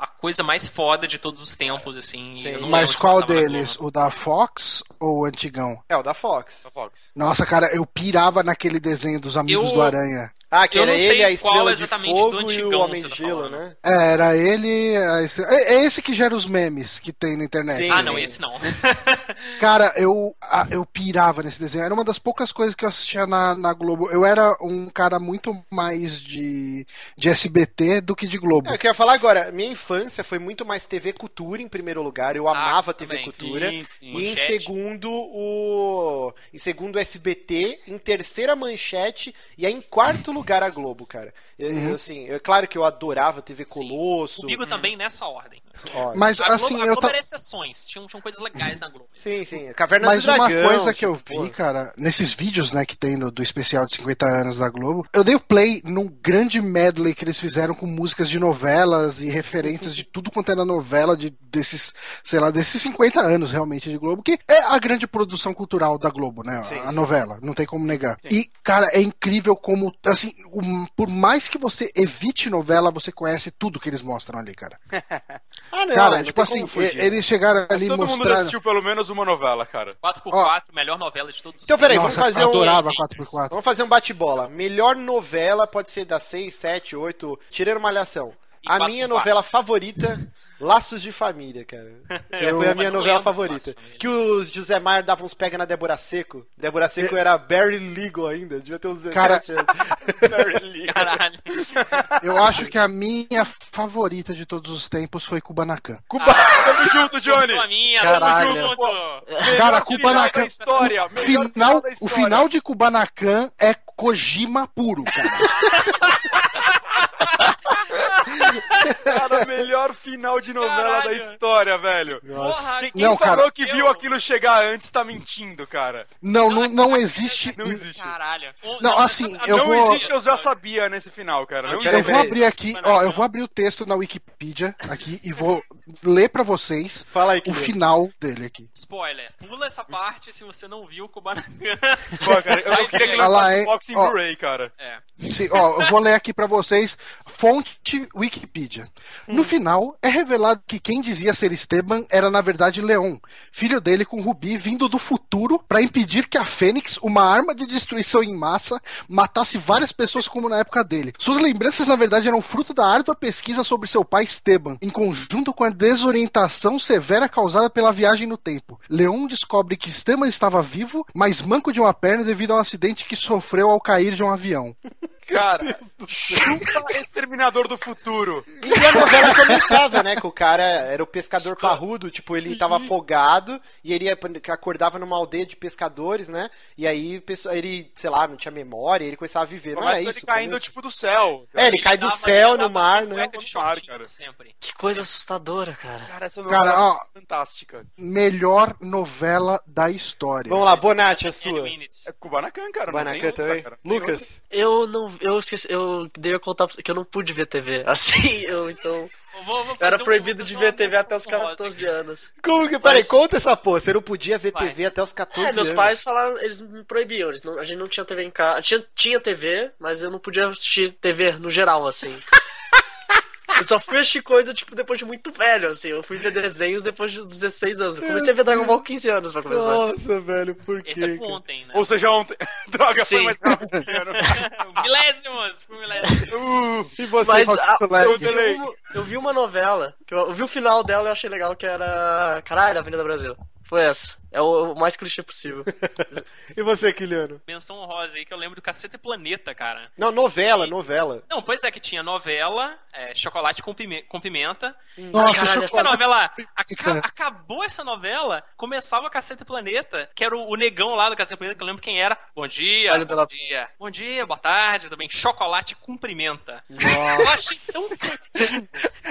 a- coisa mais foda de todos os tempos, assim. Sim. eu não Mas qual deles? O da Fox ou o antigão? É, o da Fox. Da Fox. Nossa, cara, eu pirava naquele desenho dos amigos Eu- do Aranha. Ah, que Eu era não sei ele, a qual Estrela de do Fogo e o Homem de tá Gelo, falando. né? É, era ele. a estre- É é esse que gera os memes que tem na internet. Sim, Ah, sim. não, esse não. Cara, eu, a- eu pirava nesse desenho. Era uma das poucas coisas que eu assistia na, na Globo. Eu era um cara muito mais de, de SBT do que de Globo. É, eu queria falar agora, minha infância foi muito mais TV Cultura em primeiro lugar, eu amava TV também, Cultura. sim, sim. E em Manchete. segundo o em segundo o SBT, em terceira manchete e aí em quarto lugar a Globo, cara. Eu, eu, assim, é claro que eu adorava TV Colosso. Comigo também nessa ordem. ó, Mas A Globo, assim, a eu Globo ta- era exceções, tinham, tinham coisas legais na Globo. Sim, sim, Caverna Mas do uma Dragão. coisa que eu tipo, vi, cara, nesses vídeos, né, que tem no- do especial de 50 anos da Globo, eu dei o play num grande medley que eles fizeram com músicas de novelas e referências de tudo quanto era novela de, desses, sei lá, desses 50 anos realmente de Globo, que é a grande produção cultural da Globo, né, Sim, a sim. novela, não tem como negar. E, cara, é incrível como, assim, um- por mais que você evite novela, você conhece tudo que eles mostram ali, cara. Ah, não, cara, não tipo assim, e- eles chegaram ali Todo mundo mostrando... assistiu pelo menos uma novela, cara. 4x4, melhor novela de todos os Então, peraí, tempos. vamos fazer um- adorava haters. 4x4. Vamos fazer um bate-bola. Melhor novela pode ser das 6, 7, 8, tirando malhação. E A minha novela favorita, Laços de Família, cara. É, foi a minha Eu novela favorita. Que os José Maier davam uns pega na Débora Seco. Débora Seco era Barry Legal ainda, devia ter uns 17 Cara- anos. Caralho. Eu acho que a minha favorita de todos os tempos foi Kubanacan. Tamo junto, Johnny! A minha, Caralho. tamo junto. Cara, Kubanacan. da história, o final, final o final de Kubanacan é Kojima puro, cara. Cara, melhor final de novela Caralho. da história, velho. Porra, Quem, que quem Não, cara. falou que eu- viu aquilo chegar antes tá mentindo, cara. Não, não, não existe. Não existe. Caralho. Não, assim, a- eu não vou- existe, eu já sabia nesse final, cara. Não Eu vou abrir aqui, ó, eu vou abrir o texto na Wikipedia aqui e vou ler pra vocês Fala aí, o final dele aqui. Spoiler. Pula essa parte se você não viu o Kubanacan. Pô, cara, eu, eu queria que Olha lá, lançasse Ó. Blu-ray, cara. É. Sim, ó, eu vou ler aqui pra vocês. Fonte Wikipedia. No final, é revelado que quem dizia ser Esteban era na verdade Leon, filho dele com Rubi vindo do futuro pra impedir que a Fênix, uma arma de destruição em massa, matasse várias pessoas como na época dele. Suas lembranças na verdade eram fruto da árdua pesquisa sobre seu pai Esteban, em conjunto com a desorientação severa causada pela viagem no tempo. Leon descobre que Esteban estava vivo, mas manco de uma perna devido a um acidente que sofreu ao cair de um avião. Cara, chupa Exterminador do Futuro. E a novela começava, né? Que o cara era o pescador parrudo, tipo, ele tava afogado e ele ia- acordava numa aldeia de pescadores, né? E aí ele, sei lá, não tinha memória, ele começava a viver. Não era ele isso? caindo, começo? tipo, do céu. É, ele cai do tava- céu no mar, sem né? mar, cara. Que coisa assustadora, cara. Cara, essa Cara, novela ó, é fantástica. melhor novela da história. Vamos lá, Bonatti, a sua. É Kubanacan, cara. não tem Banacan outra, também. cara. Lucas. Eu não. Eu esqueci. Eu devia contar pra você que eu não pude ver TV. Assim, eu então. Eu vou- vou Eu era um- proibido vou de ver TV até os menção honrosa 14 aqui. anos. Como que. Peraí, Mas- conta essa porra. Você não podia ver Vai. TV até os 14 É, meus anos. pais falaram, eles me proibiam. Eles não- a gente não tinha TV em casa. Tinha, tinha TV, mas eu não podia assistir TV no geral, assim. Eu só fui assistir coisa, tipo, depois de muito velho, assim. Eu fui ver desenhos depois de 16 anos. Eu comecei a ver Dragon Ball com 15 anos pra começar. Nossa, velho, por É quê? tipo cara? ontem, né? Ou seja, ontem. Droga, foi Sim. mais rápido. Milésimos, por milésimos. Uh, E você, Mas a- Select? eu, vi uma, eu vi uma novela, que eu, eu vi o final dela e eu achei legal, que era. Caralho, Avenida Brasil. Foi essa. É o, mais clichê possível. E você, Kiliano? Menção honrosa aí que eu lembro do Caceta e Planeta, cara. Não, novela, novela. Não, pois é que tinha novela, é, chocolate com, pime- com pimenta. Nossa, Caralho, Essa novela, aca- acabou essa novela, começava o Caceta e Planeta, que era o, o negão lá do Caceta e Planeta, que eu lembro quem era. Bom dia, Olha, bom dia, bom dia, boa tarde, tudo bem? Chocolate com pimenta. Eu achei tão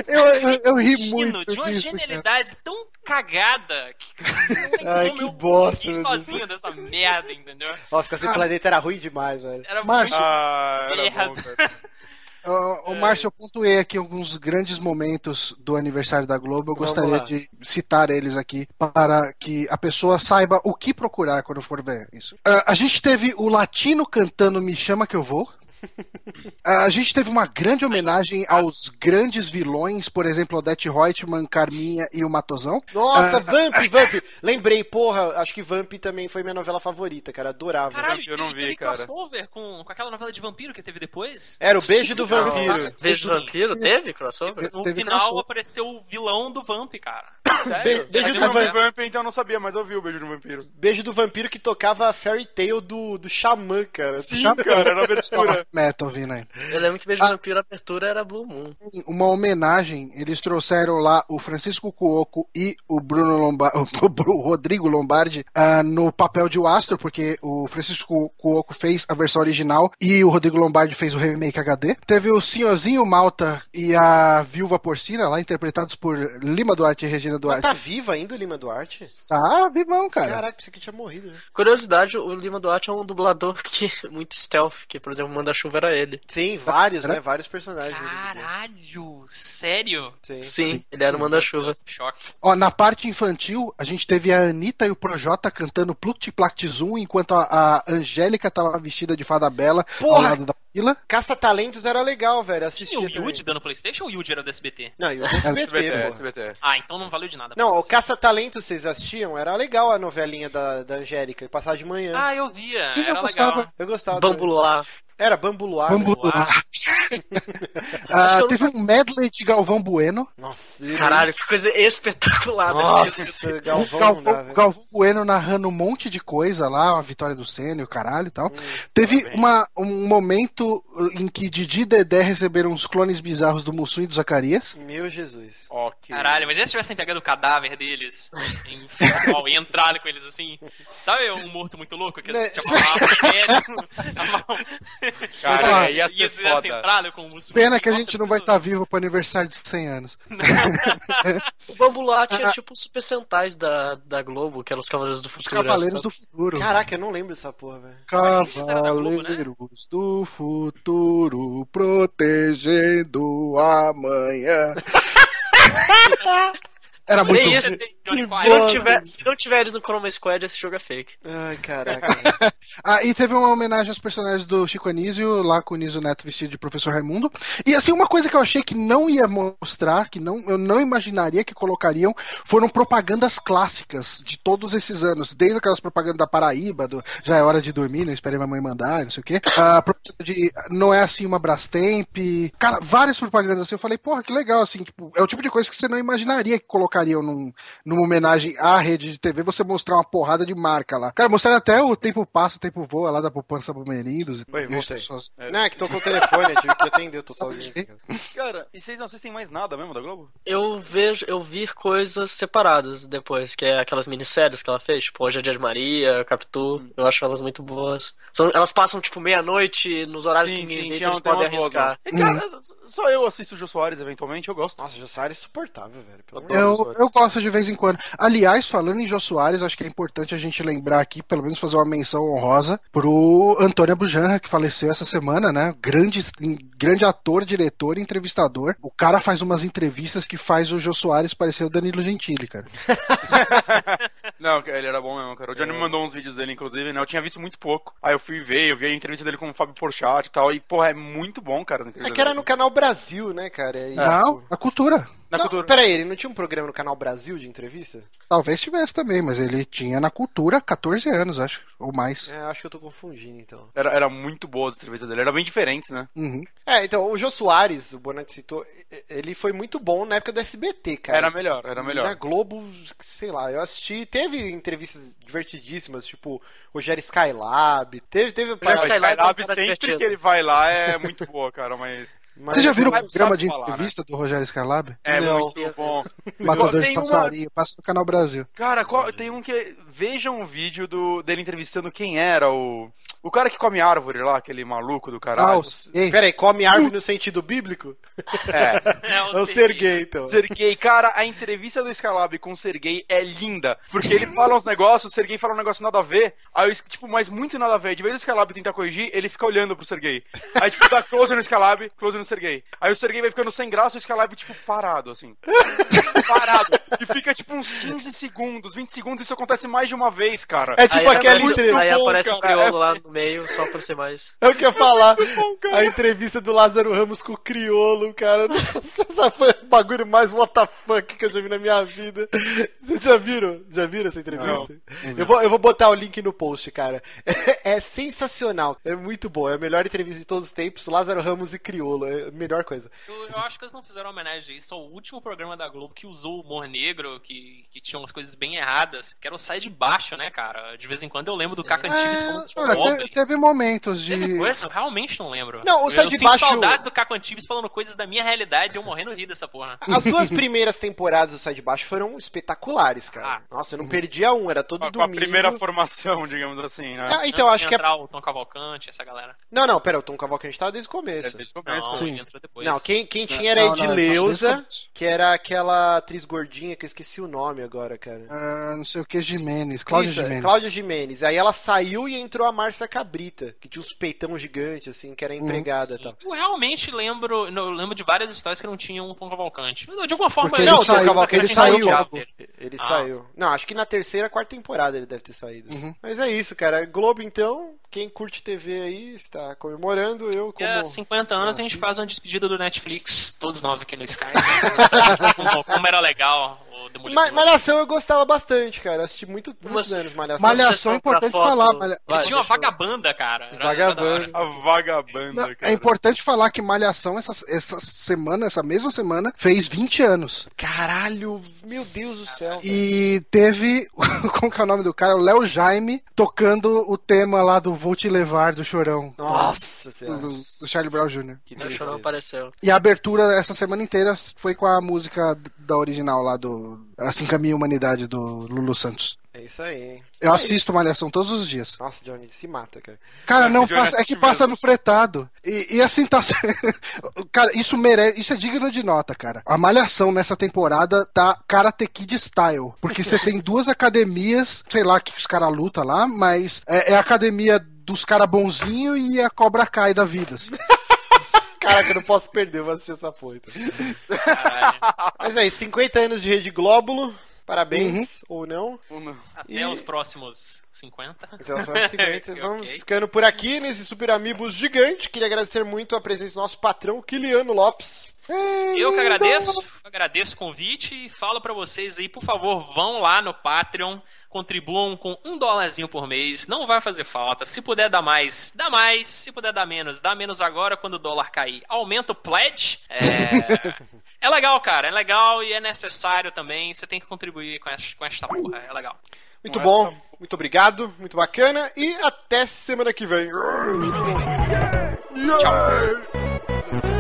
Eu, eu, eu ri muito de uma disso, cara. genialidade tão cagada que tem Ai, que eu bosta, meu sozinho dessa merda, entendeu? Nossa, esse planeta era ruim demais, velho. Era muito Ah, era bom, cara. Ô, ô, Márcio, eu pontuei aqui alguns grandes momentos do aniversário da Globo. Eu Vamos gostaria lá. de citar eles aqui para que a pessoa saiba o que procurar quando for ver isso. Ah, a gente teve o latino cantando Me Chama Que Eu Vou. A gente teve uma grande homenagem aos grandes vilões, por exemplo, Odete Reutemann, Carminha e o Matosão. Nossa, Ah. Vamp, Vamp. Lembrei, porra, acho que Vamp também foi minha novela favorita, cara. Adorava. Caralho, Eu não vi, teve cara. crossover com, com aquela novela de vampiro que teve depois? Era o beijo do Não. vampiro. Beijo do Vampiro, teve crossover? No Teve final crossover. apareceu o vilão do Vamp, cara. Sério? Be- beijo do vampiro. Vamp, então eu não sabia, mas eu vi o beijo do vampiro. Beijo do vampiro que tocava a Fairy Tale do, do Xamã, cara. Sim, cara, era abertura. Metal vindo aí. Eu lembro que Beijo do Vampiro, a abertura era Blue Moon. uma homenagem, eles trouxeram lá o Francisco Cuoco e o Bruno Lombardi, o Rodrigo Lombardi ah, no papel de o Astro, porque o Francisco Cuoco fez a versão original e o Rodrigo Lombardi fez o remake HD. Teve o Senhorzinho Malta e a Viúva Porcina lá, interpretados por Lima Duarte e Regina Mas Duarte. tá viva ainda o Lima Duarte? Tá, vivão, cara. Caraca, pensei que tinha morrido. Né? Curiosidade, o Lima Duarte é um dublador que muito stealth, que, por exemplo, Manda-Chuva era ele. Sim, vários, Era? né? Vários personagens. Caralho, sério? Sim. Sim, ele era o Manda-Chuva. Choque. Ó, na parte infantil, a gente teve a Anitta e o Projota cantando Pluct Plact Zoom, enquanto a, a Angélica tava vestida de fada bela ao Porra! lado da Caça-talentos era legal, velho. Tinha Assistia o também. Yuji dando Playstation ou o Yuji era do SBT? Não, e o SBT, SBT. SBT. Ah, então não valeu de nada. Não, o Caça-Talentos vocês assistiam? Era legal a novelinha da, da Angélica, passava de manhã. Ah, eu via. Quem eu gostava? legal. Eu gostava. Bambu Luar. Era Bambu Luar. Bambu né? Luar. Ah, teve um medley de Galvão Bueno. Nossa, Caralho, que coisa espetacular. né? Nossa, Galvão, dá, Galvão. Galvão Bueno narrando um monte de coisa lá, a vitória do Senna e o caralho e tal. Hum, Teve tá uma, um momento em que Didi e Dedé receberam uns clones bizarros do Mussum e do Zacarias. Meu Jesus. Ok. Caralho, imagina se tivessem pegado o cadáver deles em futebol e entrado com eles assim. Sabe um morto muito louco? Que Né? tinha uma arma Cara, ia ser foda. o Mussum. Pena que a gente não vai estar vivo pro aniversário de 100 anos. O Bambu Luar tinha tipo os super sentais da, da Globo, que eram os Cavaleiros do Os Futuro. Cavaleiros essa- do Futuro. Caraca, eu não lembro dessa porra, velho. Cavaleiros do Futuro protegendo amanhã. Era muito Nem isso. Se não, tiver, se não tiver eles no Chroma Squad, esse jogo é fake. Ai, caraca. Ah, e teve uma homenagem aos personagens do Chico Anísio, lá com o Nísio Neto vestido de professor Raimundo. E assim, uma coisa que eu achei que não ia mostrar, que não, eu não imaginaria que colocariam, foram propagandas clássicas de todos esses anos. Desde aquelas propagandas da Paraíba, do já é hora de dormir, não esperei minha mãe mandar, não sei o quê. A propaganda de não é assim uma Brastemp. Cara, várias propagandas assim. Eu falei, porra, que legal, assim, tipo, é o tipo de coisa que você não imaginaria que colocariam num, numa homenagem à rede de TV, você mostrar uma porrada de marca lá. Cara, mostraram até o Tempo Passa, o Tempo Voa lá da poupança Palmeirindos. Oi, E voltei. pessoas- Não, é que tô com o telefone, eu tive que atender, eu tô sozinho. cara. Cara, e vocês não assistem mais nada mesmo da Globo? Eu vejo, eu vi coisas separadas depois, que é aquelas minisséries que ela fez, tipo Hoje é Dia de Maria, Capitu, eu acho elas muito boas. São, elas passam, tipo, meia-noite, nos horários que ninguém vê, que eles podem umas boas, arriscar. E, cara, só eu assisto o Jô Soares, eventualmente, eu gosto. Nossa, o Jô Soares é insuportável, velho. Pelo amor Eu, eu gosto de vez em quando. Aliás, falando em Jô Soares, acho que é importante a gente lembrar aqui, pelo menos fazer uma menção honrosa pro Antônio Bujanra, que faleceu essa semana, né? Grande, grande ator, diretor e entrevistador. O cara faz umas entrevistas que faz o Jô Soares parecer o Danilo Gentili, cara. Não, ele era bom mesmo, cara. O Johnny me mandou uns vídeos dele, inclusive, né? Eu tinha visto muito pouco. Aí eu fui ver, eu vi a entrevista dele com o Fábio Porchat e tal. E, porra, é muito bom, cara. É que era dele. no canal Brasil, né, cara? E, Não, tipo- a cultura. Na Não, cultura. Pera aí, ele não tinha um programa no canal Brasil de entrevista? Talvez tivesse também, mas ele tinha na cultura 14 anos, acho, ou mais. É, acho que eu tô confundindo, então. Era, era muito boa as entrevistas dele. Era bem diferentes, né? Uhum. É, então, o Jô Soares, o Bonatti citou, ele foi muito bom na época do SBT, cara. Era melhor, era melhor. Na Globo, sei lá, eu assisti, teve entrevistas divertidíssimas, tipo Rogério Skylab, teve, teve... Mas o Skylab é Skylab, sempre divertido. que ele vai lá, é muito boa, cara, mas... mas- Vocês já viram o sabe- programa de falar, né? entrevista do Rogério Skylab? É Não. muito bom. Matador de uma- passarinho, passa no canal Brasil. Cara, qual- tem um que. Vejam um vídeo do, dele entrevistando quem era o. O cara que come árvore lá, aquele maluco do Ah, caralho. o... Ei, Pera aí, come árvore no sentido bíblico? É. É, É o Serguei, então. Sergei, cara, a entrevista do Skylab com o Sergei é linda. Porque ele fala uns negócios, o Sergei fala um negócio nada a ver. Aí, eu, tipo, mas muito nada a ver. De vez o Skylab tentar corrigir, ele fica olhando pro Sergei. Aí, tipo, dá close no Skylab, close no Sergei. Aí o Sergei vai ficando sem graça e o Skylab, tipo, parado, assim. parado. E fica, tipo, uns 15 segundos, 20 segundos. Isso acontece mais de uma vez, cara. É tipo aí aquela aparece, entrevista. aí bom, aparece um cara, crioulo lá no meio, só pra ser mais. É o que eu ia falar. A entrevista do Lázaro Ramos com o Criolo, cara. Nossa, essa foi o bagulho mais WTF que eu já vi na minha vida. Vocês já viram? Já viram essa entrevista? eu, vou, eu vou botar o link no post, cara. É, é sensacional. É muito bom. É a melhor entrevista de todos os tempos. Lázaro Ramos e Criolo. É melhor coisa. Eu, eu acho que eles não fizeram homenagem a isso ao último programa da Globo que usou o humor negro, que, que tinha umas coisas bem erradas, que era o Sai de Baixo, né, cara? De vez em quando eu lembro do Caca Antibes falando É, olha, pobre. te- teve momentos de. Teve coisa? Eu realmente não lembro. Não, o eu, Sai eu de Baixo- saudades do Caco Antibes falando coisas da minha realidade e eu morrendo rir dessa porra. As duas primeiras temporadas do Sai de Baixo foram espetaculares, cara. Ah. Nossa, eu não perdia um. Era todo Com a- com a domingo. primeira formação, digamos assim, né? Ah, então, acho que é... o Tom Cavalcante, essa galera. Não, não, pera, o Tom Cavalcante tava desde o começo. Desde o começo. Não, Não, quem, quem tinha era a Não, não, Edileuza, não, que era aquela atriz gordinha que eu esqueci o nome agora, cara. ah, não sei o que, Jimenez, Cláudio Isso, é, Jimenez. Cláudia Jimenez. Aí ela saiu e entrou a Márcia Cabrita, que tinha uns peitão gigantes, assim, que era empregada e tal. Eu realmente lembro, eu lembro de várias histórias que não tinham um Tom Cavalcante. De alguma forma, Porque ele Não, o Tom saiu- Cavalcante ele saiu. saiu. Ele Ah. saiu. Não, acho que na terceira, quarta temporada ele deve ter saído. Uhum. Mas é isso, cara. Globo, então, quem curte TV aí está comemorando. Eu, como. a 50 anos a gente faz uma despedida do Netflix, todos nós aqui no Sky. como, como era legal Demolidor. Ma- Malhação eu gostava bastante, cara. Eu assisti muito, muitos anos Malhação. Malhação é importante foto. falar. Malha... Eles tinham uma vagabanda, cara. Vagabanda. A vagabanda, Não, cara. É importante falar que Malhação, essa, essa semana, essa mesma semana, fez 20 anos. Caralho, meu Deus do céu. E teve, como que é o nome do cara? O Léo Jaime tocando o tema lá do Vou Te Levar, do Chorão. Nossa Do, senhora. do Charlie Brown Jr. Que não apareceu. E a abertura essa semana inteira foi com a música da original lá do Assim Caminha a Humanidade do Lulu Santos. É isso aí, hein? Eu assisto Malhação todos os dias. Nossa, Johnny, se mata, cara. Cara, não Johnny passa, é que passa mesmo. no fretado. E, e assim tá. cara, isso merece. Isso é digno de nota, cara. A malhação nessa temporada tá Karate Kid style. Porque você tem duas academias, sei lá que os caras lutam lá, mas é, é a academia dos caras bonzinhos e a Cobra Kai da vida. assim. Caraca, eu não posso perder, vou assistir essa porra. então. Caralho. Mas aí, 50 anos de Rede Glóbulo. Parabéns, ou não. Até E- os próximos 50. Então, as próximas 50. Ok. Vamos ficando por aqui nesse Super Amigos gigante. Queria agradecer muito a presença do nosso patrão, Kiliano Lopes. Eu que agradeço, agradeço o convite e falo pra vocês aí, por favor, vão lá no Patreon, contribuam com um dólarzinho por mês, não vai fazer falta. Se puder dar mais, dá mais. Se puder dar menos, dá menos agora quando o dólar cair. Aumenta o pledge. É, é legal, cara, é legal e é necessário também. Você tem que contribuir com esta, com esta porra, é legal. Muito bom, muito obrigado, muito bacana. E até semana que vem. Tchau.